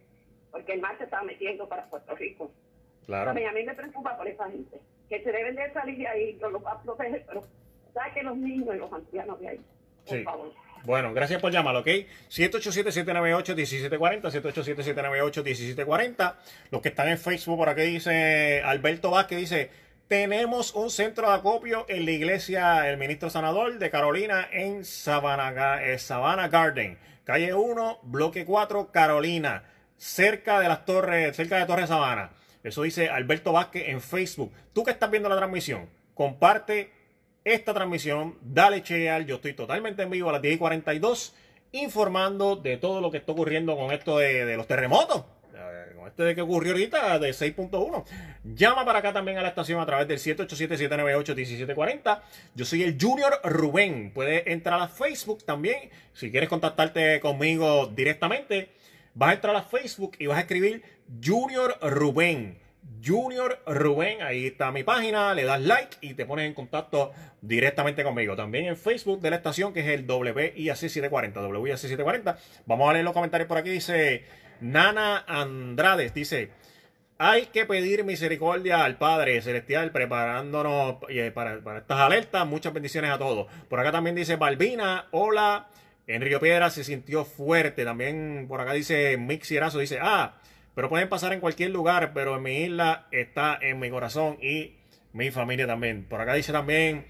Speaker 26: porque el mar se está metiendo para Puerto Rico.
Speaker 1: Claro.
Speaker 26: A mí, a mí me preocupa por esa gente, que se deben de salir de ahí, yo los va a proteger, pero saquen los niños y los ancianos de ahí, por
Speaker 1: Sí.
Speaker 26: favor.
Speaker 1: Bueno, gracias por llamar, ¿ok? 787-798-1740, 787-798-1740. Los que están en Facebook, por aquí dice Alberto Vázquez, dice, tenemos un centro de acopio en la iglesia El Ministro Sanador de Carolina en Savannah, eh, Garden, calle 1, bloque 4, Carolina, cerca de las torres, cerca de Torre Sabana. Eso dice Alberto Vázquez en Facebook. Tú que estás viendo la transmisión, comparte esta transmisión, dale share, yo estoy totalmente en vivo a las 10 y 42, informando de todo lo que está ocurriendo con esto de, los terremotos. Con este de que ocurrió ahorita de 6.1. Llama para acá también a la estación a través del 787-798-1740. Yo soy el Junior Rubén. Puedes entrar a Facebook también. Si quieres contactarte conmigo directamente, vas a entrar a Facebook y vas a escribir Junior Rubén. Junior Rubén, ahí está mi página, le das like y te pones en contacto directamente conmigo. También en Facebook de la estación, que es el WIAC740, WIAC740. Vamos a leer los comentarios por aquí. Dice Nana Andrades, dice, hay que pedir misericordia al Padre Celestial preparándonos eh, para, estas alertas. Muchas bendiciones a todos. Por acá también dice Balbina, hola. En Río Piedra se sintió fuerte. También por acá dice Mix Erazo, dice, ah, pero pueden pasar en cualquier lugar, pero en mi isla está en mi corazón y mi familia también. Por acá dice también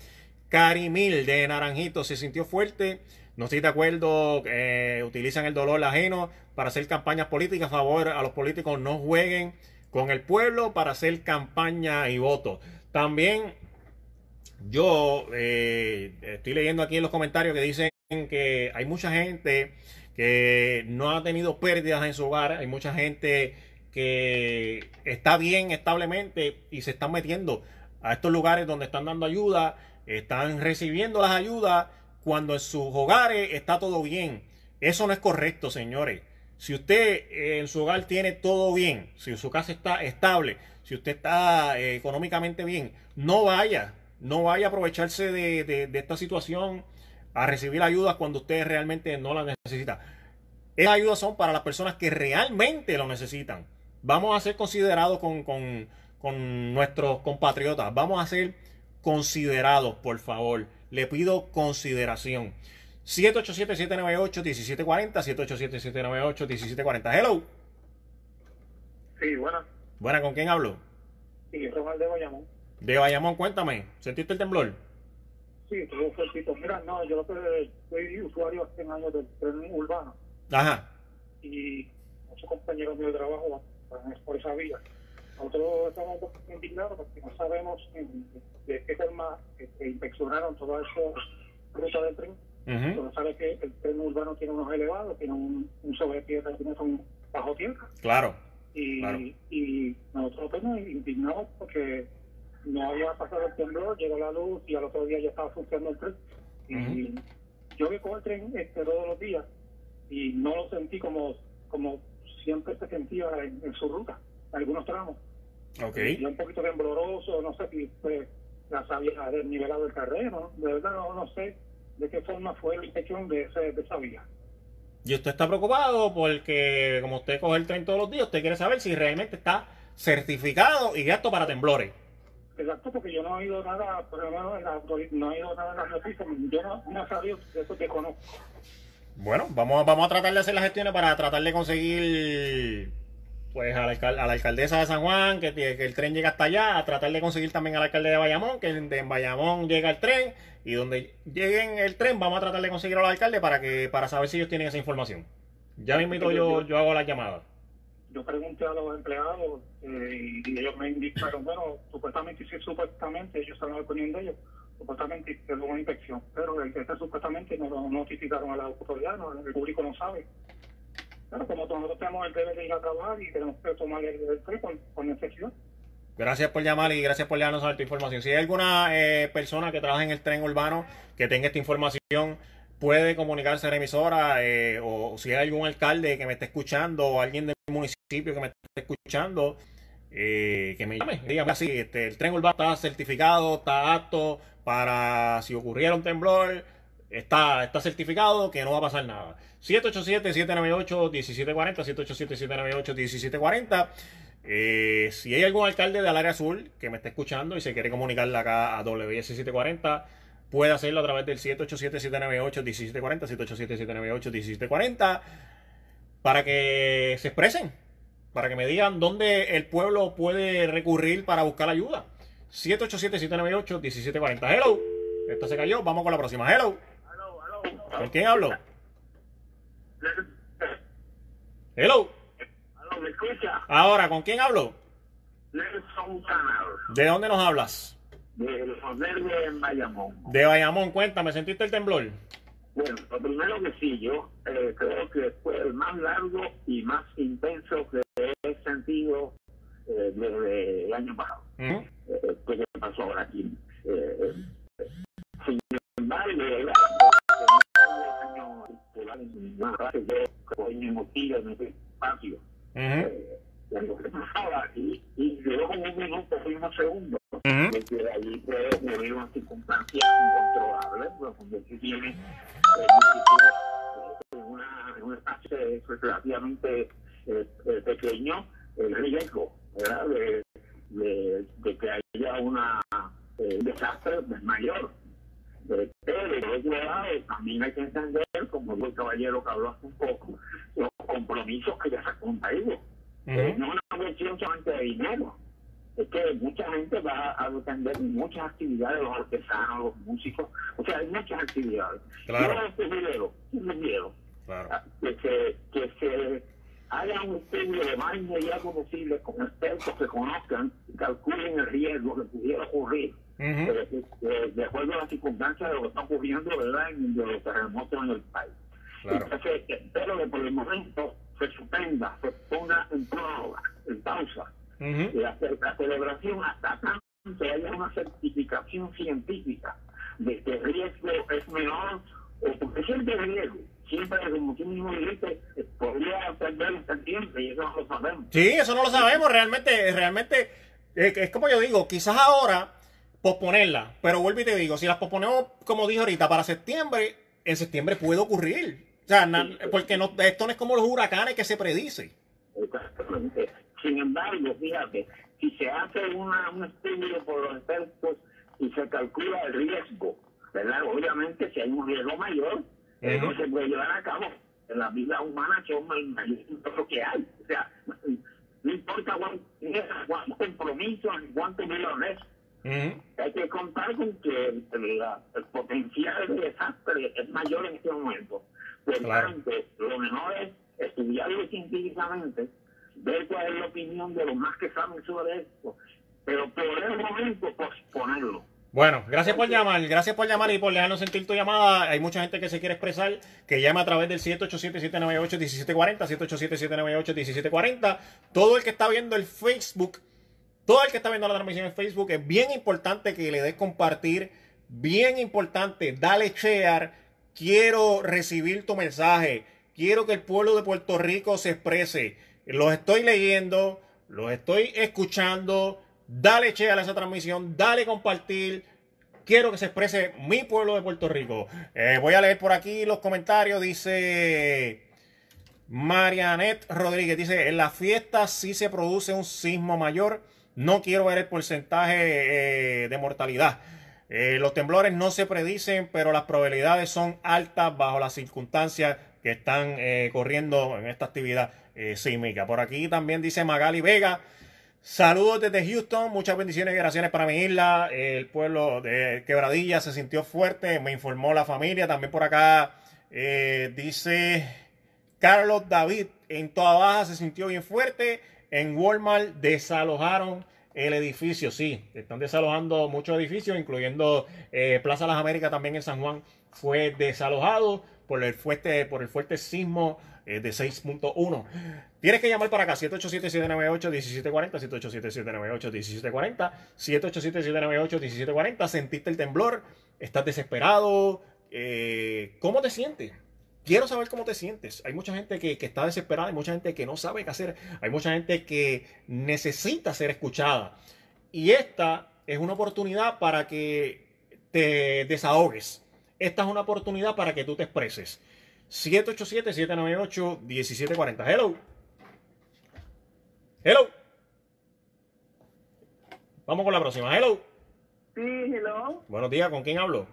Speaker 1: Carimil de Naranjito, se sintió fuerte. No estoy de acuerdo, eh, utilizan el dolor ajeno para hacer campañas políticas a favor a los políticos, no jueguen con el pueblo para hacer campaña y votos. También yo eh, estoy leyendo aquí en los comentarios que dicen que hay mucha gente que no ha tenido pérdidas en su hogar, hay mucha gente que está bien establemente y se están metiendo a estos lugares donde están dando ayuda, están recibiendo las ayudas cuando en sus hogares está todo bien. Eso no es correcto, señores. Si usted eh, en su hogar tiene todo bien, si su casa está estable, si usted está eh, económicamente bien, no vaya, no vaya a aprovecharse de, de- de esta situación a recibir ayudas cuando usted realmente no las necesita. Esas ayudas son para las personas que realmente lo necesitan. Vamos a ser considerados con, con- con nuestros compatriotas. Vamos a ser considerados, por favor. Le pido consideración. 787-798-1740, 787-798-1740. Hello.
Speaker 8: Sí, buena.
Speaker 1: Buena, ¿con quién hablo?
Speaker 8: Sí, el de Bayamón.
Speaker 1: De Bayamón, cuéntame. ¿Sentiste el temblor?
Speaker 8: Sí, estuvo fuertito. Mira, no, yo lo que soy usuario hace años del tren urbano
Speaker 1: Ajá.
Speaker 8: y muchos compañeros míos de trabajo van por esa vía. Nosotros estamos un poco indignados porque no sabemos de qué forma este, inspeccionaron todas esas rutas del tren.
Speaker 1: Ujú.
Speaker 8: Pero sabe que el tren urbano tiene unos elevados, tiene un, un sobre tierra, tiene un bajo tierra.
Speaker 1: Claro.
Speaker 8: Y,
Speaker 1: Claro.
Speaker 8: y nosotros estamos indignados porque no había pasado el temblor, llegó la luz y al otro día ya estaba funcionando el tren. Y yo que cojo el tren este, todos los días y no lo sentí como, como siempre se sentía en, en su ruta, algunos tramos. Y un poquito tembloroso, no sé si fue la sabía desnivelado el terreno, de verdad no, no sé de qué forma fue la inspección de, ese, de esa vía.
Speaker 1: Y usted está preocupado porque, como usted coge el tren todos los días, usted quiere saber si realmente está certificado y apto para temblores.
Speaker 8: Exacto, porque yo no he oído nada, por lo menos en la no he oído nada en las noticias, yo no, no he sabido de eso que conozco.
Speaker 1: Bueno, vamos, vamos a tratar de hacer las gestiones para tratar de conseguir pues a la, alcal- a la alcaldesa de San Juan, que, que el tren llega hasta allá, a tratar de conseguir también al alcalde de Bayamón, que en, Bayamón llega el tren, y donde lleguen el tren vamos a tratar de conseguir al alcalde para que para saber si ellos tienen esa información. Ya mismo yo, yo hago la llamada.
Speaker 8: Yo pregunté a los empleados eh, y ellos me indicaron, bueno, supuestamente, sí, supuestamente, ellos estaban poniendo ellos, supuestamente hicieron una inspección, pero el que está supuestamente no lo notificaron a la autoridad, no, el público no sabe. Pero como nosotros tenemos el deber de ir a trabajar y tenemos que tomar el, tren por, por necesidad.
Speaker 1: Gracias por llamar y gracias por darnos tu información. Si hay alguna eh, persona que trabaja en el tren urbano que tenga esta información, puede comunicarse a la emisora eh, o si hay algún alcalde que me esté escuchando o alguien del municipio que me esté escuchando, eh, que me llame. Dígame así, este, el tren urbano está certificado, está apto para si ocurriera un temblor, está, está certificado que no va a pasar nada. 787-798-1740, 787-798-1740. Eh, si hay algún alcalde del área azul que me esté escuchando y se quiere comunicar acá a WS740, puede hacerlo a través del 787-798-1740, 787-798-1740, para que se expresen, para que me digan dónde el pueblo puede recurrir para buscar ayuda. 787-798-1740. Hello. Esta se cayó. Vamos con la próxima. Hello. ¿Con quién hablo? Hello.
Speaker 27: ¿Me escucha?
Speaker 1: Ahora, ¿con quién hablo?
Speaker 27: Nelson Canal,
Speaker 1: ¿De dónde nos hablas?
Speaker 27: De los Verdes en Bayamón.
Speaker 1: De Bayamón, cuéntame, ¿sentiste el temblor?
Speaker 27: Bueno, lo primero que sí, yo eh, creo que fue el más largo y más intenso que he sentido eh, desde el año pasado. Eh, ¿Qué pasó ahora aquí? Eh, sin embargo, yo en mi espacio. Aquí y duró como un minuto y unos segundos. Porque de allí puede ocurrir una circunstancia incontrolable pues, cuando tú tienes eh, en, una, en un espacio relativamente eh, eh, pequeño el riesgo ¿verdad? De, de, de que haya una, eh, un desastre pues, mayor. Eh, pero por otro lado también hay que entender como el caballero que habló hace un poco los compromisos que ya se han contraído eh, no es una cuestión solamente de dinero. Es que mucha gente va a depender de muchas actividades, los artesanos, los músicos, o sea, hay muchas actividades.
Speaker 1: Claro.
Speaker 27: Yo sugiero, sugiero que, se, que se haga un estudio de más inmediato posible con expertos que conozcan y calculen el riesgo que pudiera ocurrir. eh, eh, de acuerdo a las circunstancias de lo que está ocurriendo ¿verdad? en de los terremotos en el país. Entonces, espero que por el momento se suspenda, se ponga en prórroga, en pausa, la, la celebración hasta tanto haya una certificación científica de que el riesgo es menor, o porque siempre hay riesgo, siempre, como tú mismo dijiste, podría perder en tiempo y eso no lo sabemos.
Speaker 1: Sí, eso no lo sabemos. Realmente, realmente, eh, es como yo digo, quizás ahora posponerla. Pero vuelvo y te digo, si las posponemos, como dije ahorita, para septiembre, en septiembre puede ocurrir. O sea, na- porque no, esto no es como los huracanes que se predice.
Speaker 27: Exactamente. Sin embargo, fíjate, si se hace una, un estudio por los expertos y se calcula el riesgo, ¿verdad? Obviamente, si hay un riesgo mayor, eh, no se puede llevar a cabo. En la vida humana son el mayor lo que hay. O sea, no importa cuánto, cuántos compromisos, ni cuántos millones, hay que contar con que el, la- el potencial de desastre es mayor en este momento. Tanto, lo mejor es estudiarlo científicamente, ver cuál es la opinión de los más que saben sobre esto, pero por el momento posponerlo.
Speaker 1: Bueno, gracias por llamar, gracias por llamar y por dejarnos sentir tu llamada. Hay mucha gente que se quiere expresar, que llama a través del 787-798-1740, 787-798-1740. Todo el que está viendo el Facebook, todo el que está viendo la transmisión en Facebook, es bien importante que le des compartir, bien importante, dale share. Quiero recibir tu mensaje, quiero que el pueblo de Puerto Rico se exprese. Los estoy leyendo, los estoy escuchando. Dale share a esa transmisión, dale compartir. Quiero que se exprese mi pueblo de Puerto Rico. Eh, voy a leer por aquí los comentarios. Dice Marianet Rodríguez. Dice, en la fiesta sí se produce un sismo mayor. No quiero ver el porcentaje eh, de mortalidad. Eh, los temblores no se predicen, pero las probabilidades son altas bajo las circunstancias que están eh, corriendo en esta actividad eh, sísmica. Por aquí también dice Magali Vega. Saludos desde Houston, muchas bendiciones y gracias para mi isla. El pueblo de Quebradilla se sintió fuerte, me informó la familia. También por acá dice Carlos David, en toda baja se sintió bien fuerte. En Walmart desalojaron el edificio, sí, están desalojando muchos edificios, incluyendo eh, Plaza Las Américas también en San Juan fue desalojado por el fuerte, por el fuerte sismo eh, de 6.1. Tienes que llamar para acá, 787-798-1740, 787-798-1740, 787-798-1740. Sentiste el temblor, estás desesperado. Eh, ¿Cómo te sientes? Quiero saber cómo te sientes. Hay mucha gente que, está desesperada, hay mucha gente que no sabe qué hacer, hay mucha gente que necesita ser escuchada. Y esta es una oportunidad para que te desahogues. Esta es una oportunidad para que tú te expreses. 787-798-1740. Hello. Hello. Vamos con la próxima. Hello.
Speaker 6: Sí, hello.
Speaker 1: Buenos días, ¿con quién hablo?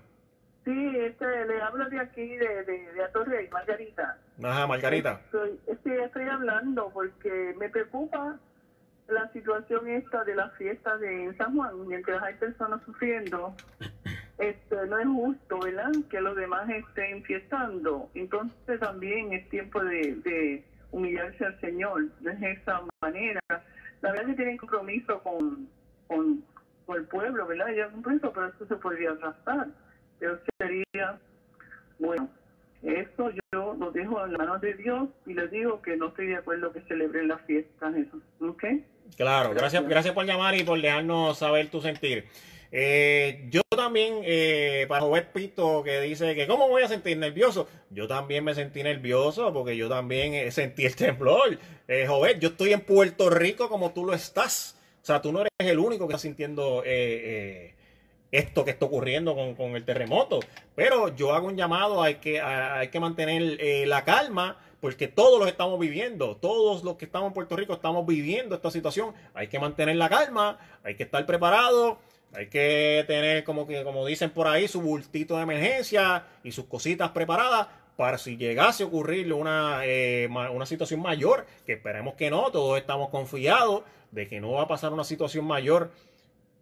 Speaker 6: Sí, este, le hablo de aquí, de, de, de Atorrey, Margarita.
Speaker 1: Ajá, Margarita.
Speaker 6: Estoy, estoy, hablando porque me preocupa la situación esta de la fiesta de San Juan, mientras hay personas sufriendo. Esto no es justo, ¿verdad? Que los demás estén fiestando. Entonces también es tiempo de, de humillarse al Señor. de esa manera. La verdad es que tienen compromiso con, con, con el pueblo, ¿verdad? Ya compromiso, pero eso se podría arrastrar yo sería, bueno, eso yo lo dejo en las manos de Dios y les digo que no estoy de acuerdo que celebren las fiestas, eso, ¿ok?
Speaker 1: Claro, gracias, gracias por llamar y por dejarnos saber tu sentir. Eh, yo también, eh, para Jovet Pito, que dice que cómo voy a sentir nervioso, yo también me sentí nervioso porque yo también eh, sentí el temblor. Eh, Jovet, yo estoy en Puerto Rico como tú lo estás. O sea, tú no eres el único que está sintiendo eh, esto que está ocurriendo con, el terremoto. Pero yo hago un llamado, que, hay que mantener eh, la calma, porque todos los estamos viviendo, todos los que estamos en Puerto Rico estamos viviendo esta situación. Hay que mantener la calma, hay que estar preparado, hay que tener, como, que, como dicen por ahí, su bultito de emergencia y sus cositas preparadas para si llegase a ocurrir una, eh, una situación mayor, que esperemos que no, todos estamos confiados de que no va a pasar una situación mayor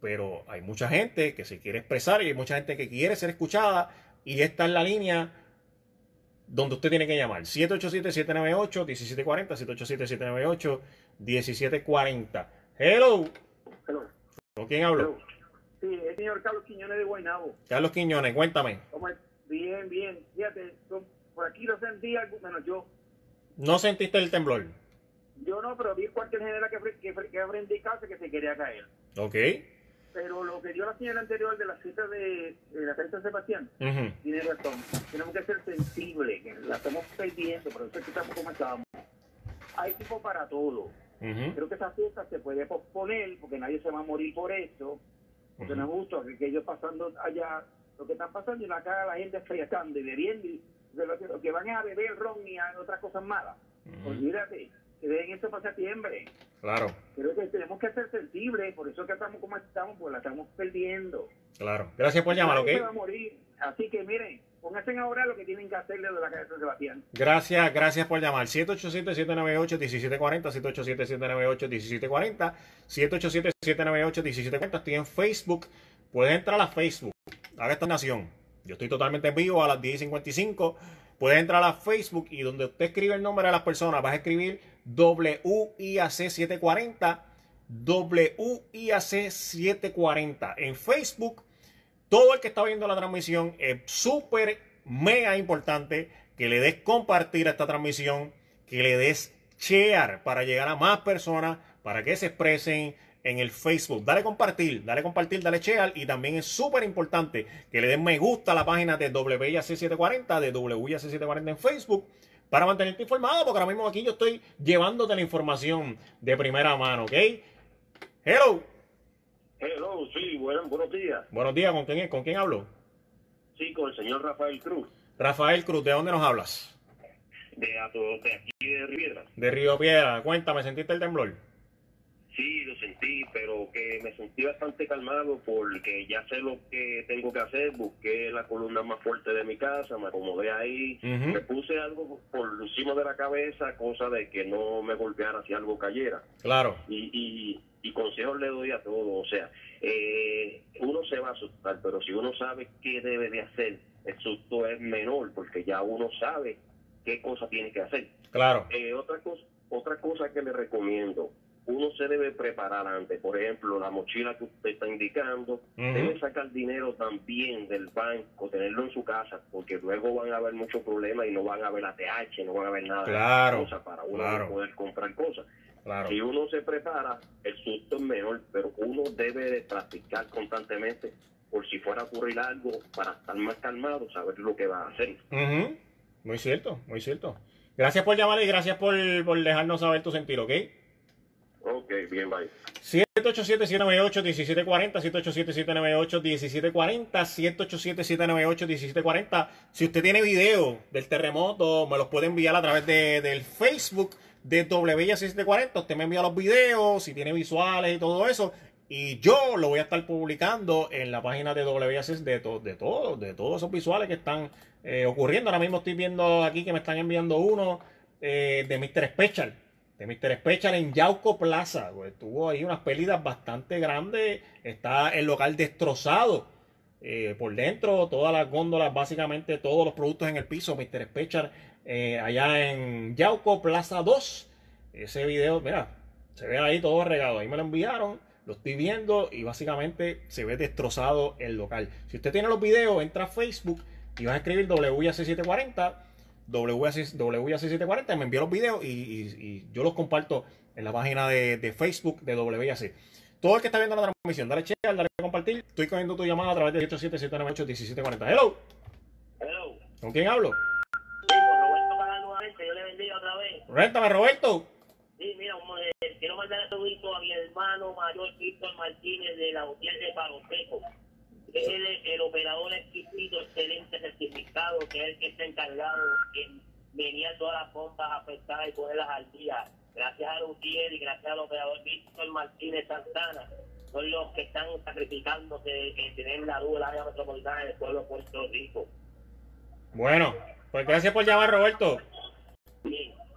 Speaker 1: pero hay mucha gente que se quiere expresar y hay mucha gente que quiere ser escuchada y esta es la línea donde usted tiene que llamar. 787-798-1740, 787-798-1740. Hello.
Speaker 27: Hello.
Speaker 1: ¿Con quién hablo?
Speaker 27: Sí, el señor Carlos Quiñones de Guaynabo.
Speaker 1: Carlos Quiñones, cuéntame.
Speaker 27: Bien, bien. Fíjate, por aquí lo sentí algo, menos yo.
Speaker 1: ¿No sentiste el temblor?
Speaker 27: Yo no, pero vi cualquier general que, que, que, que que se quería caer.
Speaker 1: Ok
Speaker 27: pero lo que dio la señora anterior de la cita de, la fiesta de Sebastián, tiene razón. Tenemos que ser sensibles, la estamos perdiendo, pero eso es que estamos como estábamos. Hay tiempo para todo. Creo que esa fiesta se puede posponer porque nadie se va a morir por eso, porque no es justo que, ellos pasando allá, lo que están pasando y acá la gente friacando y bebiendo, y, lo, que, van a beber ron y a otras cosas malas. Olvídate que den eso para septiembre.
Speaker 1: Claro.
Speaker 27: Creo que tenemos que ser sensibles, por eso que estamos como estamos, pues la estamos perdiendo.
Speaker 1: Claro. Gracias por llamar, ¿ok?
Speaker 27: Va a morir. Así que miren, pónganse ahora lo que tienen que hacerle de la cabeza de Sebastián.
Speaker 1: Gracias, gracias por llamar. 787-798-1740, 787-798-1740, 787-798-1740. Estoy en Facebook. Puedes entrar a Facebook. Haga esta nación. Yo estoy totalmente en vivo a las 10.55. Puedes entrar a Facebook y donde usted escribe el nombre de las personas, vas a escribir WIAC 740, WIAC 740. En Facebook, todo el que está viendo la transmisión es súper mega importante que le des compartir a esta transmisión, que le des share para llegar a más personas, para que se expresen, en el Facebook. Dale compartir, dale compartir, dale share y también es súper importante que le den me gusta a la página de WIAC740, de WIAC740 en Facebook para mantenerte informado porque ahora mismo aquí yo estoy llevándote la información de primera mano, ¿ok? Hello.
Speaker 28: Hello, sí, buenos días.
Speaker 1: Buenos días, ¿con quién, ¿con quién hablo?
Speaker 28: Sí, con el señor Rafael Cruz.
Speaker 1: Rafael Cruz, ¿de dónde nos hablas?
Speaker 28: De, de aquí de Río Piedra.
Speaker 1: De Río Piedra, cuéntame, ¿sentiste el temblor?
Speaker 20: Sí, lo sentí, pero que me sentí bastante calmado porque ya sé lo que tengo que hacer. Busqué la columna más fuerte de mi casa, me acomodé ahí, me puse algo por encima de la cabeza, cosa de que no me golpeara si algo cayera.
Speaker 1: Claro.
Speaker 20: Y, y, y consejos le doy a todos. O sea, eh, uno se va a asustar, pero si uno sabe qué debe de hacer, el susto es menor porque ya uno sabe qué cosa tiene que hacer.
Speaker 1: Claro.
Speaker 20: Eh, otra cosa, otra cosa que le recomiendo, uno se debe preparar antes. Por ejemplo, la mochila que usted está indicando, debe sacar dinero también del banco, tenerlo en su casa, porque luego van a haber muchos problemas y no van a haber ATH, no van a haber nada
Speaker 1: Claro,
Speaker 20: de cosas para uno
Speaker 1: claro.
Speaker 20: poder comprar cosas.
Speaker 1: Claro.
Speaker 20: Si uno se prepara, el susto es menor, pero uno debe de practicar constantemente por si fuera a ocurrir algo, para estar más calmado, saber lo que va a hacer.
Speaker 1: Ujú. Muy cierto, muy cierto. Gracias por llamar y gracias por, por dejarnos saber tu sentir, ¿ok?
Speaker 20: Ok, bien, bye.
Speaker 1: 787-798-1740, 787-798-1740, 787-798-1740. Si usted tiene video del terremoto, me los puede enviar a través de, del Facebook de WIA740. Usted me envía los videos, si tiene visuales y todo eso. Y yo lo voy a estar publicando en la página de WIA6 de, to- de todo, de todos esos visuales que están eh, ocurriendo. Ahora mismo estoy viendo aquí que me están enviando uno eh, de Mr. Special de Mr. Special en Yauco Plaza. Pues, tuvo ahí unas pérdidas bastante grandes. Está el local destrozado eh, por dentro. Todas las góndolas, básicamente todos los productos en el piso. Mr. Special eh, allá en Yauco Plaza 2. Ese video, mira, se ve ahí todo regado. Ahí me lo enviaron. Lo estoy viendo y básicamente se ve destrozado el local. Si usted tiene los videos, entra a Facebook y vas a escribir WIAC740 WAC, WAC740, me envió los videos y, y- y yo los comparto en la página de, de Facebook de WAC. Todo el que está viendo la transmisión, dale share, dale a compartir. Estoy cogiendo tu llamada a través de 877981740. Hello.
Speaker 13: Hello.
Speaker 1: ¿Con quién hablo?
Speaker 13: Sí, con Roberto Pagan nuevamente, yo le bendiga otra vez.
Speaker 1: Réntame, Roberto.
Speaker 13: Sí, mira, eh, quiero mandar a mi hermano mayor Víctor Martínez de la hotel de Palo Seco. Es el, el operador exquisito, excelente certificado, que es el que está encargado en venir todas las bombas afectadas y ponerlas al día. Gracias a Lutier y gracias al operador Víctor Martínez Santana, son los que están sacrificándose en tener la luz del área metropolitana del pueblo de Puerto Rico.
Speaker 1: Bueno, pues gracias por llamar, Roberto.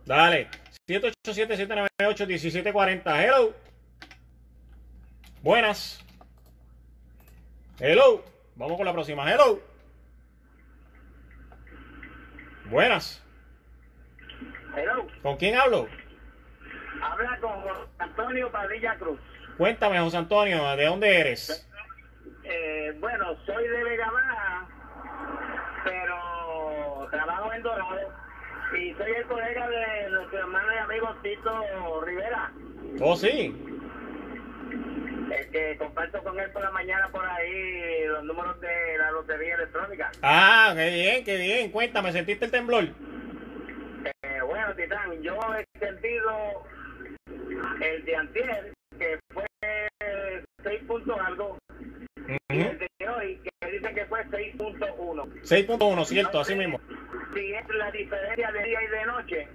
Speaker 1: Dale. 787-798-1740. Hello. Buenas. Hello. Vamos con la próxima. Hello. Buenas.
Speaker 4: Hello,
Speaker 1: ¿Con quién hablo?
Speaker 4: habla con José Antonio Padilla Cruz.
Speaker 1: Cuéntame, José Antonio, ¿de dónde eres?
Speaker 4: Eh, bueno, soy de Vega Baja, pero trabajo en Dorado y soy el colega de nuestro hermano y amigo Tito Rivera,
Speaker 1: Oh, sí.
Speaker 4: El que comparto con él por la mañana por ahí los números de la lotería electrónica.
Speaker 1: Ah, qué bien, qué bien. Cuéntame, ¿sentiste el temblor?
Speaker 4: Eh, bueno, Titán, yo he sentido el de antier, que fue 6 puntos algo, y el de hoy, que dice que fue 6.1.
Speaker 1: 6.1, cierto, así mismo.
Speaker 4: Si es la diferencia de día y de noche.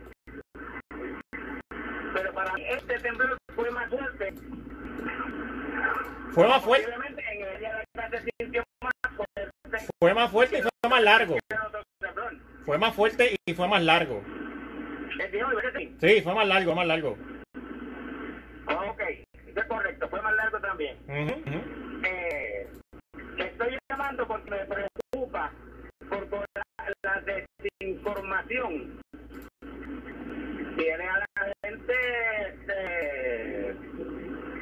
Speaker 4: Pero para mí este temblor fue más fuerte.
Speaker 1: Fue más fuerte, fue más fuerte y fue más largo. Fue más fuerte y fue más largo.
Speaker 4: El de hoy, ¿verdad que sí?
Speaker 1: Fue más largo, más largo.
Speaker 4: Ok, eso es correcto, fue más largo también.
Speaker 1: Ujú, ujú.
Speaker 4: eh, estoy llamando porque me preocupa por toda la, la desinformación. Tiene a la gente este,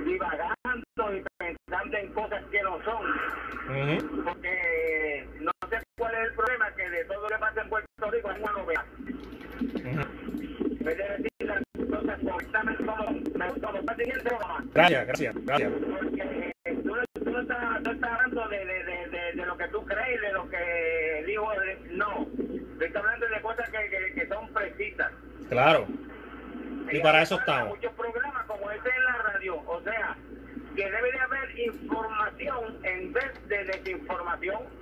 Speaker 4: divagando y pensando en cosas que no son. Porque no sé cuál es el problema, que de todo lo que pasa en Puerto Rico es una novela. En vez de decir las cosas correctamente como, está Obama.
Speaker 1: Gracias, gracias, gracias.
Speaker 4: Porque tú, no- tú no estás, no estás hablando de, de, de, de, lo que tú crees, de lo que dijo, de- no. Tú estás hablando de cosas que, que, que son precisas.
Speaker 1: Claro. Y para eso estamos.
Speaker 4: muchos programas como este en la radio, o sea, que debe de haber información en vez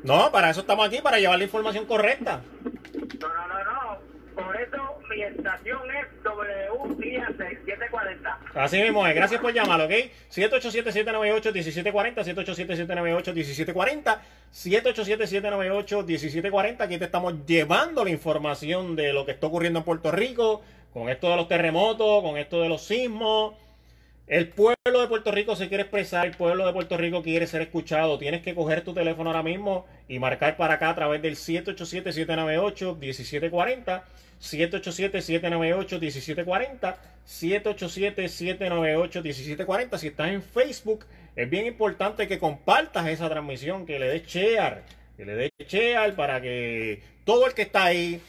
Speaker 1: No, para eso estamos aquí, para llevar la información correcta.
Speaker 4: No, no, no, no. Por
Speaker 29: eso mi estación es W6740.
Speaker 1: Así mismo es. Gracias por llamar, ¿ok? 787-798-1740, 787-798-1740, 787-798-1740. Aquí te estamos llevando la información de lo que está ocurriendo en Puerto Rico, con esto de los terremotos, con esto de los sismos. El pueblo de Puerto Rico se quiere expresar, el pueblo de Puerto Rico quiere ser escuchado. Tienes que coger tu teléfono ahora mismo y marcar para acá a través del 787-798-1740, 787-798-1740, 787-798-1740. Si estás en Facebook, es bien importante que compartas esa transmisión, que le des share, que le des share para que todo el que está ahí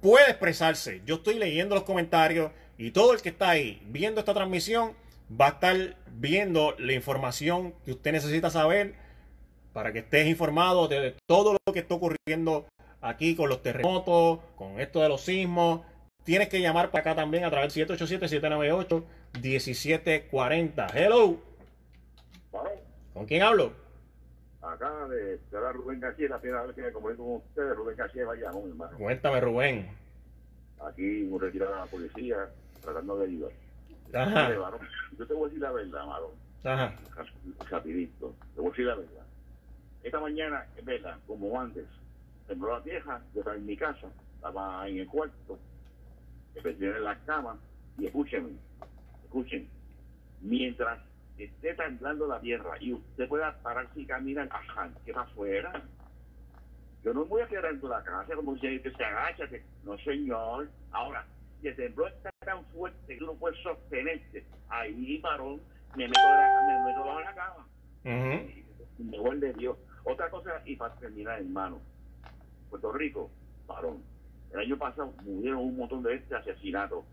Speaker 1: pueda expresarse. Yo estoy leyendo los comentarios y todo el que está ahí viendo esta transmisión va a estar viendo la información que usted necesita saber para que estés informado de todo lo que está ocurriendo aquí con los terremotos, con esto de los sismos. Tienes que llamar para acá también a través del 787-798-1740. Hello. ¿Con quién hablo?
Speaker 20: Acá de, de Rubén García, la primera vez que me comunico con ustedes, Rubén García de Bayamón, hermano.
Speaker 1: Cuéntame, Rubén.
Speaker 20: Aquí un retirado de la policía, tratando de ayudar.
Speaker 1: Ajá.
Speaker 20: Mire, varón, yo te voy a decir la verdad, Marón.
Speaker 1: Ajá.
Speaker 20: Rapidito. Te voy a decir la verdad. Esta mañana, es verdad, como antes, tembló la vieja, yo estaba en mi casa, estaba en el cuarto, empecé en la cama, y escúchenme, escuchen, mientras esté temblando la tierra y usted pueda pararse y caminar, ajá, que va afuera. Yo no voy a quedar dentro de la casa como si se agacha, no señor. Ahora, el temblor está tan fuerte que tú no puedes sostenerte, ahí, varón, me meto, la, me meto bajo la cama. Y me vuelve Dios. Otra cosa, y para terminar, hermano, Puerto Rico, varón, el año pasado murieron un montón de este asesinatos.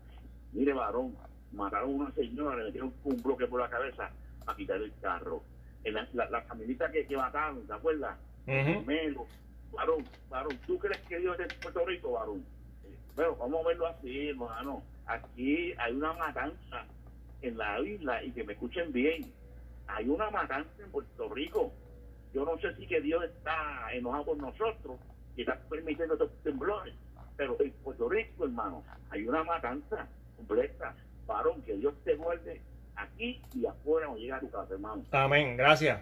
Speaker 20: Mire, varón, mataron a una señora, le metieron un bloque por la cabeza a quitar el carro. En la, la, la camioneta que, que mataron, ¿te acuerdas? Melo, varón, varón, ¿tú crees que Dios es de Puerto Rico, varón? Bueno, vamos a verlo así, hermano. Aquí hay una matanza en la isla y que me escuchen bien. Hay una matanza en Puerto Rico. Yo no sé si que Dios está enojado con nosotros y está permitiendo estos temblores, pero en Puerto Rico, hermano, hay una matanza completa. Varón, que Dios te guarde aquí y afuera no llega a tu casa, hermano.
Speaker 1: Amén, gracias.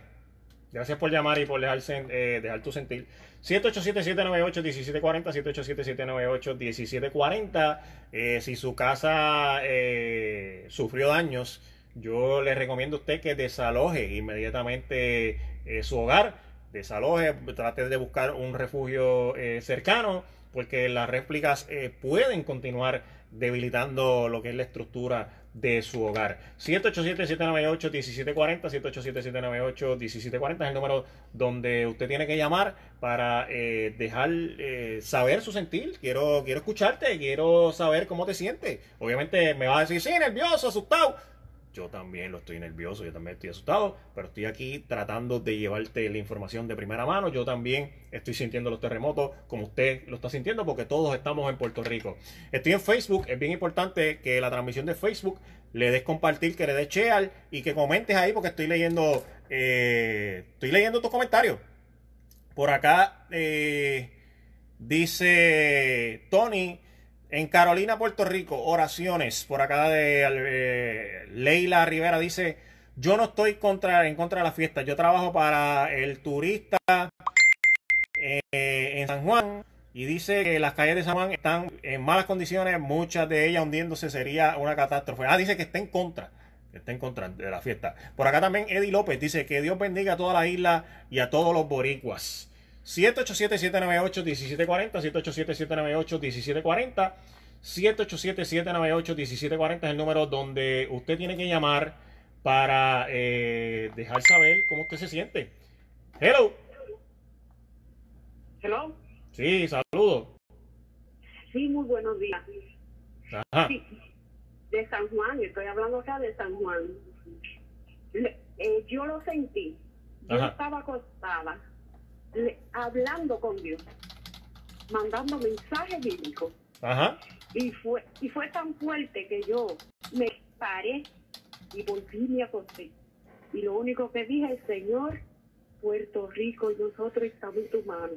Speaker 1: Gracias por llamar y por dejarse, eh, dejar tu sentir. 787-798-1740, 787-798-1740. Eh, si su casa eh, sufrió daños, yo le recomiendo a usted que desaloje inmediatamente eh, su hogar. Desaloje, trate de buscar un refugio eh, cercano, porque las réplicas pueden continuar debilitando lo que es la estructura de su hogar. 787-798-1740, 787-798-1740 es el número donde usted tiene que llamar para eh, dejar eh, saber su sentir. Quiero, quiero escucharte, quiero saber cómo te sientes. Obviamente me va a decir, sí, nervioso, asustado. Yo también lo estoy nervioso, yo también estoy asustado, pero estoy aquí tratando de llevarte la información de primera mano. Yo también estoy sintiendo los terremotos como usted lo está sintiendo porque todos estamos en Puerto Rico. Estoy en Facebook, es bien importante que la transmisión de Facebook le des compartir, que le des share y que comentes ahí porque estoy leyendo, eh, estoy leyendo tus comentarios. Por acá eh, dice Tony. En Carolina, Puerto Rico, oraciones. Por acá de eh, Leila Rivera dice, yo no estoy contra, en contra de la fiesta. Yo trabajo para el turista eh, en San Juan y dice que las calles de San Juan están en malas condiciones, muchas de ellas hundiéndose sería una catástrofe. Ah, dice que está en contra. Está en contra de la fiesta. Por acá también Eddie López dice que Dios bendiga a toda la isla y a todos los boricuas. 787-798-1740, 787-798-1740, 787-798-1740 es el número donde usted tiene que llamar para eh, dejar saber cómo usted se siente. Hello.
Speaker 26: Hello.
Speaker 1: Sí, saludos.
Speaker 26: Sí, muy buenos días.
Speaker 1: Ajá.
Speaker 26: Sí, de San Juan, estoy hablando acá de San Juan. Le- eh, yo lo sentí. Yo
Speaker 1: Ajá.
Speaker 26: estaba acostada, le- hablando con Dios, mandando mensajes bíblicos.
Speaker 1: Ajá.
Speaker 26: Y fue, y fue tan fuerte que yo me paré y volví y me acosté. Y lo único que dije es, Señor, Puerto Rico y nosotros estamos en tu mano.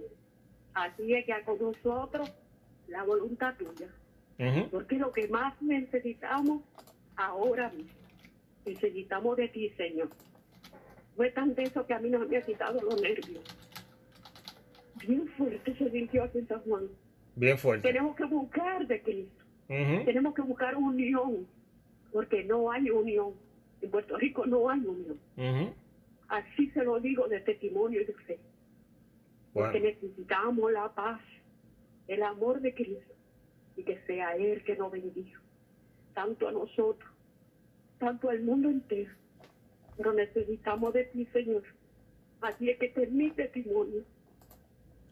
Speaker 26: Así es que con nosotros la voluntad tuya. Porque lo que más necesitamos ahora mismo, necesitamos de ti, Señor. Fue tan de eso que a mí no me ha quitado los nervios. Bien fuerte se sintió aquí en San Juan.
Speaker 1: Bien fuerte.
Speaker 26: Tenemos que buscar de Cristo. Tenemos que buscar unión, porque no hay unión. En Puerto Rico no hay unión. Así se lo digo de testimonio y de fe. Porque necesitamos la paz, el amor de Cristo y que sea Él que nos bendiga, tanto a nosotros, tanto al mundo entero. Pero necesitamos de ti, Señor. Así es que te mi testimonio.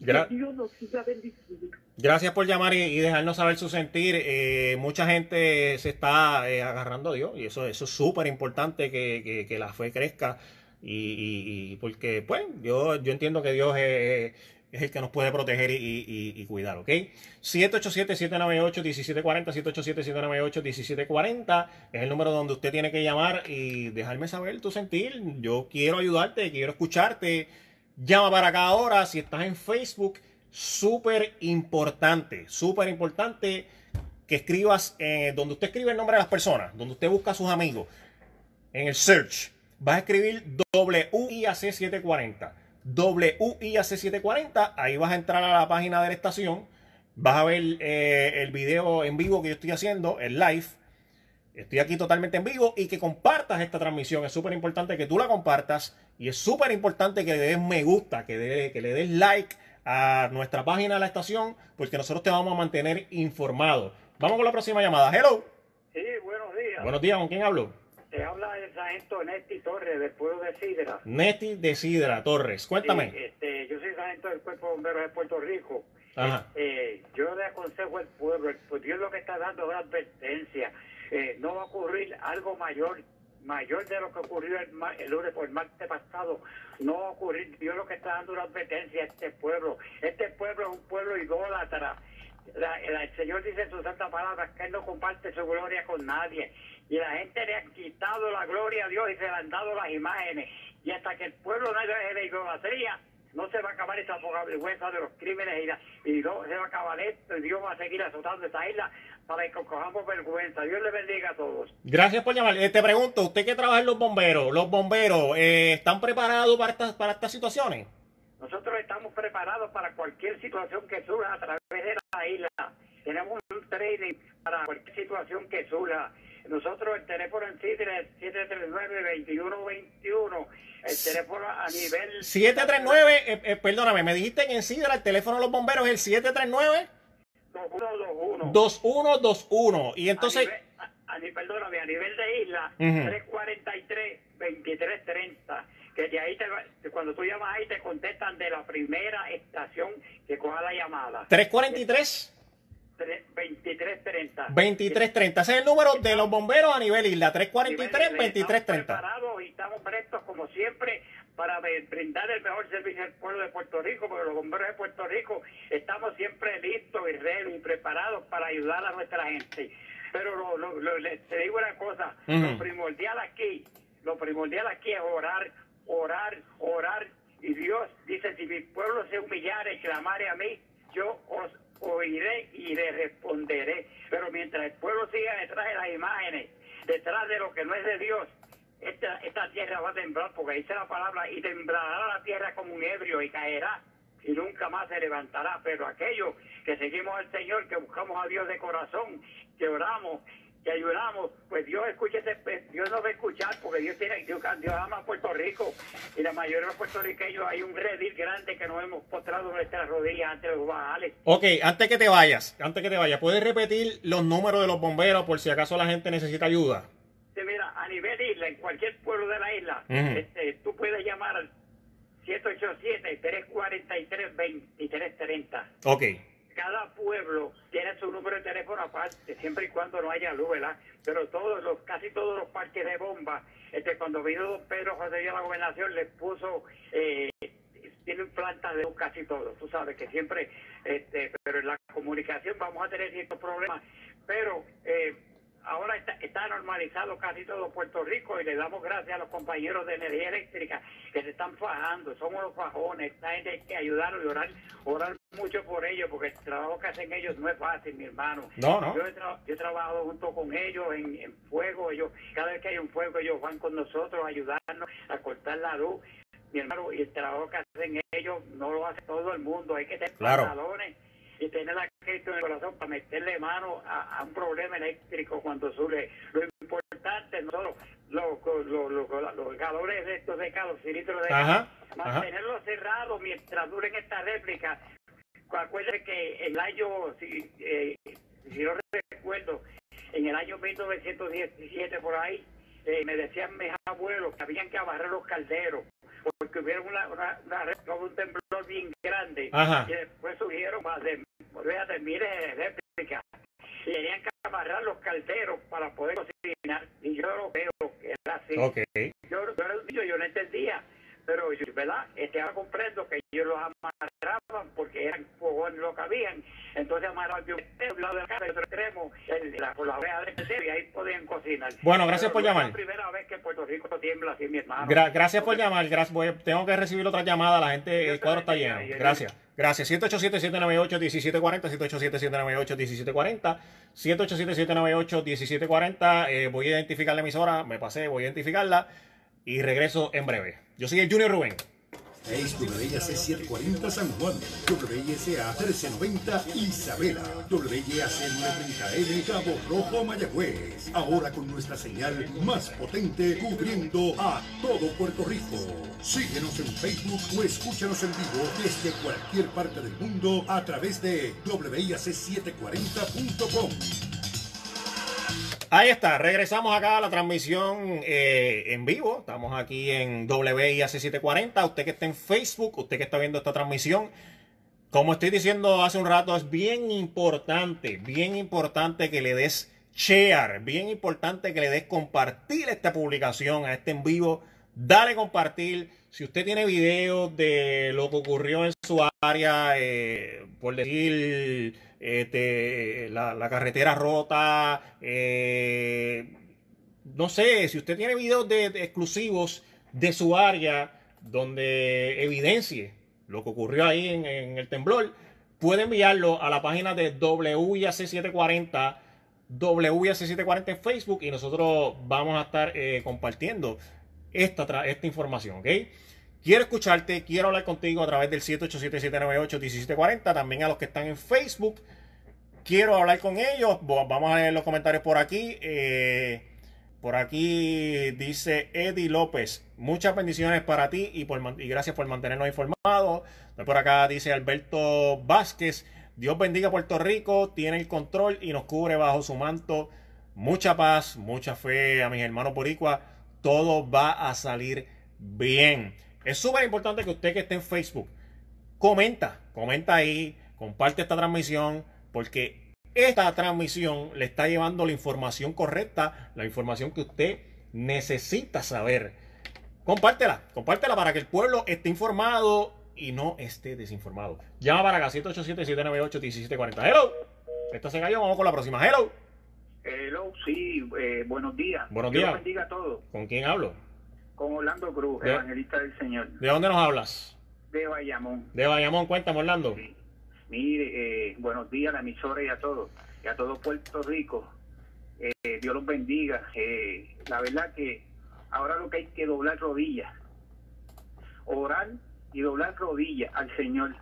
Speaker 26: Que Dios nos siga bendiciendo.
Speaker 1: Gracias por llamar y, dejarnos saber su sentir. Eh, mucha gente se está eh, agarrando a Dios y eso, eso es súper importante que, que, la fe crezca. Y, y, porque, pues, yo, yo entiendo que Dios es, es el que nos puede proteger y, cuidar, ¿ok? 787-798-1740, 787-798-1740 es el número donde usted tiene que llamar y dejarme saber tu sentir. Yo quiero ayudarte, quiero escucharte. Llama para acá ahora. Si estás en Facebook, súper importante, súper importante que escribas eh, donde usted escribe el nombre de las personas, donde usted busca a sus amigos. En el search, vas a escribir WIAC 740 WIAC740. Ahí vas a entrar a la página de la estación. Vas a ver eh, el video en vivo que yo estoy haciendo, el live. Estoy aquí totalmente en vivo y que compartas esta transmisión. Es súper importante que tú la compartas y es súper importante que le des me gusta, que, que le des like a nuestra página de la estación porque nosotros te vamos a mantener informado. Vamos con la próxima llamada. Hello.
Speaker 30: Sí, buenos días.
Speaker 1: Buenos días, ¿con quién hablo?
Speaker 30: Te habla el sargento Nesti Torres del pueblo de Sidra.
Speaker 1: Nesti de Sidra Torres, cuéntame.
Speaker 30: este, yo soy sargento del Cuerpo de Bomberos de Puerto Rico. Este, yo le aconsejo al pueblo, Dios lo que está dando es una advertencia. Eh, no va a ocurrir algo mayor mayor de lo que ocurrió el, el lunes por el martes pasado. No va a ocurrir. Dios lo que está dando una advertencia a este pueblo. Este pueblo es un pueblo idólatra. el Señor dice en su santa palabra que Él no comparte su gloria con nadie y la gente le ha quitado la gloria a Dios y se le han dado las imágenes. Y hasta que el pueblo no deje de idolatría, no se va a acabar esa vergüenza de los crímenes y, y no se va a acabar esto y Dios va a seguir azotando esta isla para que cojamos vergüenza. Dios le bendiga a todos.
Speaker 1: Gracias por llamar. Eh, te pregunto, usted que trabaja en los bomberos, ¿los bomberos eh, están preparados para estas, para estas situaciones?
Speaker 30: Nosotros estamos preparados para cualquier situación que surja a través de la isla. Tenemos un training para cualquier situación que surja. Nosotros el teléfono en Sidra es 739-2121. El teléfono a nivel...
Speaker 1: 739, eh, eh, perdóname, me dijiste que en Sidra el teléfono de los bomberos es el 739...
Speaker 30: 2121.
Speaker 1: 2121. Y entonces...
Speaker 30: A nivel, perdóname, a nivel de isla, 343-2330. Que de ahí, te, cuando tú llamas ahí, te contestan de la primera estación que coja la llamada.
Speaker 1: ¿343?
Speaker 30: 2330.
Speaker 1: 2330. Ese es el número de los bomberos a nivel isla. 343 2330.
Speaker 30: Estamos y estamos prestos como siempre para brindar el mejor servicio al pueblo de Puerto Rico, porque los bomberos de Puerto Rico estamos siempre listos y ready y preparados para ayudar a nuestra gente. Pero lo, lo, te digo una cosa, lo primordial aquí, lo primordial aquí es orar, orar, orar. Y Dios dice, si mi pueblo se humillare y clamare a mí, yo os oiré y le responderé. Pero mientras el pueblo siga detrás de las imágenes, detrás de lo que no es de Dios, esta, esta tierra va a temblar, porque dice la palabra, y temblará la tierra como un ebrio y caerá y nunca más se levantará. Pero aquellos que seguimos al Señor, que buscamos a Dios de corazón, que oramos, que ayudamos, pues Dios escucha Dios nos va a escuchar porque Dios tiene, Dios, ama a Puerto Rico y la mayoría de los puertorriqueños hay un redil grande que nos hemos postrado nuestras rodillas ante los bajales.
Speaker 1: Ok, antes que te vayas, antes que te vayas, ¿puedes repetir los números de los bomberos por si acaso la gente necesita ayuda?
Speaker 30: Sí, mira, a nivel isla, en cualquier pueblo de la isla, este, tú puedes llamar al 787-343-2330.
Speaker 1: Ok
Speaker 30: cada pueblo tiene su número de teléfono aparte, siempre y cuando no haya luz, ¿verdad? Pero todos los, casi todos los parques de bomba, este, cuando vino don Pedro José de la gobernación, les puso, eh, tienen plantas de luz casi todos, tú sabes que siempre, este, pero en la comunicación vamos a tener ciertos problemas, pero eh, ahora está, normalizado casi todo Puerto Rico y le damos gracias a los compañeros de energía eléctrica que se están fajando, somos los fajones, esta gente hay que ayudar y orar, orar mucho por ellos, porque el trabajo que hacen ellos no es fácil, mi hermano.
Speaker 1: No, no.
Speaker 30: Yo he, yo he trabajado junto con ellos en, en, fuego. Ellos, cada vez que hay un fuego, ellos van con nosotros a ayudarnos a cortar la luz. Mi hermano, y el trabajo que hacen ellos no lo hace todo el mundo. Hay que tener
Speaker 1: claro.
Speaker 30: pantalones y tener la Cristo en el corazón para meterle mano a, a un problema eléctrico cuando sube. Lo importante, no solo los, los, los, los calores de estos de cada, los cilindros de
Speaker 1: Ajá,
Speaker 30: mantenerlo cerrado mientras duren esta réplica. Acuérdense que el año, si, eh, si no recuerdo, en el año 1917 por ahí, eh, me decían mis abuelos que habían que abarrar los calderos porque hubiera una, una, una, un temblor bien grande
Speaker 1: Ajá.
Speaker 30: y después surgieron más de, miles de réplicas y tenían que amarrar los calderos para poder cocinar y yo lo veo que era así
Speaker 1: okay.
Speaker 30: yo, yo era un niño, yo no entendía pero yo, ¿verdad? Este, ahora comprendo que ellos los amarraban porque eran fogones lo que habían, entonces amarraban de un lado de la casa y otro extremo el, la, por la oreja del y ahí podían cocinar.
Speaker 1: Bueno, gracias
Speaker 30: pero
Speaker 1: por llamar.
Speaker 30: Es la primera vez que Puerto Rico tiembla así, mi hermano.
Speaker 1: Gra gracias por llamar. Gracias, voy, tengo que recibir otra llamada. La gente, el cuadro está lleno. Gracias. Gracias. 787-798-1740, 787-798-1740, 787-798-1740. Eh, voy a identificar la emisora, me pasé, voy a identificarla y regreso en breve. Yo soy el Junior Rubén.
Speaker 31: Es WIAC 740 San Juan, WISA 1390 Isabela, WIAC 930M Cabo Rojo Mayagüez. Ahora con nuestra señal más potente cubriendo a todo Puerto Rico. Síguenos en Facebook o escúchanos en vivo desde cualquier parte del mundo a través de WIAC740.com.
Speaker 1: Ahí está, regresamos acá a la transmisión eh, en vivo. Estamos aquí en WIAC 740. Usted que está en Facebook, usted que está viendo esta transmisión, como estoy diciendo hace un rato, es bien importante, bien importante que le des share, bien importante que le des compartir esta publicación a este en vivo. Dale compartir. Si usted tiene videos de lo que ocurrió en su área, eh, por decir este, la, la, carretera rota, eh, no sé, si usted tiene videos de, exclusivos de su área donde evidencie lo que ocurrió ahí en, en, el temblor, puede enviarlo a la página de WIAC740, WIAC740 en Facebook y nosotros vamos a estar eh, compartiendo esta, esta información, ¿ok? Quiero escucharte, quiero hablar contigo a través del 787-798-1740, también a los que están en Facebook. Quiero hablar con ellos. Vamos a leer los comentarios por aquí. Eh, por aquí dice Eddie López. Muchas bendiciones para ti y, por, gracias por mantenernos informados. Por acá dice Alberto Vázquez. Dios bendiga Puerto Rico, tiene el control y nos cubre bajo su manto. Mucha paz, mucha fe a mis hermanos boricua. Todo va a salir bien. Es súper importante que usted que esté en Facebook comenta, comenta ahí, comparte esta transmisión, porque esta transmisión le está llevando la información correcta, la información que usted necesita saber. Compártela, compártela para que el pueblo esté informado y no esté desinformado. Llama para acá 787-798-1740. Hello. Esto se cayó, vamos con la próxima. Hello.
Speaker 26: Hello, sí, eh, buenos días.
Speaker 1: Buenos
Speaker 26: Dios
Speaker 1: días.
Speaker 26: bendiga a todos.
Speaker 1: ¿Con quién hablo?
Speaker 26: Con Orlando Cruz,
Speaker 1: De-
Speaker 26: evangelista del Señor,
Speaker 1: ¿De dónde nos hablas?
Speaker 26: de Bayamón.
Speaker 1: De Bayamón, cuéntame, Orlando.
Speaker 26: Mire, eh, buenos días a la emisora y a todos, y a todo Puerto Rico. Eh, Dios los bendiga. Eh, la verdad que ahora lo que hay que doblar rodillas, orar y doblar rodillas al Señor.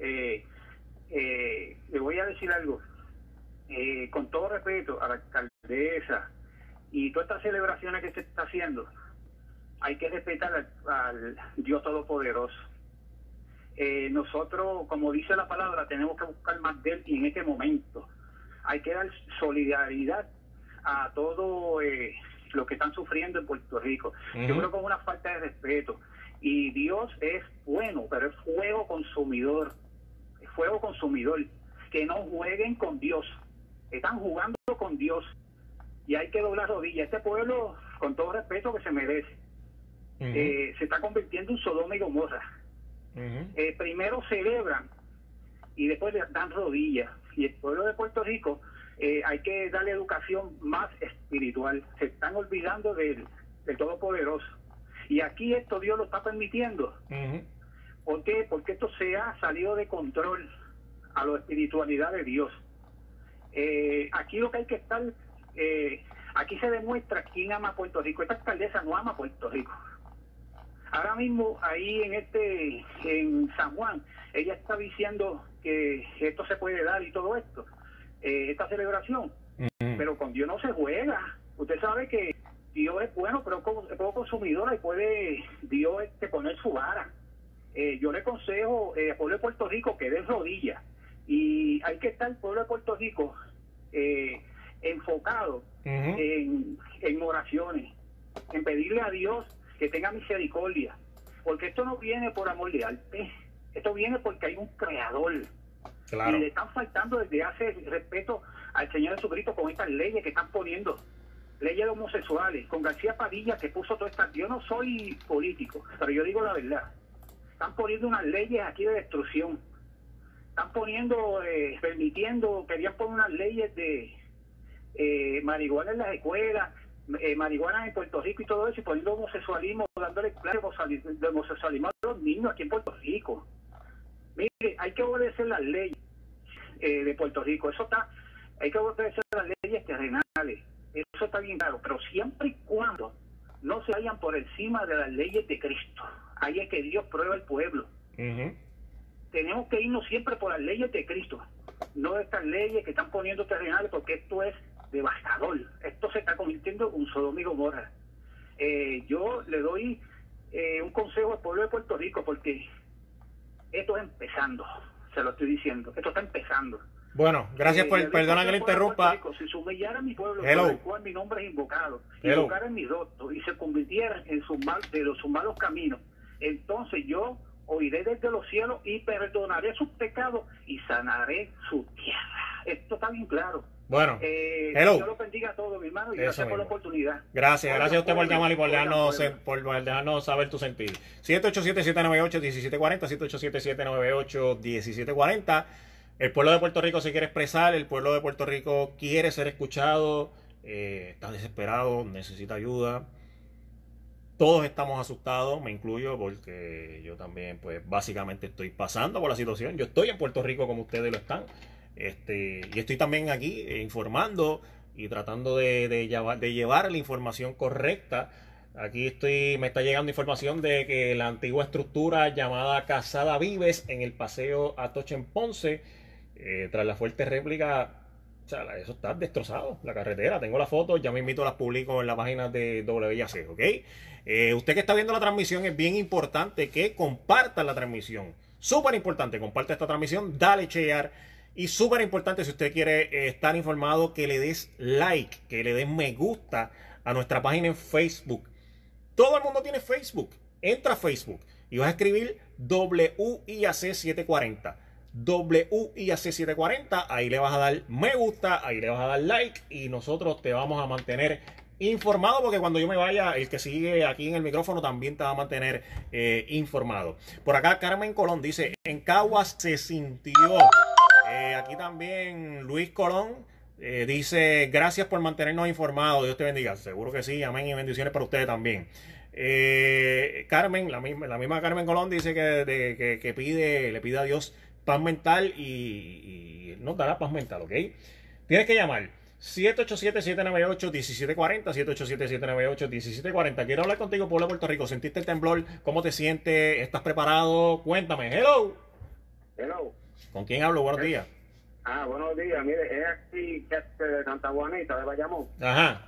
Speaker 26: Eh, eh, le voy a decir algo, Eh, con todo respeto a la alcaldesa y todas estas celebraciones que se está haciendo, hay que respetar al, al Dios Todopoderoso. Eh, nosotros, como dice la palabra, tenemos que buscar más de él y en este momento hay que dar solidaridad a todo eh, lo que están sufriendo en Puerto Rico. Yo
Speaker 32: Ujú.
Speaker 26: creo que es una falta de respeto. Y Dios es bueno, pero es fuego consumidor. Es fuego consumidor. Que no jueguen con Dios. Están jugando con Dios. Y hay que doblar rodillas. Este pueblo, con todo respeto que se merece, eh, se está convirtiendo en Sodoma y Gomorra. Eh, primero celebran y después dan rodillas. Y el pueblo de Puerto Rico eh, hay que darle educación más espiritual. Se están olvidando del, del Todopoderoso. Y aquí esto Dios lo está permitiendo. ¿Por qué? Porque esto se ha salido de control. a la espiritualidad de Dios. Eh, aquí lo que hay que estar, eh, aquí se demuestra quién ama a Puerto Rico. Esta alcaldesa no ama a Puerto Rico. Ahora mismo ahí en este, en San Juan, ella está diciendo que esto se puede dar y todo esto, eh, esta celebración, pero con Dios no se juega. Usted sabe que Dios es bueno, pero es poco consumidor y puede Dios este, poner su vara. Eh, yo le aconsejo eh, al pueblo de Puerto Rico que dé rodillas y hay que estar el pueblo de Puerto Rico eh, enfocado en, en oraciones, en pedirle a Dios que tenga misericordia, porque esto no viene por amor de arte, esto viene porque hay un creador. Y le están faltando desde hace respeto al Señor Jesucristo con estas leyes que están poniendo leyes homosexuales, con García Padilla que puso todas estas. Yo no soy político, pero yo digo la verdad. Están poniendo unas leyes aquí de destrucción. Están poniendo, eh, permitiendo, querían poner unas leyes de eh, marihuana en las escuelas, eh, marihuana en Puerto Rico y todo eso, y poniendo homosexualismo, dándole clases de homosexualismo a los niños aquí en Puerto Rico. Mire, hay que obedecer las leyes eh, de Puerto Rico. Eso está, hay que obedecer las leyes terrenales eso está bien claro, pero siempre y cuando no se vayan por encima de las leyes de Cristo. Ahí es que Dios prueba al pueblo. Tenemos que irnos siempre por las leyes de Cristo, no estas leyes que están poniendo terrenales, porque esto es devastador. Esto se está convirtiendo en un Sodom y Gomorra. Eh, yo le doy eh, un consejo al pueblo de Puerto Rico, porque esto es empezando, se lo estoy diciendo, esto está empezando.
Speaker 1: Bueno, gracias por, perdona que le interrumpa.
Speaker 26: Si se humillara mi pueblo, por el cual mi nombre es invocado, invocaran mi rostro y se convirtieran en sus, mal, de sus malos caminos, entonces yo oiré desde los cielos y perdonaré sus pecados y sanaré su tierra. Esto está bien claro.
Speaker 1: Bueno,
Speaker 26: eh, Dios lo bendiga a todos, mi hermano, y gracias por la oportunidad.
Speaker 1: Gracias, gracias a usted por llamar y por dejarnos, por dejarnos saber tu sentir. 787-798-1740, 787-798-1740. El pueblo de Puerto Rico se quiere expresar, el pueblo de Puerto Rico quiere ser escuchado, eh, está desesperado, necesita ayuda. Todos estamos asustados, me incluyo, porque yo también, pues, básicamente estoy pasando por la situación. Yo estoy en Puerto Rico como ustedes lo están. Este, y estoy también aquí eh, informando y tratando de, llevar, la información correcta. Aquí estoy, me está llegando información de que la antigua estructura llamada Casada Vives en el paseo Atoche en Ponce eh, tras la fuerte réplica, eso está destrozado, la carretera. Tengo la foto, ya me invito, a las publico en la página de WIAC, ¿ok? Eh, usted que está viendo la transmisión, es bien importante que comparta la transmisión. Súper importante, comparte esta transmisión, dale share. Y súper importante, si usted quiere eh, estar informado, que le des like, que le des me gusta a nuestra página en Facebook. Todo el mundo tiene Facebook. Entra a Facebook y vas a escribir WIAC 740. WIAC740. Ahí le vas a dar me gusta, ahí le vas a dar like y nosotros te vamos a mantener informado porque cuando yo me vaya, el que sigue aquí en el micrófono también te va a mantener eh, informado. Por acá Carmen Colón dice, en Caguas se sintió. Eh, aquí también Luis Colón eh, dice, gracias por mantenernos informados. Dios te bendiga. Seguro que sí, amén y bendiciones para ustedes también. Carmen, la misma, Carmen Colón dice que, pide, le pide a Dios paz mental y, no dará paz mental, ¿ok? Tienes que llamar 787-798-1740, 787-798-1740. Quiero hablar contigo, pueblo de Puerto Rico. ¿Sentiste el temblor? ¿Cómo te sientes? ¿Estás preparado? Cuéntame. Hello.
Speaker 4: Hello.
Speaker 1: ¿Con quién hablo? Buenos días.
Speaker 4: Ah, buenos días. Mire, es aquí de Santa Juanita, de Bayamón.
Speaker 1: Ajá.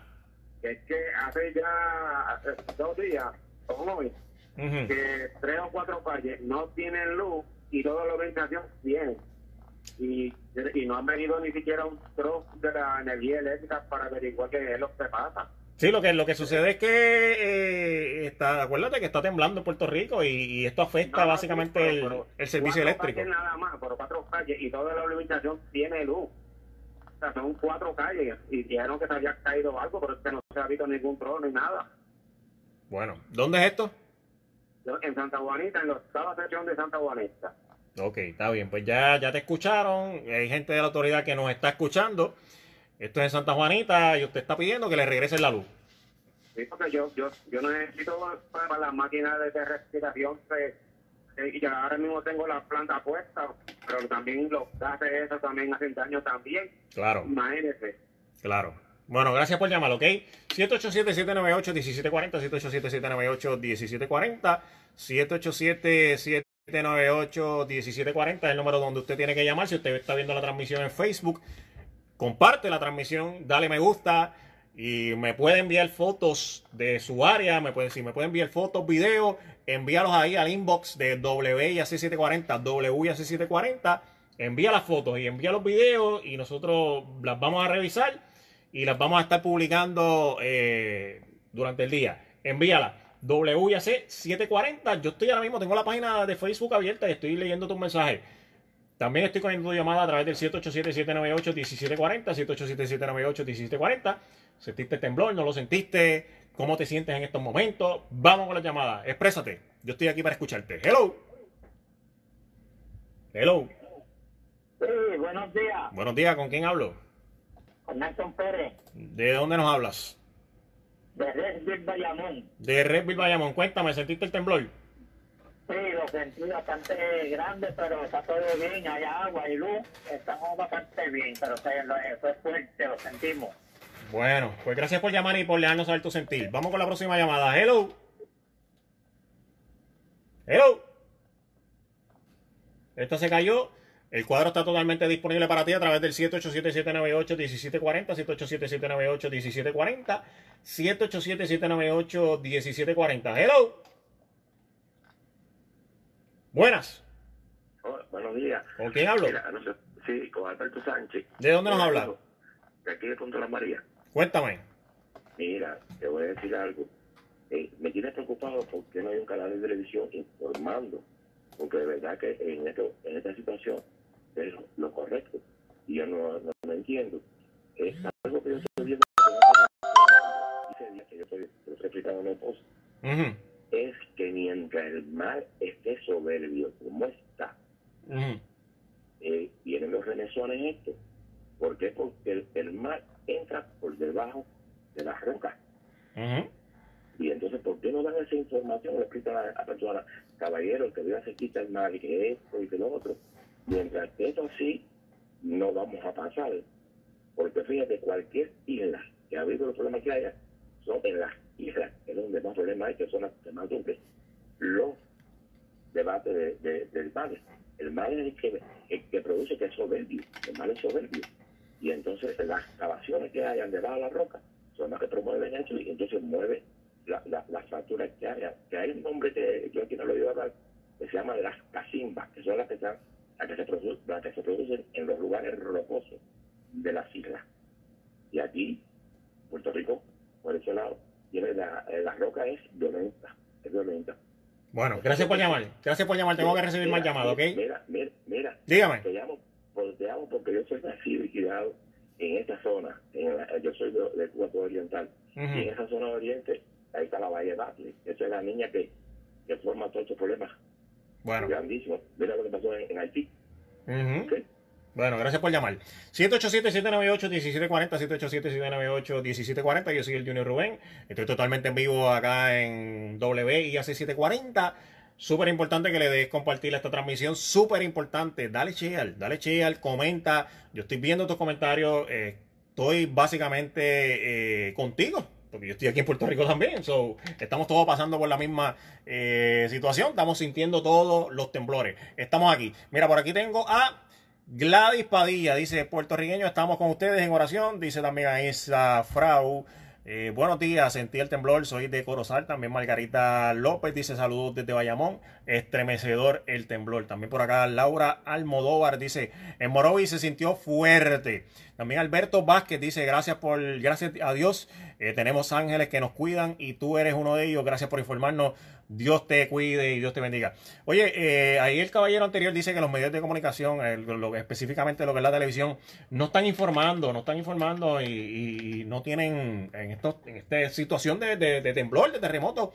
Speaker 4: es que hace ya dos días, o hoy, que tres o cuatro calles no tienen luz y toda la organización bien. Y, y no han venido ni siquiera un truck de la energía eléctrica para averiguar qué es lo que pasa.
Speaker 1: Sí, lo que, lo que sucede es que eh, está, acuérdate que está temblando en Puerto Rico y, esto afecta básicamente el, el, servicio eléctrico.
Speaker 4: nada más, por cuatro calles y toda la organización tiene luz. O sea, son cuatro calles y dijeron que se había caído algo, pero es que no se ha visto ningún trono ni nada.
Speaker 1: Bueno, ¿dónde es esto?
Speaker 4: en Santa Juanita, en la octava sección de Santa Juanita.
Speaker 1: Ok, está bien, pues ya, ya te escucharon, hay gente de la autoridad que nos está escuchando. Esto es en Santa Juanita y usted está pidiendo que le regrese la luz.
Speaker 4: Sí, porque yo, yo, yo necesito para las máquinas de respiración
Speaker 33: eh, y ahora mismo tengo la planta puesta, pero también los gases esos también hacen daño también.
Speaker 1: Claro.
Speaker 33: Imagínese.
Speaker 1: Claro. Bueno, gracias por llamar, ¿ok? 787-798-1740, 787-798-1740, 787-798-1740 es el número donde usted tiene que llamar. Si usted está viendo la transmisión en Facebook, comparte la transmisión, dale me gusta y me puede enviar fotos de su área, me puede, si me puede enviar fotos, videos, envíalos ahí al inbox de WIAC740, WIAC740, envía las fotos y envía los videos y nosotros las vamos a revisar y las vamos a estar publicando eh, durante el día. Envíala. WIAC 740. Yo estoy ahora mismo, tengo la página de Facebook abierta y estoy leyendo tus mensajes. También estoy cogiendo tu llamada a través del 787-798-1740, 787-798-1740. ¿Sentiste temblor? ¿No lo sentiste? ¿Cómo te sientes en estos momentos? Vamos con la llamada. Exprésate. Yo estoy aquí para escucharte. Hello. Hello.
Speaker 4: Sí, buenos días.
Speaker 1: Buenos días. ¿Con quién hablo?
Speaker 4: Con Nelson Pérez.
Speaker 1: ¿De dónde nos hablas?
Speaker 4: De Redville Bayamón.
Speaker 1: De Redville Bayamón. Cuéntame, ¿sentiste el temblor?
Speaker 4: Sí, lo sentí bastante grande, pero está todo bien. Hay agua y luz. Estamos bastante bien, pero eso es fuerte, lo sentimos.
Speaker 1: Bueno, pues gracias por llamar y por dejarnos saber tu sentir. Vamos con la próxima llamada. Hello. Hello. Esta se cayó. El cuadro está totalmente disponible para ti a través del 787-798-1740, 787-798-1740, 787-798-1740. Hello. Buenas.
Speaker 20: buenos días.
Speaker 1: ¿Con quién hablo?
Speaker 20: sí, con Alberto Sánchez.
Speaker 1: ¿De dónde nos habla?
Speaker 20: De aquí de Punto Las Marías.
Speaker 1: Cuéntame.
Speaker 20: Mira, te voy a decir algo. Eh, me tiene preocupado porque no hay un canal de televisión informando. Porque de verdad que en, esto, en esta situación es lo correcto. Y yo no, no, entiendo. Es algo que yo estoy viendo que yo estoy, explicando a mi esposa. Es que mientras el mar esté soberbio como está, eh, vienen los remesones estos. ¿Por qué? Porque el, el mar entra por debajo de las rocas. Y entonces, ¿por qué no dan esa información? Le explican a la persona, caballero, que viva cerquita el mar y que esto y que lo otro. Mientras eso así, no vamos a pasar. Porque fíjate, cualquier isla que ha habido los problemas que haya, son en las islas, que es donde más problemas hay, que son las que más sufren los debates de, del mar. El mar es el que, produce que es soberbio. El mar es soberbio y entonces las excavaciones que hayan debajo de la roca son las que promueven eso y entonces mueve las la, fracturas que haya. Que hay un nombre que yo aquí no lo iba a dar, que se llama las casimbas, que son las que, están, las que, se, producen, las que se producen en los lugares rocosos de las islas. Y aquí, Puerto Rico, por ese lado, tiene la, eh, la roca es violenta, es violenta.
Speaker 1: Bueno, gracias por llamar. Gracias por llamar. Tengo que recibir más llamadas, ¿ok?
Speaker 20: Mira, mira, mira.
Speaker 1: Dígame.
Speaker 20: Te llamo volteamos porque yo soy nacido y criado en esta zona. En yo soy de, de Cuba Oriental. Y en esa zona de Oriente, ahí está la Valle Batley. Esa es la niña que, que forma todos estos problemas.
Speaker 1: Bueno.
Speaker 20: Grandísimo. Mira lo que pasó en, Haití.
Speaker 1: Bueno, gracias por llamar. 787-798-1740, 787-798-1740. Yo soy el Junior Rubén. Estoy totalmente en vivo acá en WIAC 740. Súper importante que le des compartir esta transmisión. Súper importante. Dale share, dale share, comenta. Yo estoy viendo tus comentarios. Eh, estoy básicamente eh, contigo. Porque yo estoy aquí en Puerto Rico también. So, estamos todos pasando por la misma eh, situación. Estamos sintiendo todos los temblores. Estamos aquí. Mira, por aquí tengo a Gladys Padilla. Dice, puertorriqueño, estamos con ustedes en oración. Dice también a esa Frau. Eh, buenos días, sentí el temblor, soy de Corozal. También Margarita López dice saludos desde Bayamón. Estremecedor el temblor. También por acá Laura Almodóvar dice en Morovi se sintió fuerte. También Alberto Vázquez dice gracias por, gracias a Dios. Eh, tenemos ángeles que nos cuidan y tú eres uno de ellos. Gracias por informarnos. Dios te cuide y Dios te bendiga. Oye, eh, ahí el caballero anterior dice que los medios de comunicación, específicamente lo que es la televisión, no están informando, no están informando y, no tienen en, esto, en esta situación de, temblor, de terremoto,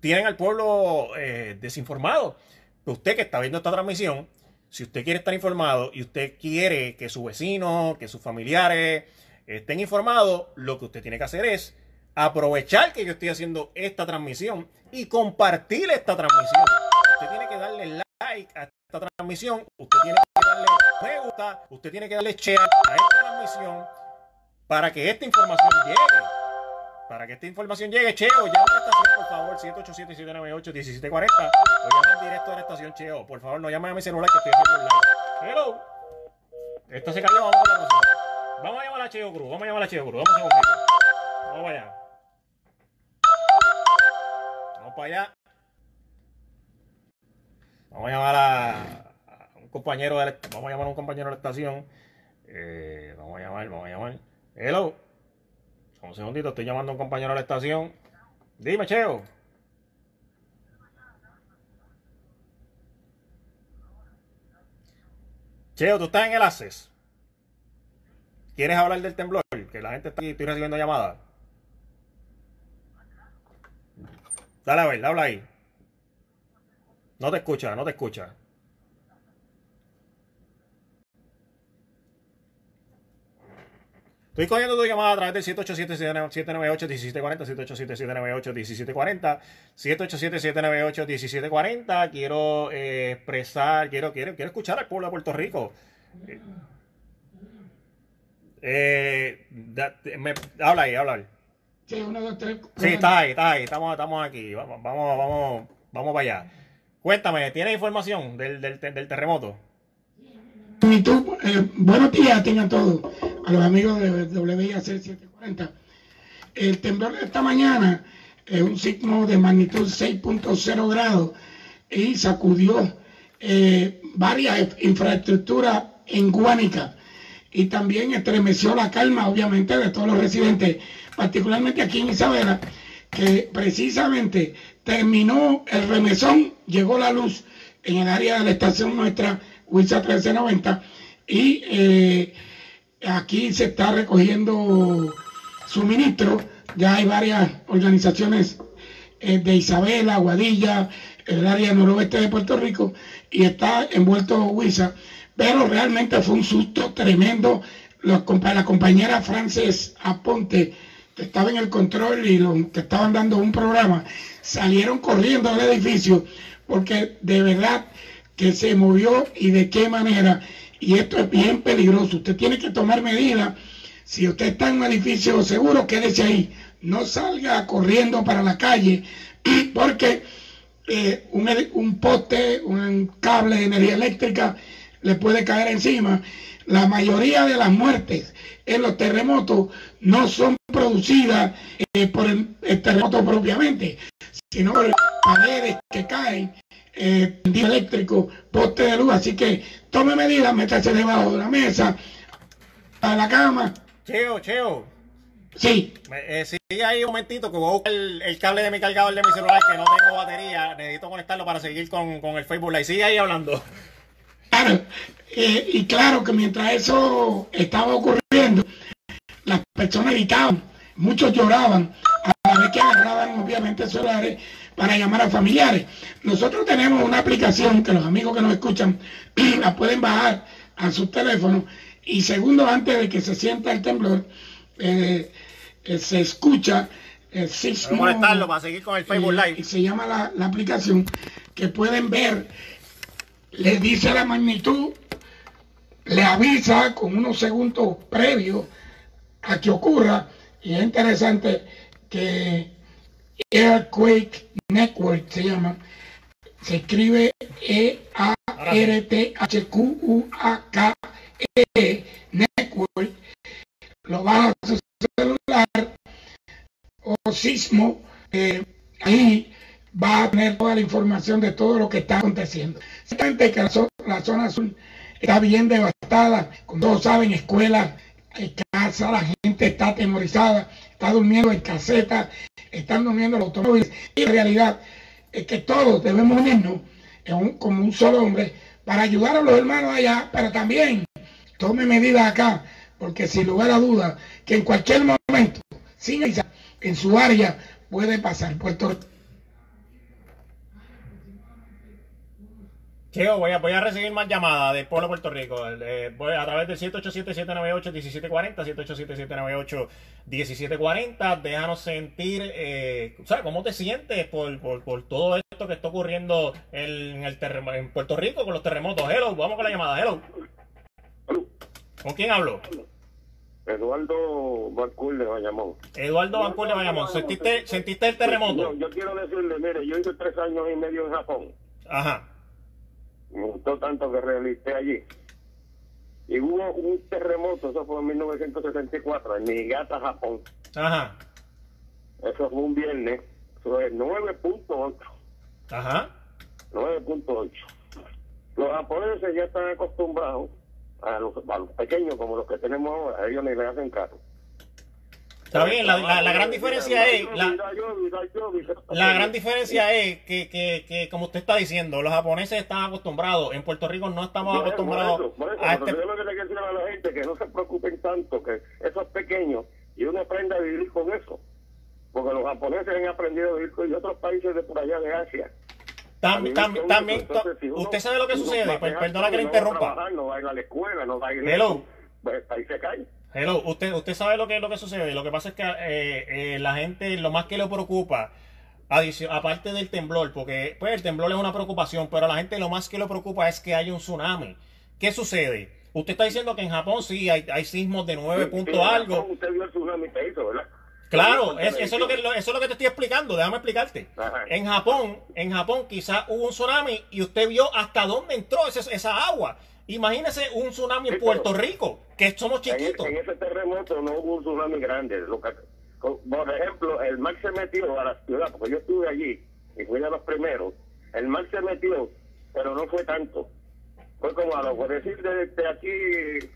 Speaker 1: tienen al pueblo eh, desinformado. Usted que está viendo esta transmisión, si usted quiere estar informado y usted quiere que su vecino, que sus familiares estén informados, lo que usted tiene que hacer es aprovechar que yo estoy haciendo esta transmisión y compartir esta transmisión. usted tiene que darle like a esta transmisión, usted tiene que darle me gusta, usted tiene que darle share a esta transmisión para que esta información llegue. Para que esta información llegue, Cheo, llama a la estación, por favor, 787-798-1740 o llama en directo a la estación, Cheo. Por favor, no llame a mi celular que estoy haciendo live. Hello. Esto se cayó, vamos a la próxima. Vamos a llamar a Cheo Cruz, vamos a llamar a Cheo Cruz, vamos a segundito. Vamos allá. Allá. Vamos a llamar a, un compañero de la, vamos a llamar a un compañero de la estación. Eh, vamos a llamar, vamos a llamar. Hello. Un segundito, estoy llamando a un compañero de la estación. Dime, Cheo. Cheo, tú estás en el ACES. ¿Quieres hablar del temblor? Que la gente estoy recibiendo llamadas. Dale a ver, habla ahí. No te escucha, no te escucha. Estoy cogiendo tu llamada a través del 787-798-1740, 787-798-1740, 787-798-1740. Quiero eh, expresar, quiero, quiero, quiero escuchar al pueblo de Puerto Rico. Eh, me, habla ahí, habla ahí.
Speaker 34: Sí, uno, dos, tres.
Speaker 1: Sí, está ahí, está ahí, estamos, estamos aquí. Vamos, vamos, vamos, vamos para allá. Cuéntame, ¿tienes información del, del, del terremoto?
Speaker 34: Eh, buenos días tengan todos a los amigos de WIAC 740. El temblor de esta mañana es un signo de magnitud 6.0 grados y sacudió eh, varias infraestructuras en Guánica y también estremeció la calma obviamente de todos los residentes, particularmente aquí en Isabela, que precisamente terminó el remesón, llegó la luz en el área de la estación nuestra WISA 1390 y eh, aquí se está recogiendo suministro. Ya hay varias organizaciones eh, de Isabela, Guadilla, el área noroeste de Puerto Rico y está envuelto WISA. Pero realmente fue un susto tremendo. la compañera Frances Aponte, que estaba en el control y que estaban dando un programa, salieron corriendo del edificio porque de verdad que se movió y de qué manera. Y esto es bien peligroso. Usted tiene que tomar medidas. Si usted está en un edificio seguro, quédese ahí. No salga corriendo para la calle porque eh, un poste, un cable de energía eléctrica le puede caer encima. La mayoría de las muertes en los terremotos no son producidas eh, por el, terremoto propiamente, sino por paredes que caen eh, eléctrico, poste de luz, así que tome medidas, métase debajo de la mesa, a la cama.
Speaker 1: Cheo, Cheo.
Speaker 34: Sí.
Speaker 1: Eh, sigue ahí un momentito que voy a buscar el, cable de mi cargador de mi celular que no tengo batería. Necesito conectarlo para seguir con, con el Facebook Live. Sigue ahí hablando.
Speaker 34: Claro, eh, y claro que mientras eso estaba ocurriendo, las personas gritaban, muchos lloraban, a la vez que agarraban obviamente celulares para llamar a familiares. Nosotros tenemos una aplicación que los amigos que nos escuchan la pueden bajar a sus teléfonos y segundos antes de que se sienta el temblor, eh, eh, se escucha el
Speaker 1: sismo. para seguir con el Facebook Live.
Speaker 34: Y se llama la, la aplicación que pueden ver, le dice la magnitud, le avisa con unos segundos previos a que ocurra y es interesante que Earthquake Network se llama. Se escribe E-A-R-T-H-Q-U-A-K-E Network. Lo va a su celular o sismo. Eh, ahí va a tener toda la información de todo lo que está aconteciendo. Que la, la zona azul está bien devastada, como todos saben, escuelas, casa, la gente está atemorizada, está durmiendo en casetas, están durmiendo los automóviles. Y la realidad es que todos debemos unirnos como un solo hombre para ayudar a los hermanos allá, pero también tome medidas acá, porque sin lugar a dudas que en cualquier momento, sin en su área puede pasar Puerto
Speaker 1: Cheo, voy a, voy a recibir más llamadas del pueblo de Puerto Rico. Eh, voy a través del 787-798-1740, 787-798-1740. Déjanos sentir, eh, sea, cómo te sientes por, por, por, todo esto que está ocurriendo en, el en Puerto Rico con los terremotos. Hello, vamos con la llamada. Hello. ¿Con quién hablo?
Speaker 20: Eduardo Bancul de Bayamón.
Speaker 1: Eduardo Bancul de Bayamón. ¿Sentiste, ¿Sentiste el terremoto?
Speaker 20: yo quiero decirle, mire, yo hice tres años y medio en Japón.
Speaker 1: Ajá
Speaker 20: me gustó tanto que realicé allí. Y hubo un terremoto, eso fue en 1974, en Niigata, Japón.
Speaker 1: Ajá.
Speaker 20: Eso fue un viernes, eso es 9.8.
Speaker 1: Ajá.
Speaker 20: 9.8. Los japoneses ya están acostumbrados a los, a los pequeños como los que tenemos ahora, ellos ni le hacen caso.
Speaker 1: Está bien, la, la, gran diferencia es la, la gran diferencia es que, que, que, como usted está diciendo, los japoneses están acostumbrados, en Puerto Rico no estamos acostumbrados
Speaker 20: a este... Yo lo que le quiero decir a la gente que no se preocupen tanto, que eso es pequeño y uno aprende a vivir con eso, porque los japoneses han aprendido a vivir con y otros países de por allá de Asia.
Speaker 1: También, también, usted sabe lo que sucede, pues, perdona que le interrumpa.
Speaker 20: No va a ir a la escuela, no va a ir
Speaker 1: Hello.
Speaker 20: Pues ahí se cae.
Speaker 1: Hello, usted, usted sabe lo que lo que sucede. Lo que pasa es que eh, eh, la gente, lo más que le preocupa, aparte del temblor, porque pues el temblor es una preocupación, pero a la gente lo más que le preocupa es que haya un tsunami. ¿Qué sucede? Usted está diciendo que en Japón sí hay, hay sismos de 9 puntos algo.
Speaker 20: Usted vio el tsunami que hizo, ¿verdad?
Speaker 1: Claro, eso, es lo que, eso es lo que te estoy explicando, déjame explicarte. En Japón, en Japón quizás hubo un tsunami y usted vio hasta dónde entró esa, esa agua. Imagínese un tsunami en Puerto Rico, que somos chiquitos.
Speaker 20: En, ese terremoto no hubo un tsunami grande. por ejemplo, el mar se metió a la ciudad, porque yo estuve allí y fui de los primeros. El mar se metió, pero no fue tanto. Fue como a lo por decir desde aquí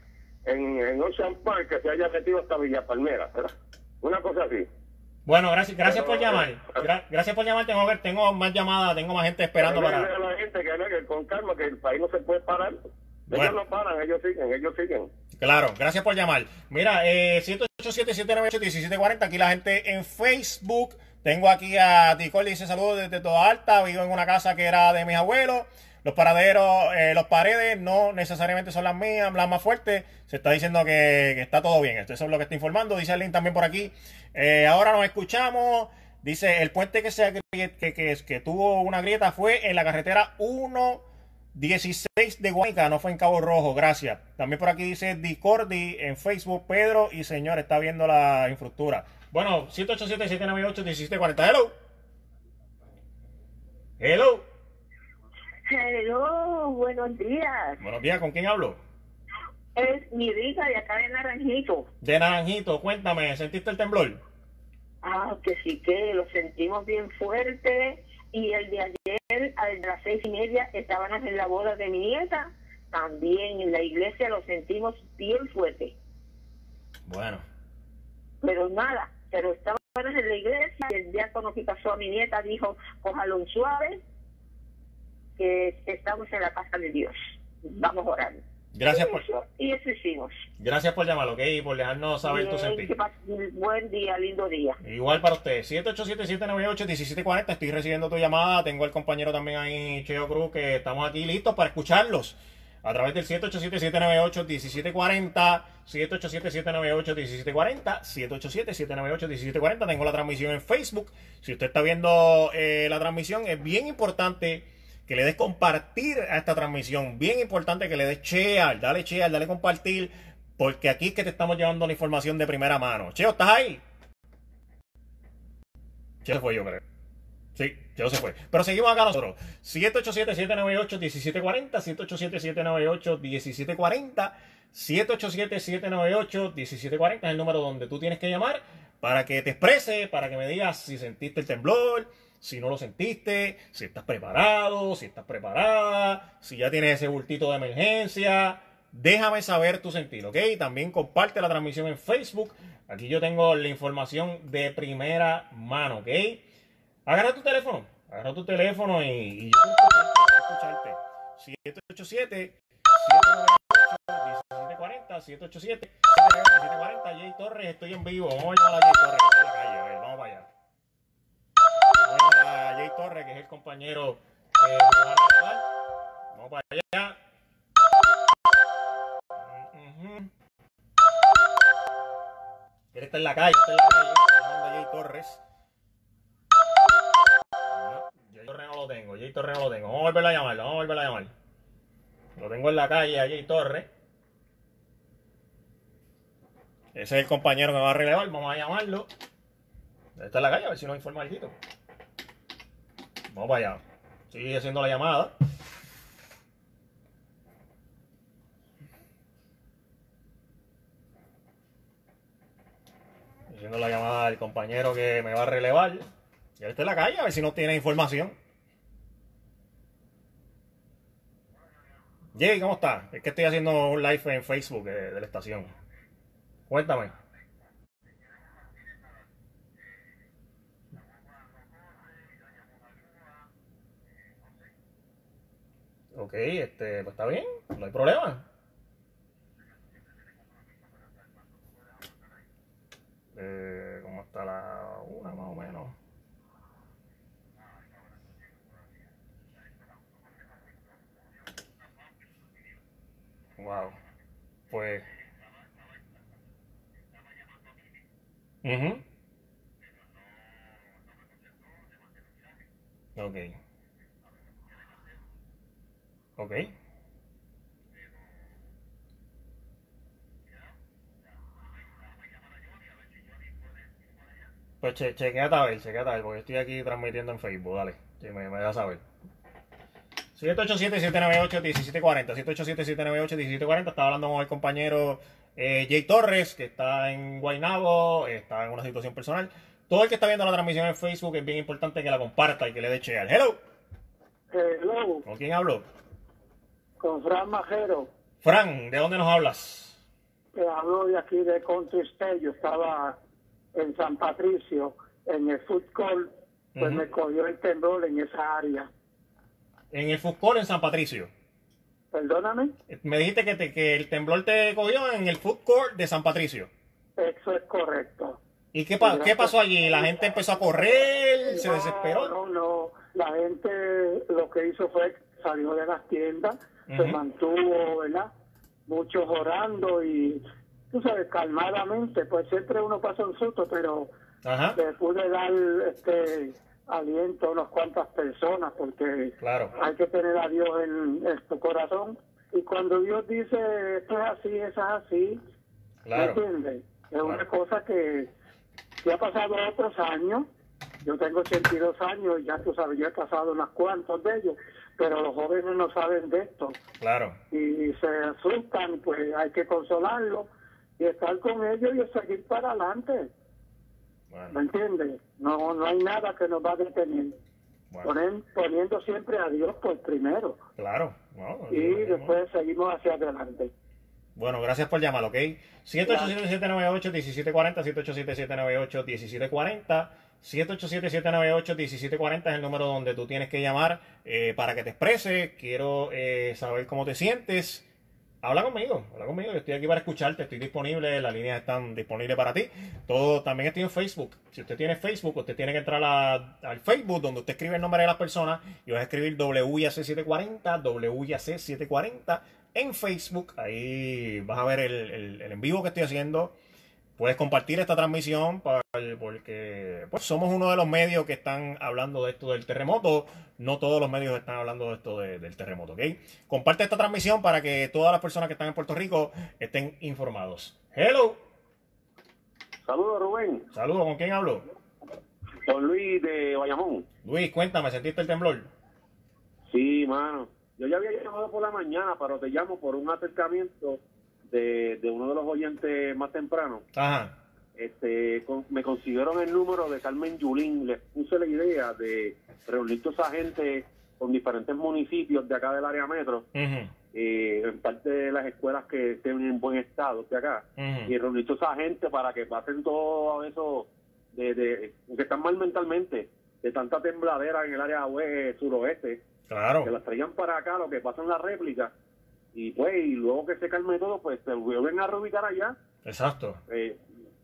Speaker 20: en, en Ocean Park que se haya metido hasta Villa Palmera, ¿verdad? Una cosa así.
Speaker 1: Bueno, gracias, gracias por llamar. Gracias por llamar. Tengo, tengo más llamadas, tengo más gente esperando para.
Speaker 20: la gente que, con calma que el país no se puede parar. Ellos no paran, ellos siguen, ellos siguen.
Speaker 1: Claro, gracias por llamar. Mira, eh, 187-798-1740, aquí la gente en Facebook. Tengo aquí a Ticol, dice saludos desde toda alta. Vivo en una casa que era de mis abuelos. Los paraderos, eh, los paredes no necesariamente son las mías, las más fuertes. Se está diciendo que, está todo bien. Esto es lo que está informando. Dice Link también por aquí. Eh, ahora nos escuchamos. Dice, el puente que, se, que, que, que tuvo una grieta fue en la carretera 1 16 de Guayca, no fue en Cabo Rojo, gracias. También por aquí dice Dicordi en Facebook, Pedro y señor, está viendo la infraestructura. Bueno, 787-798-1740. Hello. Hello.
Speaker 35: Hello, buenos días.
Speaker 1: Buenos días, ¿con quién hablo?
Speaker 35: Es mi hija de acá de Naranjito.
Speaker 1: De Naranjito, cuéntame, ¿sentiste el temblor?
Speaker 35: Ah, que sí que lo sentimos bien fuerte y el de ayer a las seis y media estábamos en la boda de mi nieta, también en la iglesia lo sentimos bien fuerte.
Speaker 1: Bueno.
Speaker 35: Pero nada, pero estábamos en la iglesia el diácono que pasó a mi nieta dijo, cójalo un suave, que estamos en la casa de Dios. Vamos a orar.
Speaker 1: Gracias por...
Speaker 35: y eso hicimos.
Speaker 1: Gracias por llamar, ¿ok? Y por dejarnos saber tu sentir.
Speaker 35: Buen día, lindo día.
Speaker 1: Igual para usted. 787-798-1740. Estoy recibiendo tu llamada. Tengo el compañero también ahí, Cheo Cruz, que estamos aquí listos para escucharlos. A través del 787-798-1740. 787-798-1740. 787-798-1740. Tengo la transmisión en Facebook. Si usted está viendo eh, la transmisión, es bien importante que le des compartir a esta transmisión. Bien importante que le des share, dale share, dale compartir, porque aquí es que te estamos llevando la información de primera mano. Cheo, ¿estás ahí? Cheo se fue, yo creo. Sí, Cheo se fue. Pero seguimos acá nosotros. 787-798-1740, 787-798-1740, 787-798-1740 es el número donde tú tienes que llamar para que te exprese, para que me digas si sentiste el temblor, si no lo sentiste, si estás preparado, si estás preparada, si ya tienes ese bultito de emergencia. Déjame saber tu sentir, ¿ok? También comparte la transmisión en Facebook. Aquí yo tengo la información de primera mano, ¿ok? Agarra tu teléfono, agarra tu teléfono y, y yo escucharte, escucharte. 787 798 1740 787 740 Jay Torres, estoy en vivo. Vamos a llamar a Jay Jay Torres, que es el compañero que me va a Vamos para allá. Él está en la calle, está en la calle. Jay Torres. Jay Torres no lo tengo, Jay Torres no lo tengo. Vamos a volver a llamarlo, vamos a volver a llamar. Lo tengo en la calle a Jay Torres. Ese es el compañero que va a relevar, vamos a llamarlo. Está en la calle, a ver si nos informa algo. Vamos para allá. Sigue haciendo la llamada. Haciendo la llamada al compañero que me va a relevar. Y él está en la calle, a ver si no tiene información. Jay, ¿cómo está? Es que estoy haciendo un live en Facebook de, de la estación. Cuéntame. Ok, este, pues está bien, no hay problema. Eh, ¿Cómo está la una más o menos? Wow. Pues. mhm Ok. Ok. Pues che, chequeate a ver, chequeate a ver, porque estoy aquí transmitiendo en Facebook, dale. Sí, me, me dejas saber. 787-798-1740. 787-798-1740. Estaba hablando con el compañero eh, Jay Torres, que está en Guaynabo, está en una situación personal. Todo el que está viendo la transmisión en Facebook es bien importante que la comparta y que le dé share. Hello.
Speaker 36: Hello.
Speaker 1: ¿Con quién hablo?
Speaker 36: Con Fran Majero.
Speaker 1: Fran, ¿de dónde nos hablas?
Speaker 36: Te hablo de aquí de. Yo estaba en San Patricio, en el food court, pues me cogió el temblor en esa área.
Speaker 1: En el food court en San Patricio.
Speaker 36: Perdóname,
Speaker 1: Me dijiste que, te- que el temblor te cogió en el food court de San Patricio.
Speaker 36: eso es correcto.
Speaker 1: ¿Y qué, pa- qué pasó allí? ¿La gente empezó a correr? ¿Se desesperó?
Speaker 36: No, no, la gente lo que hizo fue salió de las tiendas, se mantuvo, ¿verdad? Muchos orando y, tú sabes, calmadamente, pues siempre uno pasa un susto, pero
Speaker 1: Ajá.
Speaker 36: le pude dar este aliento a unas cuantas personas porque
Speaker 1: Claro.
Speaker 36: hay que tener a Dios en, en tu corazón y cuando Dios dice esto es así, eso es así, ¿me
Speaker 1: Claro.
Speaker 36: entiendes? Es una cosa que, que ha pasado otros años, yo tengo 82 años y ya tú sabes, yo he pasado unos cuantos de ellos, pero los jóvenes no saben de esto
Speaker 1: Claro.
Speaker 36: y se asustan, pues hay que consolarlos y estar con ellos y seguir para adelante. ¿Me entiendes? No, no hay nada que nos va a detener. Ponen- poniendo siempre a Dios por primero
Speaker 1: Claro.
Speaker 36: Y después seguimos hacia adelante.
Speaker 1: Bueno, gracias por llamar, ¿ok? 787-798-1740, 787-798-1740, 787-798-1740 es el número donde tú tienes que llamar eh, para que te expreses. Quiero eh, saber cómo te sientes. Habla conmigo, habla conmigo. Yo estoy aquí para escucharte, estoy disponible, las líneas están disponibles para ti. Todo, también estoy en Facebook. Si usted tiene Facebook, usted tiene que entrar al Facebook donde usted escribe el nombre de las personas y vas a escribir WIAC740, WIAC740 en Facebook. Ahí vas a ver el en vivo que estoy haciendo. Puedes compartir esta transmisión pa- porque pues, somos uno de los medios que están hablando de esto del terremoto. No todos los medios están hablando de esto de- del terremoto, ¿ok? Comparte esta transmisión para que todas las personas que están en Puerto Rico estén informados. Hello.
Speaker 12: Saludos, Rubén.
Speaker 1: Saludos, ¿con quién hablo?
Speaker 12: Con Luis de Bayamón.
Speaker 1: Luis, cuéntame, ¿sentiste el temblor?
Speaker 12: Sí, mano. Yo ya había llamado por la mañana, pero te llamo por un acercamiento de, de uno de los oyentes más temprano.
Speaker 1: Ajá.
Speaker 12: Este, con- me consiguieron el número de Carmen Yulín. Les puse la idea de reunir toda esa gente con diferentes municipios de acá del área metro, eh, en parte de las escuelas que estén en buen estado de acá, y reunir toda esa gente para que pasen todo eso de, de que están mal mentalmente, de tanta tembladera en el área oe- suroeste,
Speaker 1: Claro.
Speaker 12: que las traigan para acá, lo que pasa en la réplica, y pues, y luego que se calme todo, pues se vuelven a reubicar allá.
Speaker 1: Exacto.
Speaker 12: Eh,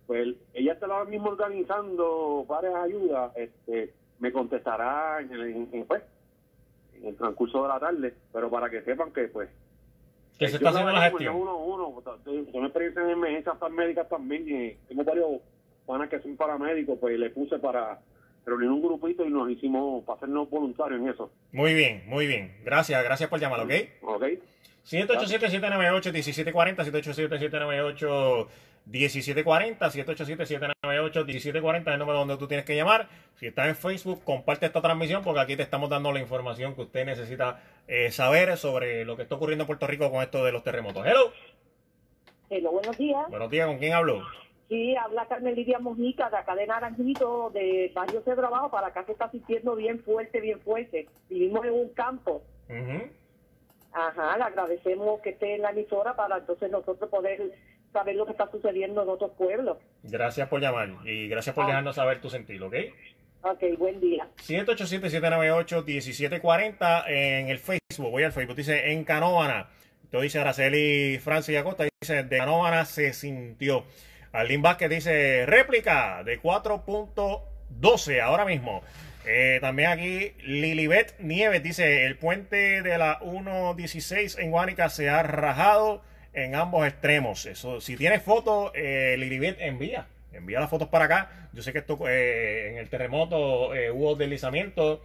Speaker 12: pues ella está ahora mismo organizando varias ayudas, este, me contestará en, el- en- pues, en el transcurso de la tarde, pero para que sepan que pues
Speaker 1: que se está haciendo la gestión.
Speaker 12: Uno, uno, tengo experiencia en emergencias médicas también, y tengo varios panas que son paramédicos, pues le puse para reunir un grupito y nos hicimos para hacernos voluntarios en eso.
Speaker 1: Muy bien, muy bien. Gracias, gracias por llamar, ¿ok?
Speaker 12: Ok.
Speaker 1: 787-798-1740, 787-798 1740, 787-798-1740 es el número donde tú tienes que llamar. Si estás en Facebook, comparte esta transmisión porque aquí te estamos dando la información que usted necesita eh, saber sobre lo que está ocurriendo en Puerto Rico con esto de los terremotos. Hello.
Speaker 37: Hello, buenos días.
Speaker 1: Buenos días, ¿con quién hablo?
Speaker 37: Sí, habla Carmen Lidia Mojica de acá de Naranjito, de Barrio de Trabajo, para acá se está sintiendo bien fuerte, bien fuerte. Vivimos en un campo. Ajá, le agradecemos que esté en la emisora para entonces nosotros poder saber lo que está sucediendo en otros pueblos.
Speaker 1: Gracias por llamar y gracias por dejarnos saber tu sentido, ¿ok?
Speaker 37: Ok, buen día.
Speaker 1: 787-798-1740 en el Facebook. Voy al Facebook. Dice en Canóvana. Esto dice Araceli Francis Acosta. Dice de Canóvana se sintió. Alín Vázquez dice réplica de 4.12 ahora mismo. Eh, también aquí Lilibet Nieves dice el puente de la 1.16 en Guánica se ha rajado en ambos extremos. Eso, si tienes fotos, eh, Lilibet envía. Envía las fotos para acá. Yo sé que esto eh, en el terremoto eh, hubo deslizamiento.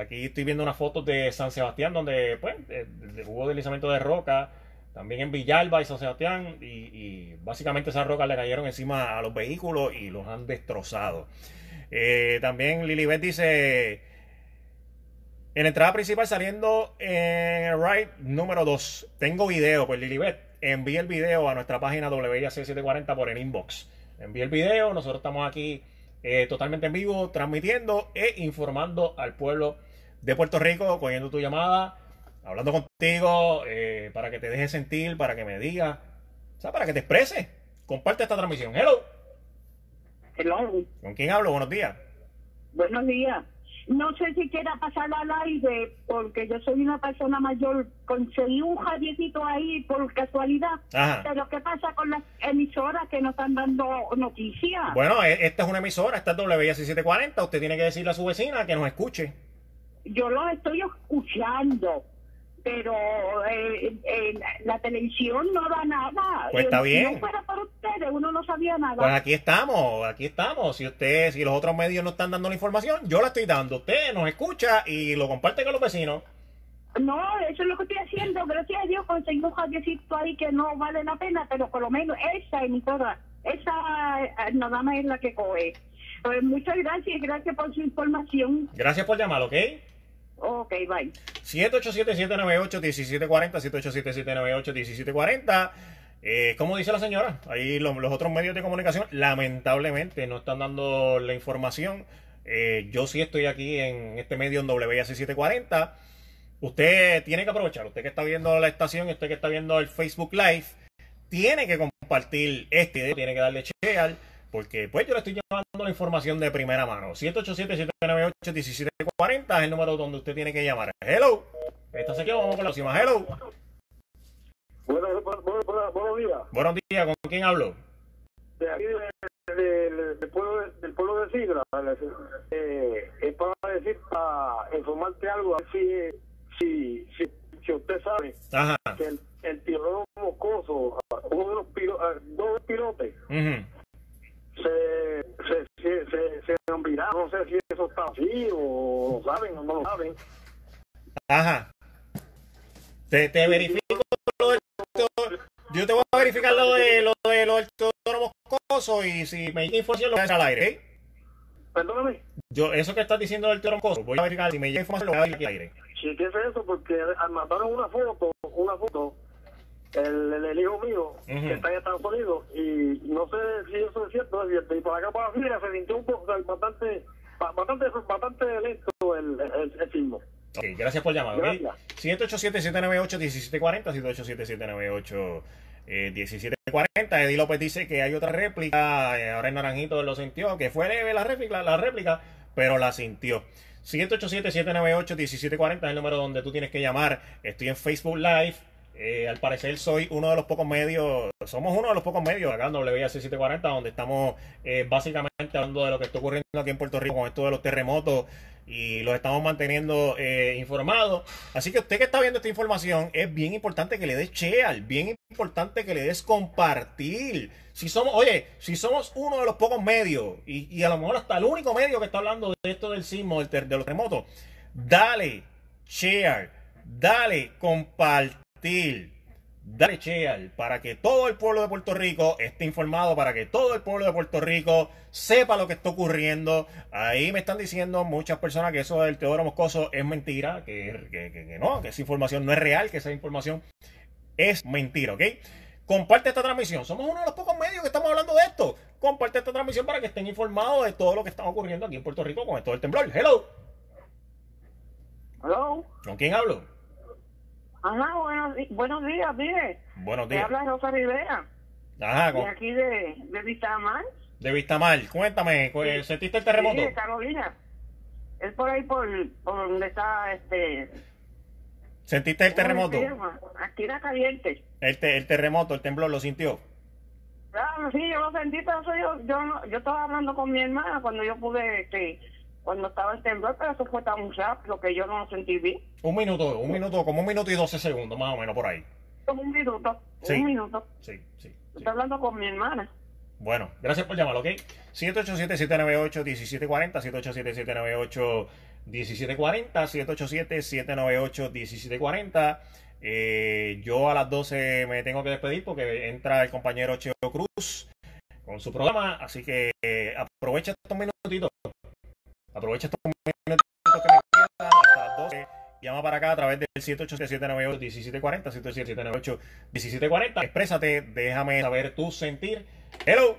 Speaker 1: Aquí estoy viendo unas fotos de San Sebastián donde pues, hubo deslizamiento de roca. También en Villalba y San Sebastián. Y, básicamente esas rocas le cayeron encima a los vehículos y los han destrozado. También Lilibet dice... En la entrada principal saliendo en ride número 2. Tengo video, pues Lilibet, envíe el video a nuestra página WIAC740 por el inbox. Envíe el video, nosotros estamos aquí eh, totalmente en vivo, transmitiendo e informando al pueblo de Puerto Rico, cogiendo tu llamada, hablando contigo, eh, para que te dejes sentir, para que me digas, o sea, para que te exprese. Comparte esta transmisión. Hello.
Speaker 37: Hello.
Speaker 1: ¿Con quién hablo? Buenos días.
Speaker 37: Buenos días. No sé si quiera pasar al aire, porque yo soy una persona mayor. Conseguí un jadiecito ahí por casualidad. Pero ¿qué pasa con las emisoras que nos están dando noticias?
Speaker 1: Bueno, e, esta es una emisora, esta es WIAC740. Usted tiene que decirle a su vecina que nos escuche.
Speaker 37: Yo lo estoy escuchando pero eh, eh, la televisión no da nada.
Speaker 1: Pues está bien.
Speaker 37: Si no fuera por ustedes, uno no sabía nada.
Speaker 1: Pues aquí estamos, aquí estamos. Si usted, si los otros medios no están dando la información, yo la estoy dando. Usted nos escucha y lo comparte con los vecinos.
Speaker 37: No, eso es lo que estoy haciendo. Gracias a Dios conseguí un jardecito ahí que no vale la pena, pero por lo menos esa emisora, esa eh, nada más es la que coge. Pues muchas gracias, gracias por su información.
Speaker 1: Gracias por llamar, ¿ok?
Speaker 37: Ok, bye.
Speaker 1: 787-798-1740, 787-798-1740. Eh, como dice la señora, ahí los, otros medios de comunicación lamentablemente no están dando la información. Eh, yo sí estoy aquí en este medio en WIAC 740. Usted tiene que aprovechar, usted que está viendo la estación, usted que está viendo el Facebook Live, tiene que compartir este, tiene que darle share porque pues yo le estoy llevando la información de primera mano. 787-798-1740 es el número donde usted tiene que llamar. Hello. Estás aquí, vamos con la próxima. Hello.
Speaker 12: Buenos, buenos, días.
Speaker 1: Buenos días, ¿con quién hablo?
Speaker 12: De aquí, del, pueblo, del pueblo de Sidra. Eh, es para decir, para informarte algo, si, si, si, si usted sabe que el, el Moscoso, uno de los pilotos, dos pilotes, se, se, se, se, se No sé si eso está así o lo saben o no lo saben.
Speaker 1: Ajá. Te, te verifico lo del Yo te voy a verificar lo de lo de lo del Teodoro Moscoso y si me llega información lo voy a al aire. ¿eh?
Speaker 12: Perdóname.
Speaker 1: Yo, eso que estás diciendo del Teodoro Moscoso, voy a verificar si me llega información lo voy a al aire.
Speaker 12: Sí, ¿qué es eso? Porque mandaron una foto, una foto el, el, hijo mío, que está en Estados Unidos, y no sé si eso es cierto, es cierto. Y por acá, por la se sintió un poco, bastante, bastante, bastante lento el, el, el sismo.
Speaker 1: Ok, gracias por llamar. ¿okay? 787-798-1740, 787-798. 1740, Eddie López dice que hay otra réplica, eh, ahora el naranjito lo sintió, que fue leve la réplica, la réplica, pero la sintió. 787-798-1740 es el número donde tú tienes que llamar. Estoy en Facebook Live Eh, al parecer soy uno de los pocos medios, somos uno de los pocos medios acá en WIAC 740 donde estamos eh, básicamente hablando de lo que está ocurriendo aquí en Puerto Rico con esto de los terremotos y los estamos manteniendo eh, informados. Así que usted que está viendo esta información, es bien importante que le des share, bien importante que le des compartir. Si somos, oye, si somos uno de los pocos medios y, a lo mejor hasta el único medio que está hablando de esto del sismo, de los terremotos, dale share, dale compartir Dale share para que todo el pueblo de Puerto Rico esté informado, para que todo el pueblo de Puerto Rico sepa lo que está ocurriendo. Ahí me están diciendo muchas personas que eso del Teodoro Moscoso es mentira, que, que, no, que esa información no es real, que esa información es mentira, ¿ok? Comparte esta transmisión. Somos uno de los pocos medios que estamos hablando de esto. Comparte esta transmisión para que estén informados de todo lo que está ocurriendo aquí en Puerto Rico con esto del temblor. Hello.
Speaker 37: Hello.
Speaker 1: ¿Con quién hablo?
Speaker 37: Ajá, buenos, buenos días, mire.
Speaker 1: Buenos días.
Speaker 37: Me habla Rosa Rivera.
Speaker 1: Ajá.
Speaker 37: De aquí de, de Vistamar.
Speaker 1: De Vistamar. Cuéntame, ¿sentiste el terremoto?
Speaker 37: Sí, de Carolina. Es por ahí por, por donde está este...
Speaker 1: ¿Sentiste el terremoto?
Speaker 37: Aquí era caliente.
Speaker 1: El, el terremoto, el temblor, ¿lo sintió?
Speaker 37: Claro, sí, yo lo sentí, pero yo, yo, yo estaba hablando con mi hermana cuando yo pude... Este, cuando estaba el temblor, pero eso fue tan rápido que yo no lo sentí bien.
Speaker 1: Un minuto, un minuto, como un minuto y doce segundos, más o menos por ahí.
Speaker 37: Como un minuto, un minuto.
Speaker 1: Sí, sí.
Speaker 37: Estoy hablando con mi hermana.
Speaker 1: Bueno, gracias por llamar, ¿ok? 787-798-1740, 787-798-1740, 787-798-1740. Eh, yo a las 12 me tengo que despedir porque entra el compañero Cheo Cruz con su programa, así que eh, aprovecha estos minutitos Aprovecha estos minutos que me quedan hasta las 12. Llama para acá a través del 787-98-1740, 787-1740. Exprésate, déjame saber tu sentir. Hello.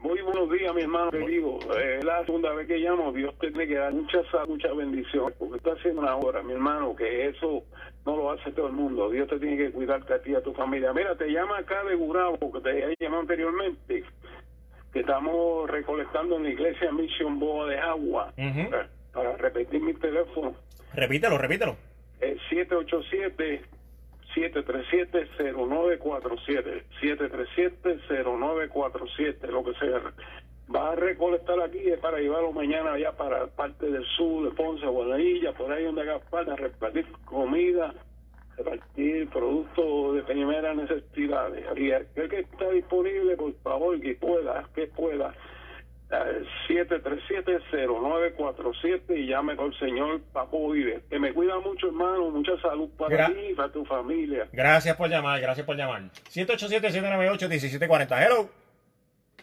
Speaker 23: Muy buenos días, mi hermano querido. Es la segunda vez que llamo. Dios te tiene que dar mucha mucha bendición. Porque está haciendo una hora, mi hermano, que eso no lo hace todo el mundo. Dios te tiene que cuidarte a ti y a tu familia. Mira, te llama acá de Gurabo, que te he llamado anteriormente que estamos recolectando en la iglesia Mission Boa de Agua. Para repetir mi teléfono.
Speaker 1: Repítelo, repítelo.
Speaker 23: Es 787 737-0947, 737-0947, lo que sea. Va a recolectar aquí para llevarlo mañana allá para parte del sur, de Ponce, Guadalajara, por ahí donde haga falta, repartir comida, repartir productos de primera necesidad. Y aquel que está disponible, por favor, que pueda, que pueda, 737-0947 y llame con el señor Papo Vive. Que me cuida mucho, hermano. Mucha salud para ti y para tu familia.
Speaker 1: Gracias por llamar, gracias por llamar. 787-798-1740. Hello.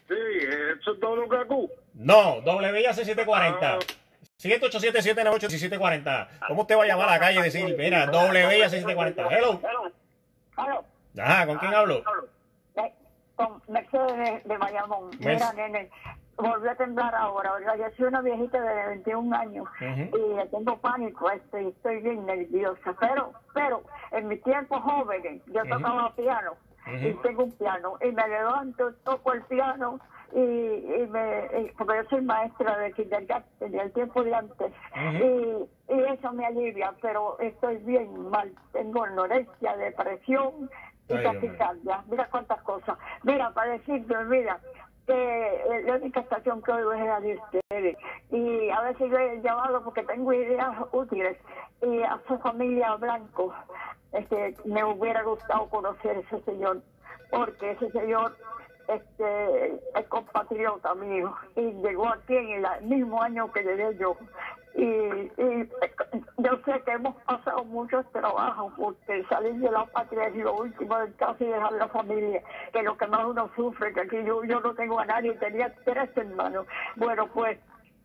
Speaker 23: Sí, ¿eso es que
Speaker 1: No, WIAC 740. 787-798-1740. ¿Cómo usted va a llamar a la calle y decir, mira, WIAC 740? Hello.
Speaker 37: Hello.
Speaker 1: Ajá, ¿con quién hablo?
Speaker 37: Con Mercedes de, Bayamón. Mira, nene, volví a temblar ahora. Yo soy una viejita de 21 años y tengo pánico, este, estoy bien nerviosa. Pero, pero en mi tiempo joven, yo tocaba piano y tengo un piano y me levanto, toco el piano y, y me, porque yo soy maestra de kindergarten del tiempo de antes y, y eso me alivia, pero estoy bien mal, tengo anorexia, depresión y taquicardia, mira cuántas cosas. Mira, para decirte, mira, que la única estación que oigo es la de ustedes. Y a veces yo he llamado porque tengo ideas útiles. Y a su familia Blanco, este, me hubiera gustado conocer ese señor, porque ese señor este es compatriota mío. Y llegó aquí en el mismo año que llegué yo. Y, y yo sé que hemos pasado muchos trabajos porque salir de la patria es lo último del caso y dejar la familia que lo que más uno sufre que aquí yo, yo no tengo a nadie tenía tres hermanos. Bueno pues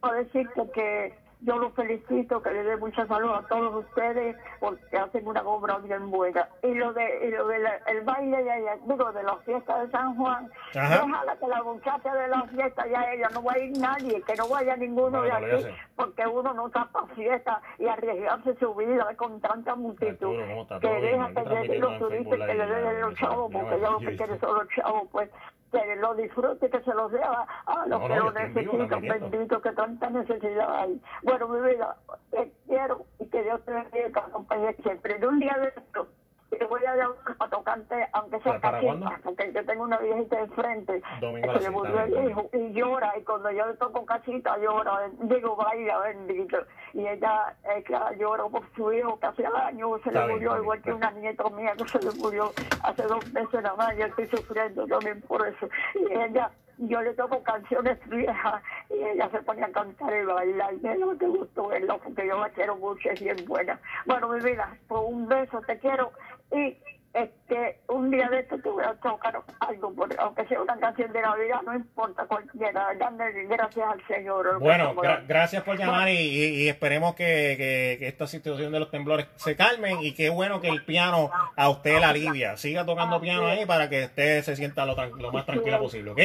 Speaker 37: a decirte que yo los felicito, que le dé mucha salud a todos ustedes porque hacen una obra bien buena. Y lo de y lo de el baile, de, digo, de las fiestas de San Juan, ojalá que la muchacha de las fiestas ya ella no va a ir nadie, que no vaya ninguno de aquí, porque uno no está para fiesta y arriesgarse su vida con tanta multitud. que deja que lleguen los turistas que le den los chavos, porque ya lo que quiere son los chavos, pues que lo disfrute, que se los dé a, los que lo necesitan, bendito, que tanta necesidad hay. Bueno, mi vida, te quiero y que Dios te bendiga, acompañe siempre. De un día de esto, te voy a llamar para tocarte, aunque sea cachita, porque yo tengo una viejita enfrente que le murió el hijo y llora, y cuando yo le toco cachita llora, digo, vaya bendito, y ella, ella llora por su hijo que hace años se le murió, igual que una nieta mía que se le murió hace dos meses nada más, yo estoy sufriendo también por eso, y ella yo le toco canciones viejas y ella se pone a cantar y bailar. Y no te gustó verlo porque yo la quiero mucho, es bien buena. Bueno, mi vida, pues un beso, te quiero y este un día de esto te voy a tocar algo, aunque sea una canción de Navidad, no importa cualquiera, darle gracias al Señor.
Speaker 1: Bueno, gracias por llamar y, esperemos que, esta situación de los temblores se calmen y qué bueno que el piano a usted la alivia. Siga tocando piano ahí para que usted se sienta lo, más tranquila posible, ¿ok?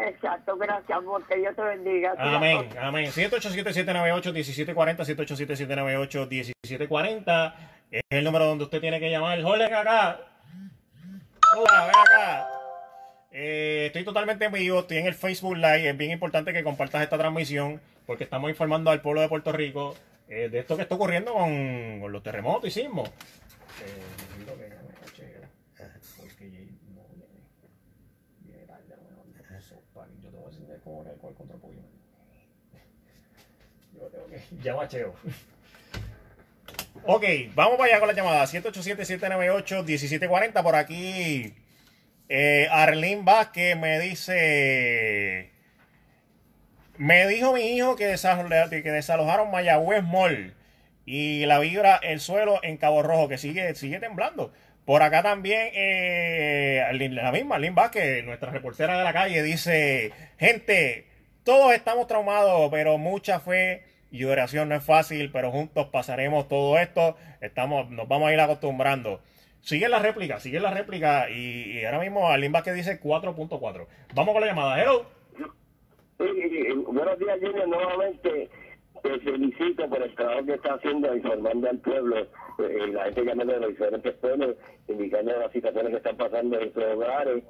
Speaker 37: Exacto, gracias, amor, que Dios te bendiga.
Speaker 1: Amén, amén. 787-798-1740, 787-798-1740. Es el número donde usted tiene que llamar. Jorge, acá. Hola, ven acá. Eh, estoy totalmente en vivo, estoy en el Facebook Live. Es bien importante que compartas esta transmisión porque estamos informando al pueblo de Puerto Rico eh, de esto que está ocurriendo con, los terremotos y sismos. Eh, ya macheo. Ok, vamos para allá con la llamada. 787-798-1740. Por aquí, eh, Vázquez me dice. Me dijo mi hijo que, desalojaron Mayagüez Mall y la vibra el suelo en Cabo Rojo, que sigue, sigue temblando. Por acá también, eh, la misma Arlene Vázquez, nuestra reportera de la calle, dice: Gente, todos estamos traumados, pero mucha fe y oración no es fácil, pero juntos pasaremos todo esto. Estamos, nos vamos a ir acostumbrando. Sigue la réplica, sigue la réplica. Y, ahora mismo Alimba que dice 4.4. Vamos con la llamada. Hello.
Speaker 13: buenos días, Junior. Nuevamente te felicito por el trabajo que está haciendo informando al pueblo. Eh, la gente llamando de los diferentes pueblos, indicando las situaciones que están pasando en sus hogares,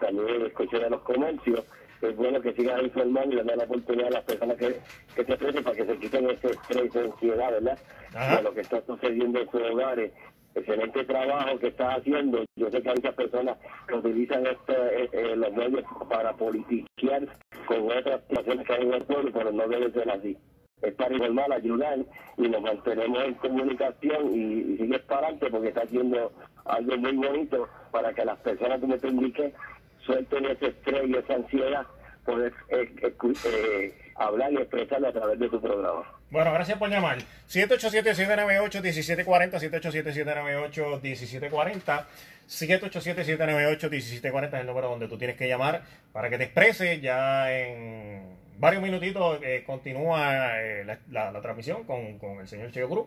Speaker 13: también escuchar de los comercios es bueno que sigas informando y le den la oportunidad a las personas que, que se expresen para que se quiten ese estrés y ansiedad, ¿verdad? De lo que está sucediendo en sus hogares. Excelente trabajo que estás haciendo. Yo sé que muchas personas que utilizan este, eh, eh, los medios para politiquear con otras situaciones que hay en el pueblo, pero no debe ser así. Es para informar, ayudar y nos mantenemos en comunicación y, y sigues para adelante porque está haciendo algo muy bonito para que las personas, como te indiqué, suelten ese estrés y esa ansiedad, poder eh, eh, hablar y expresarlo a través de tu programa.
Speaker 1: Bueno, gracias por llamar. 787-798-1740, 787-798-1740, 787-798-1740 es el número donde tú tienes que llamar para que te expreses. Ya en varios minutitos eh, continúa la, la, transmisión con, con el señor Cheo Cruz.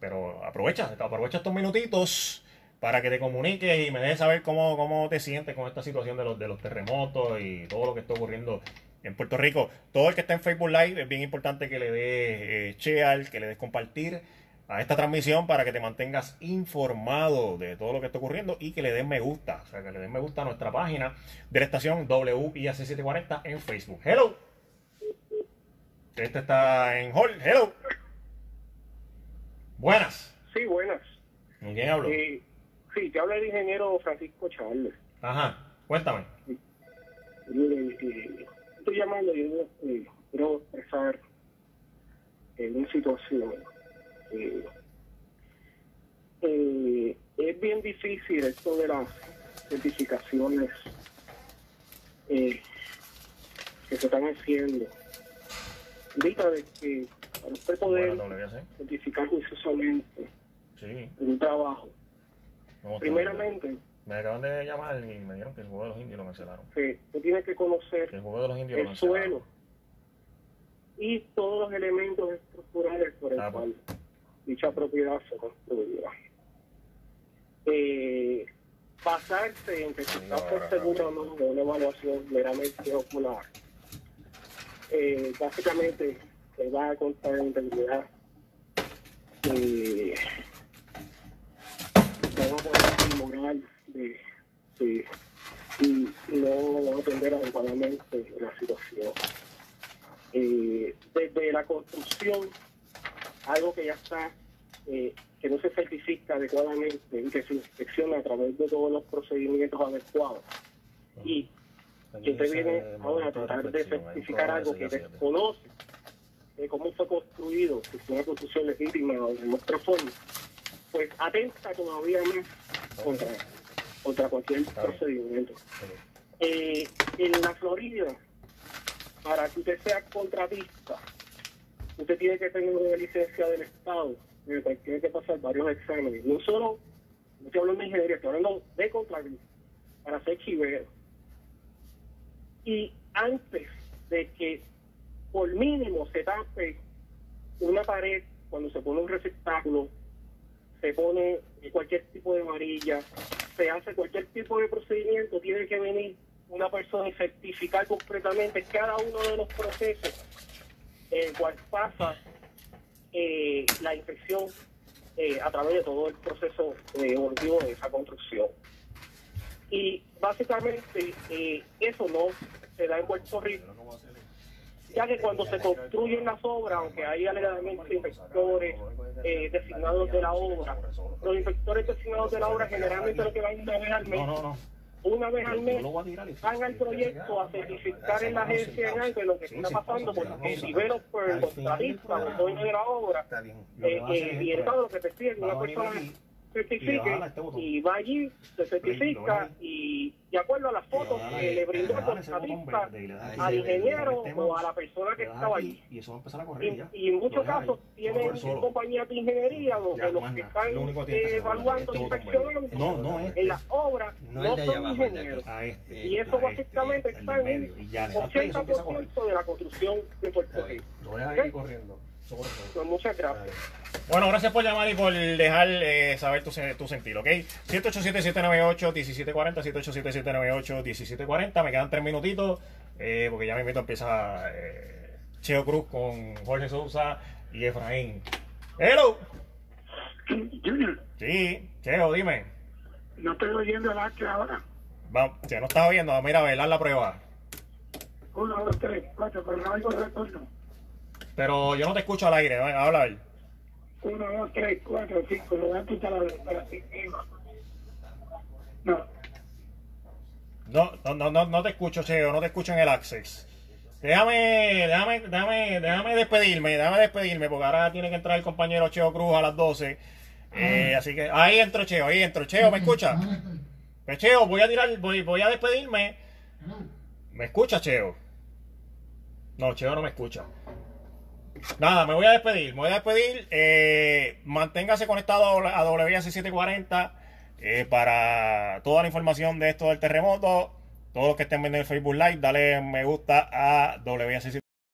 Speaker 1: Pero aprovecha, aprovecha estos minutitos para que te comuniques y me dejes saber cómo, cómo te sientes con esta situación de los, de los terremotos y todo lo que está ocurriendo en Puerto Rico. Todo el que está en Facebook Live es bien importante que le des eh, share, que le des compartir a esta transmisión para que te mantengas informado de todo lo que está ocurriendo y que le des me gusta. O sea, que le des me gusta a nuestra página de la estación WIAC740 en Facebook. Hello. Este está en Hall. Hello. Buenas.
Speaker 38: Sí, buenas.
Speaker 1: ¿Con quién hablo?
Speaker 38: Eh, Sí, te habla el ingeniero Francisco Charles.
Speaker 1: Ajá, cuéntame.
Speaker 38: Eh, estoy llamando y eh, quiero expresar en una situación. Eh, es bien difícil esto de las certificaciones que se están haciendo. Ahorita de que para usted poder certificar juiciosamente sí. un trabajo, Primeramente.
Speaker 1: Me acaban de llamar y me dijeron que el juego de los indios lo cancelaron.
Speaker 38: Sí, tú tienes que conocer
Speaker 1: el, juego de los indios
Speaker 38: el suelo y todos los elementos estructurales por el ah, pues. cual dicha propiedad se construirá. Eh, pasarse en que se está por seguro o no de una evaluación meramente ocular, eh, básicamente se va a contar en integridad. Eh, no va a poder moral de, de, y no atender adecuadamente la situación. Eh, desde la construcción, algo que ya está eh, que no se certifica adecuadamente y que se inspecciona a través de todos los procedimientos adecuados. Y que usted viene ahora a tratar de certificar algo que desconoce de cómo fue construido, que fue una construcción legítima o de otra forma, pues atenta todavía más contra, contra cualquier procedimiento. Eh, en la Florida, para que usted sea contratista, usted tiene que tener una licencia del Estado, tiene que pasar varios exámenes. No solo, no estoy hablando de ingeniería, estoy hablando de contratista, para ser chivero. Y antes de que por mínimo se tape una pared cuando se pone un receptáculo, se pone cualquier tipo de varilla, se hace cualquier tipo de procedimiento, tiene que venir una persona y certificar completamente cada uno de los procesos el cual pasa eh, la inspección eh, a través de todo el proceso eh, evolutivo de esa construcción. Y básicamente eso no se da en Puerto Rico ya que cuando se construyen las obras, aunque hay alegadamente inspectores eh, designados de la obra, los inspectores designados de la obra generalmente lo que van una vez al mes, una vez al mes, van al proyecto a certificar en la agencia en algo de lo que está pasando, porque el developer, el contratista, el dueño de la obra, eh, eh, y el estado lo que te piden una persona certifique y va allí, se certifica y de acuerdo a las fotos que le brindó el contratista al ingeniero o a la persona que estaba allí. Y eso va a empezar a correr Y, en muchos casos tienen compañías de ingeniería donde los que están evaluando inspeccionando en las obras no son ingenieros. Este, y eso básicamente está en el 80% de la construcción de Puerto Rico. Lo voy a ir corriendo. Pues muchas gracias.
Speaker 1: Bueno, gracias por llamar y por dejar eh, saber tu, tu sentir, ¿ok? 787-798-1740, 787-798-1740. Me quedan tres minutitos eh, porque ya me invito empieza eh, Cheo Cruz con Jorge Sousa y Efraín. ¡Hello!
Speaker 36: Junior.
Speaker 1: Sí, Cheo, dime.
Speaker 36: No estoy oyendo el arte ahora.
Speaker 1: Vamos, ya no estás oyendo, mira, a ver, haz la prueba.
Speaker 36: Uno, dos, tres, cuatro, pero no oigo retorno.
Speaker 1: Pero yo no te escucho al aire, habla ahí.
Speaker 36: 1, 2, 3, 4, 5, lo voy a quitar a la No.
Speaker 1: No, no, no, no te escucho, Cheo, no te escucho en el Access. Déjame, déjame, déjame, déjame despedirme, déjame despedirme, porque ahora tiene que entrar el compañero Cheo Cruz a las 12. Eh, así que ahí entro Cheo, ahí entro. Cheo, ¿me escucha? Pues Cheo, voy a tirar, voy, voy a despedirme. ¿Me escucha, Cheo? No, Cheo no me escucha. Nada, me voy a despedir. Me voy a despedir. Eh, manténgase conectado a WAC740 eh, para toda la información de esto del terremoto. Todos los que estén viendo el Facebook Live, dale me gusta a WAC740.